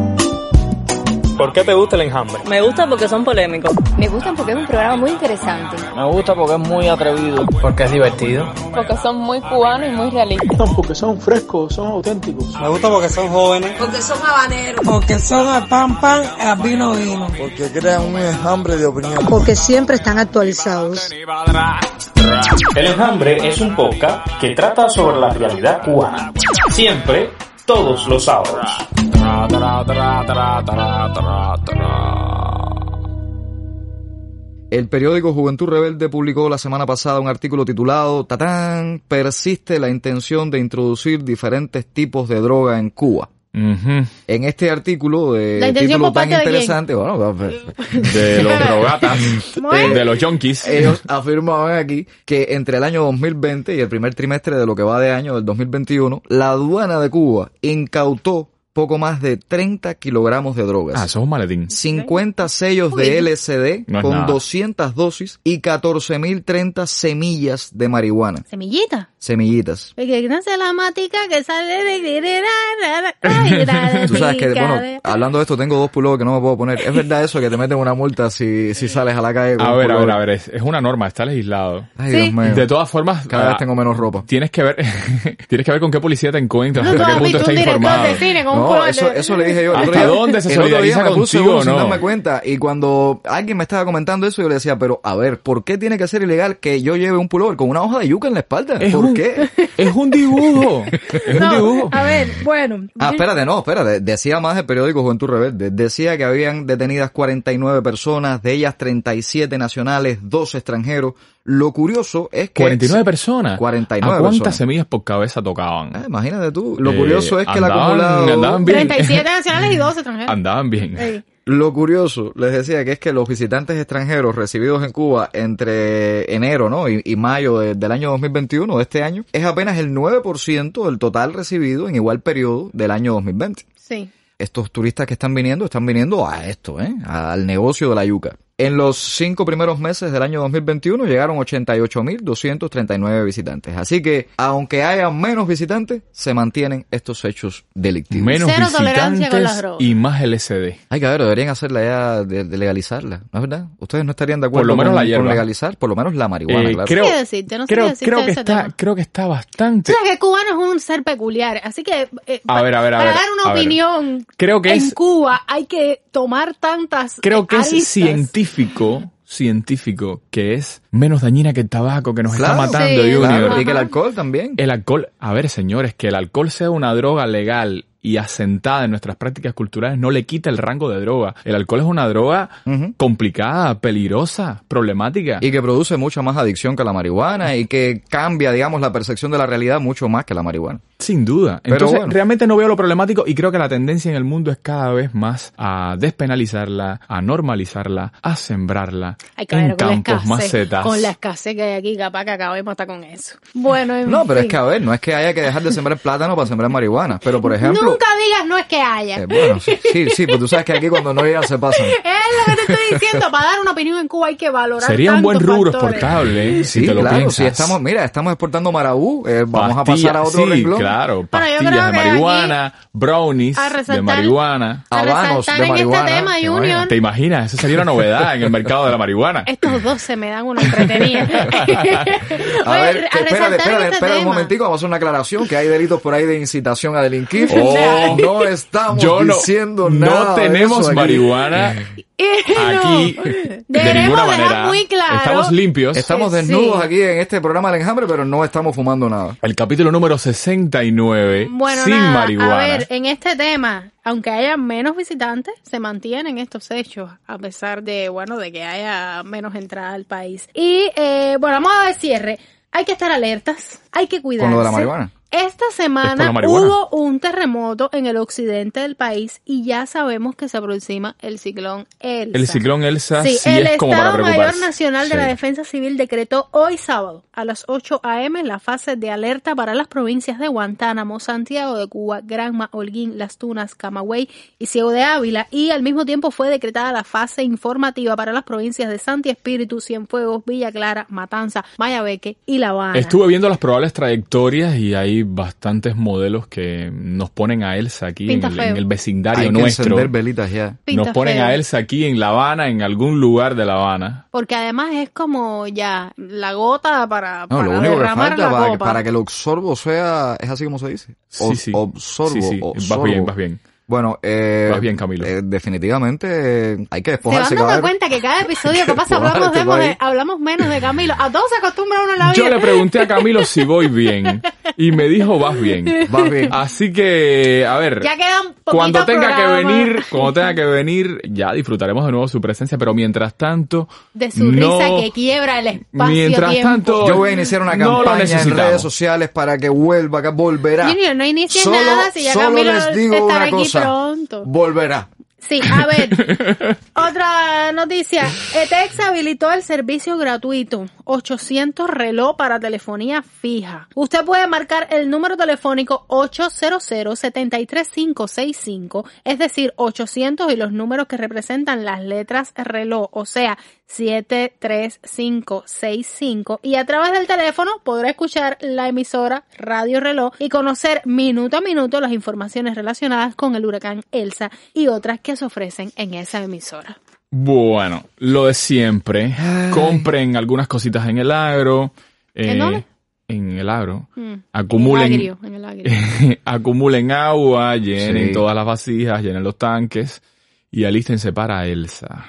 ¿Por qué te gusta el enjambre? Me gusta porque son polémicos. Me gustan porque es un programa muy interesante. Me gusta porque es muy atrevido. Porque es divertido. Porque son muy cubanos y muy realistas. Porque son frescos, son auténticos. Me gusta porque son jóvenes. Porque son habaneros. Porque son a pan pan, a vino vino. Porque crean un enjambre de opinión. Porque siempre están actualizados. El enjambre es un podcast que trata sobre la realidad cubana. Siempre, todos los sábados. Tra, tra, tra, tra, tra, tra, tra. El periódico Juventud Rebelde publicó la semana pasada un artículo titulado Tatán, persiste la intención de introducir diferentes tipos de droga en Cuba. En este artículo de La título tan de interesante, bueno, De los drogatas, Bueno. de los junkies. ellos afirmaban aquí que entre el año 2020 y el primer trimestre de lo que va de año del 2021, la aduana de Cuba incautó poco más de 30 kilogramos de drogas. Ah, eso es un maletín. 50 sellos de LSD No con nada. 200 dosis y 14.030 semillas de marihuana. Semillita. Semillitas. Porque nace la matica que sale de... Tú sabes que, bueno, hablando de esto, tengo dos pullovers que no me puedo poner. ¿Es verdad eso que te meten una multa si, si sales a la calle con A un ver, a ver, a ver, es, es una norma, está legislado. Ay, Dios mío. De todas formas, Cada ah, vez tengo menos ropa. tienes que ver, tienes que ver con qué policía te encuentras, No, hasta qué punto visto está un director informado. de cine un No, eso, eso le dije yo. El otro ¿Hasta día- dónde se el otro día solidariza me puse contigo uno sin darme cuenta. Y cuando alguien me estaba comentando eso, yo le decía, pero a ver, ¿por qué tiene que ser ilegal que yo lleve un pullover con una hoja de yuca en la espalda? Es ¿Por un- qué? Es un dibujo. Es un No, dibujo. a ver, bueno. Ah, espérate, no, espérate. Decía más el periódico Juventud Rebelde. Decía que habían detenidas 49 personas, de ellas 37 nacionales, 2 extranjeros. Lo curioso es que... 49 personas. 49 ¿A cuántas personas. semillas por cabeza tocaban? Ah, imagínate tú. Lo Eh, curioso es que el andaban- acumulado... andaban bien. 37 nacionales y 12 extranjeros. Andaban bien. Ey. Lo curioso, les decía que es que los visitantes extranjeros recibidos en Cuba entre enero ¿no? y, y mayo de- del año 2021, de este año, es apenas el 9% del total recibido en igual periodo del año 2020. Sí. Estos turistas que están viniendo, están viniendo a esto, ¿eh? al negocio de la yuca. En los cinco primeros meses del año 2021 llegaron 88.239 visitantes. Así que, aunque haya menos visitantes, se mantienen estos hechos delictivos. Menos Cero tolerancia con las visitantes drogas. y más LSD. Hay que ver, deberían hacerla ya de, de legalizarla, ¿no es verdad? ¿Ustedes no estarían de acuerdo Por lo menos con, la con legalizar? Por lo menos la marihuana, Eh, claro. creo, decirte, no que está, tema. creo que está bastante. Sabes que cubano es un ser peculiar, así que eh, A pa- ver, a ver, a para ver, dar una a ver. opinión Creo que en es- Cuba hay que tomar tantas Creo eh, que es aristas. Científico, científico, que es menos dañina que el tabaco que nos Claro, está matando, Sí, Junior. Claro, y que el alcohol también. El alcohol, a ver señores, que el alcohol sea una droga legal y asentada en nuestras prácticas culturales no le quita el rango de droga. El alcohol es una droga complicada, peligrosa, problemática. Y que produce mucha más adicción que la marihuana y que cambia, digamos, la percepción de la realidad mucho más que la marihuana. Sin duda. Pero Entonces, bueno. realmente no veo lo problemático y creo que la tendencia en el mundo es cada vez más a despenalizarla, a normalizarla, a sembrarla Hay que en ver con la campos, escasez, macetas. Con la escasez que hay aquí, capaz que acabemos hasta con eso. Bueno, en No, pero es que a ver, no es que haya que dejar de sembrar plátano para sembrar marihuana. Pero, por ejemplo... Nunca digas no es que haya. eh, bueno, sí, sí, sí, pero tú sabes que aquí cuando no llega se pasan. Es lo que te estoy diciendo, para dar una opinión en Cuba hay que valorar Sería un buen rubro factores. exportable, si Sí, te lo claro, piensas. si estamos, mira, estamos exportando marabú, eh, vamos a pasar a otro sí, renglón. claro, pastillas de marihuana, brownies de marihuana. Habanos de en marihuana. este tema, ¿te Junior, imaginas? ¿Te imaginas? Eso sería una novedad en el mercado de la marihuana. estos dos se me dan una entretenida. A ver, a espérate, espérate, este espérate un momentico, vamos a hacer una aclaración, que hay delitos por ahí de incitación a delinquir. Oh. No estamos Yo no, diciendo no nada de tenemos eso aquí. marihuana aquí de Debemos ninguna manera. muy claro- Estamos limpios. Estamos Sí. desnudos aquí en este programa del enjambre, pero no estamos fumando nada. El capítulo número 69, Bueno, sin nada, marihuana. a ver, en este tema, aunque haya menos visitantes, se mantienen estos hechos, a pesar de, bueno, de que haya menos entrada al país. Y, eh, bueno, vamos a ver cierre. Hay que estar alertas, hay que cuidarse. Con lo de la marihuana. Esta semana hubo un terremoto en el occidente del país y ya sabemos que se aproxima el ciclón Elsa. El ciclón Elsa sí, el es como para Estado Mayor. Nacional de Sí. la Defensa Civil decretó hoy sábado a las 8 a.m. la fase de alerta para las provincias de Guantánamo, Santiago de Cuba, Granma, Holguín, Las Tunas, Camagüey y Ciego de Ávila y al mismo tiempo fue decretada la fase informativa para las provincias de Santi Espíritu, Cienfuegos, Villa Clara, Matanza, Mayabeque y La Habana. Estuve viendo las probables trayectorias y hay bastantes modelos que nos ponen a Elsa aquí en el, en el vecindario Hay que nuestro. encender velitas ya. Pinta Nos ponen feo. a Elsa aquí en La Habana, en algún lugar de La Habana. Porque además es como ya la gota para, No, para lo único que derramar falta la para que, copa. para que el absorbo sea, es así como se dice. Sí, sí. Absorbo, Sí, sí. Vas bien, vas bien. Bueno, eh, Vas bien, Camilo. eh, definitivamente eh, hay que Se van despojarse dando cuenta que cada episodio que pasa hablamos, menos de, país. hablamos menos de Camilo. A todos se acostumbra uno en la vida. Yo le pregunté a Camilo si voy bien y me dijo vas bien. Vas bien. Así que, a ver, Ya quedan cuando tenga que programas venir, cuando tenga que venir, ya disfrutaremos de nuevo su presencia, pero mientras tanto, de su no- risa que quiebra el espacio Mientras tiempo. tanto, Yo voy a iniciar una No campaña en redes sociales para que vuelva, que volverá. Junior, no inicies Solo- nada si ya solo Camilo les digo estará una aquí cosa. Pronto. Volverá. Sí, a ver. Otra noticia. ETEX habilitó el servicio gratuito 800 reloj para telefonía fija. Usted puede marcar el número telefónico 800-73565, es decir, 800 y los números que representan las letras reloj, o sea, 73565 y a través del teléfono podrá escuchar la emisora Radio Reloj y conocer minuto a minuto las informaciones relacionadas con el huracán Elsa y otras que se ofrecen en esa emisora. Bueno, lo de siempre. Compren algunas cositas en el agro. eh, ¿En dónde? En el agro. Mm, Acumulen, En el agrio, en el agrio. acumulen agua, llenen Sí. todas las vasijas, llenen los tanques y alístense para Elsa.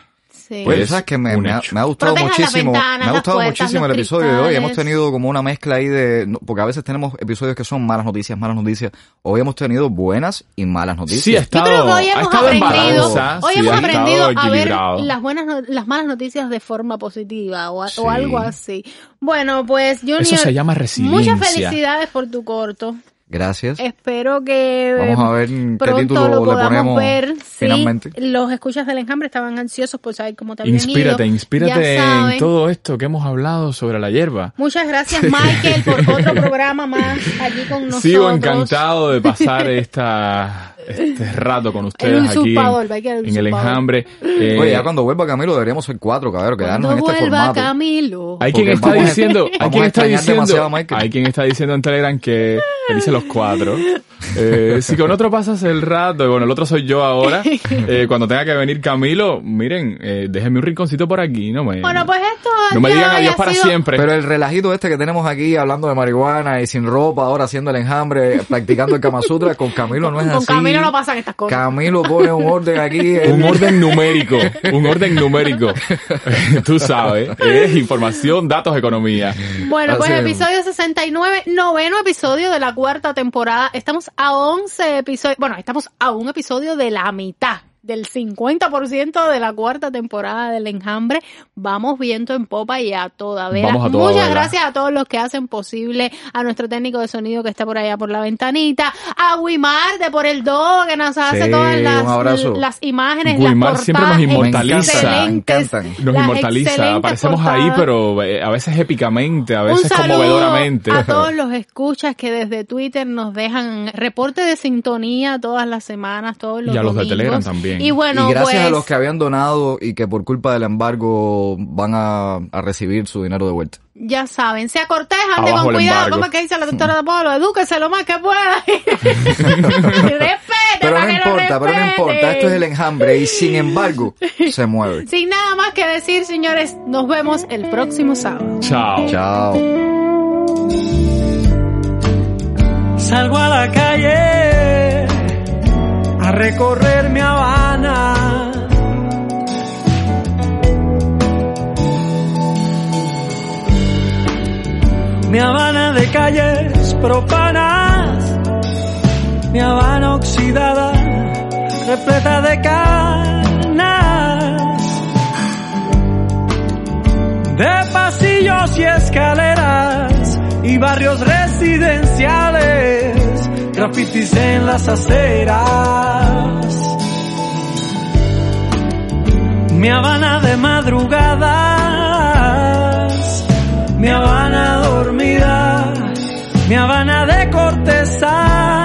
Sí. Oye, Es sabes que me, ha, hecho. me ha gustado Protejan muchísimo, ventanas, me ha gustado puertas, muchísimo el episodio de hoy. Hemos tenido como una mezcla ahí de, no, porque a veces tenemos episodios que son malas noticias, malas noticias. Hoy hemos tenido buenas y malas noticias. Sí, ha Yo estado, creo que hoy ha hemos aprendido, hoy sí, hemos ha aprendido estado a ver equilibrado. las buenas, no- las malas noticias de forma positiva o, Sí. o algo así. Bueno, pues Junior, Eso se llama resiliencia. muchas felicidades por tu corto. Gracias. Espero que Vamos a ver qué pronto título lo le podamos ponemos ver. Sí, finalmente. los escuchas del enjambre estaban ansiosos por saber cómo te habían Inspírate, ido. inspírate en todo esto que hemos hablado sobre la hierba. Muchas gracias Michael por otro programa más aquí con nosotros. Sigo encantado de pasar esta, este rato con El ustedes aquí usurpador, en, el en el enjambre. Eh, Oye, ya cuando vuelva Camilo deberíamos ser cuatro, cabrón, quedarnos en este vuelva formato. Camilo. Hay quien está diciendo, hay quien está diciendo, hay quien está diciendo en Telegram que dice los cuatro. Eh, si con otro pasas el rato, y bueno, el otro soy yo ahora. eh, cuando tenga que venir Camilo, miren, eh, déjenme un rinconcito por aquí, no me, Bueno, pues esto no me digan adiós para sido- siempre. Pero el relajito este que tenemos aquí hablando de marihuana y sin ropa, ahora haciendo el enjambre, practicando el Kama Sutra, con Camilo no es Con así. Camilo no pasan estas cosas. Camilo pone un orden aquí. un orden numérico, un orden numérico. Tú sabes, es información, datos, economía. Bueno, pues Así es. episodio 69, noveno episodio de la cuarta temporada. Estamos a 11 episodios, bueno, estamos a un episodio de la mitad del 50% de la cuarta temporada del Enjambre. Vamos viento en popa y a toda vela. Vamos a toda Muchas vela. gracias a todos los que hacen posible, a nuestro técnico de sonido que está por allá por la ventanita, a Wimar de Por el Do que nos hace Sí, todas las, las imágenes, Guimar las siempre nos portadas inmortaliza. excelentes, Nos las inmortaliza, excelentes aparecemos ahí, portadas. pero eh, a veces épicamente, a Un veces saludo conmovedoramente. a todos los escuchas que desde Twitter nos dejan reporte de sintonía todas las semanas, todos los Y a los de. Telegram también. Y bueno, y gracias pues, a los que habían donado y que por culpa del embargo van a, a recibir su dinero de vuelta. ya saben, sea cortés, ande Abajo con cuidado, como es que dice la doctora de Polo, edúquese lo más que pueda. Respete, Pero no importa, pero no importa, esto es el enjambre y sin embargo se mueve. Sin nada más que decir, señores, nos vemos el próximo sábado. Chao. Chao. Salgo a la calle recorrer mi Habana. Mi Habana de calles profanas, mi Habana oxidada, repleta de canas, de pasillos y escaleras y barrios residenciales, grafitis en las aceras. mi habana de madrugadas, mi habana dormida, mi habana de cortesas.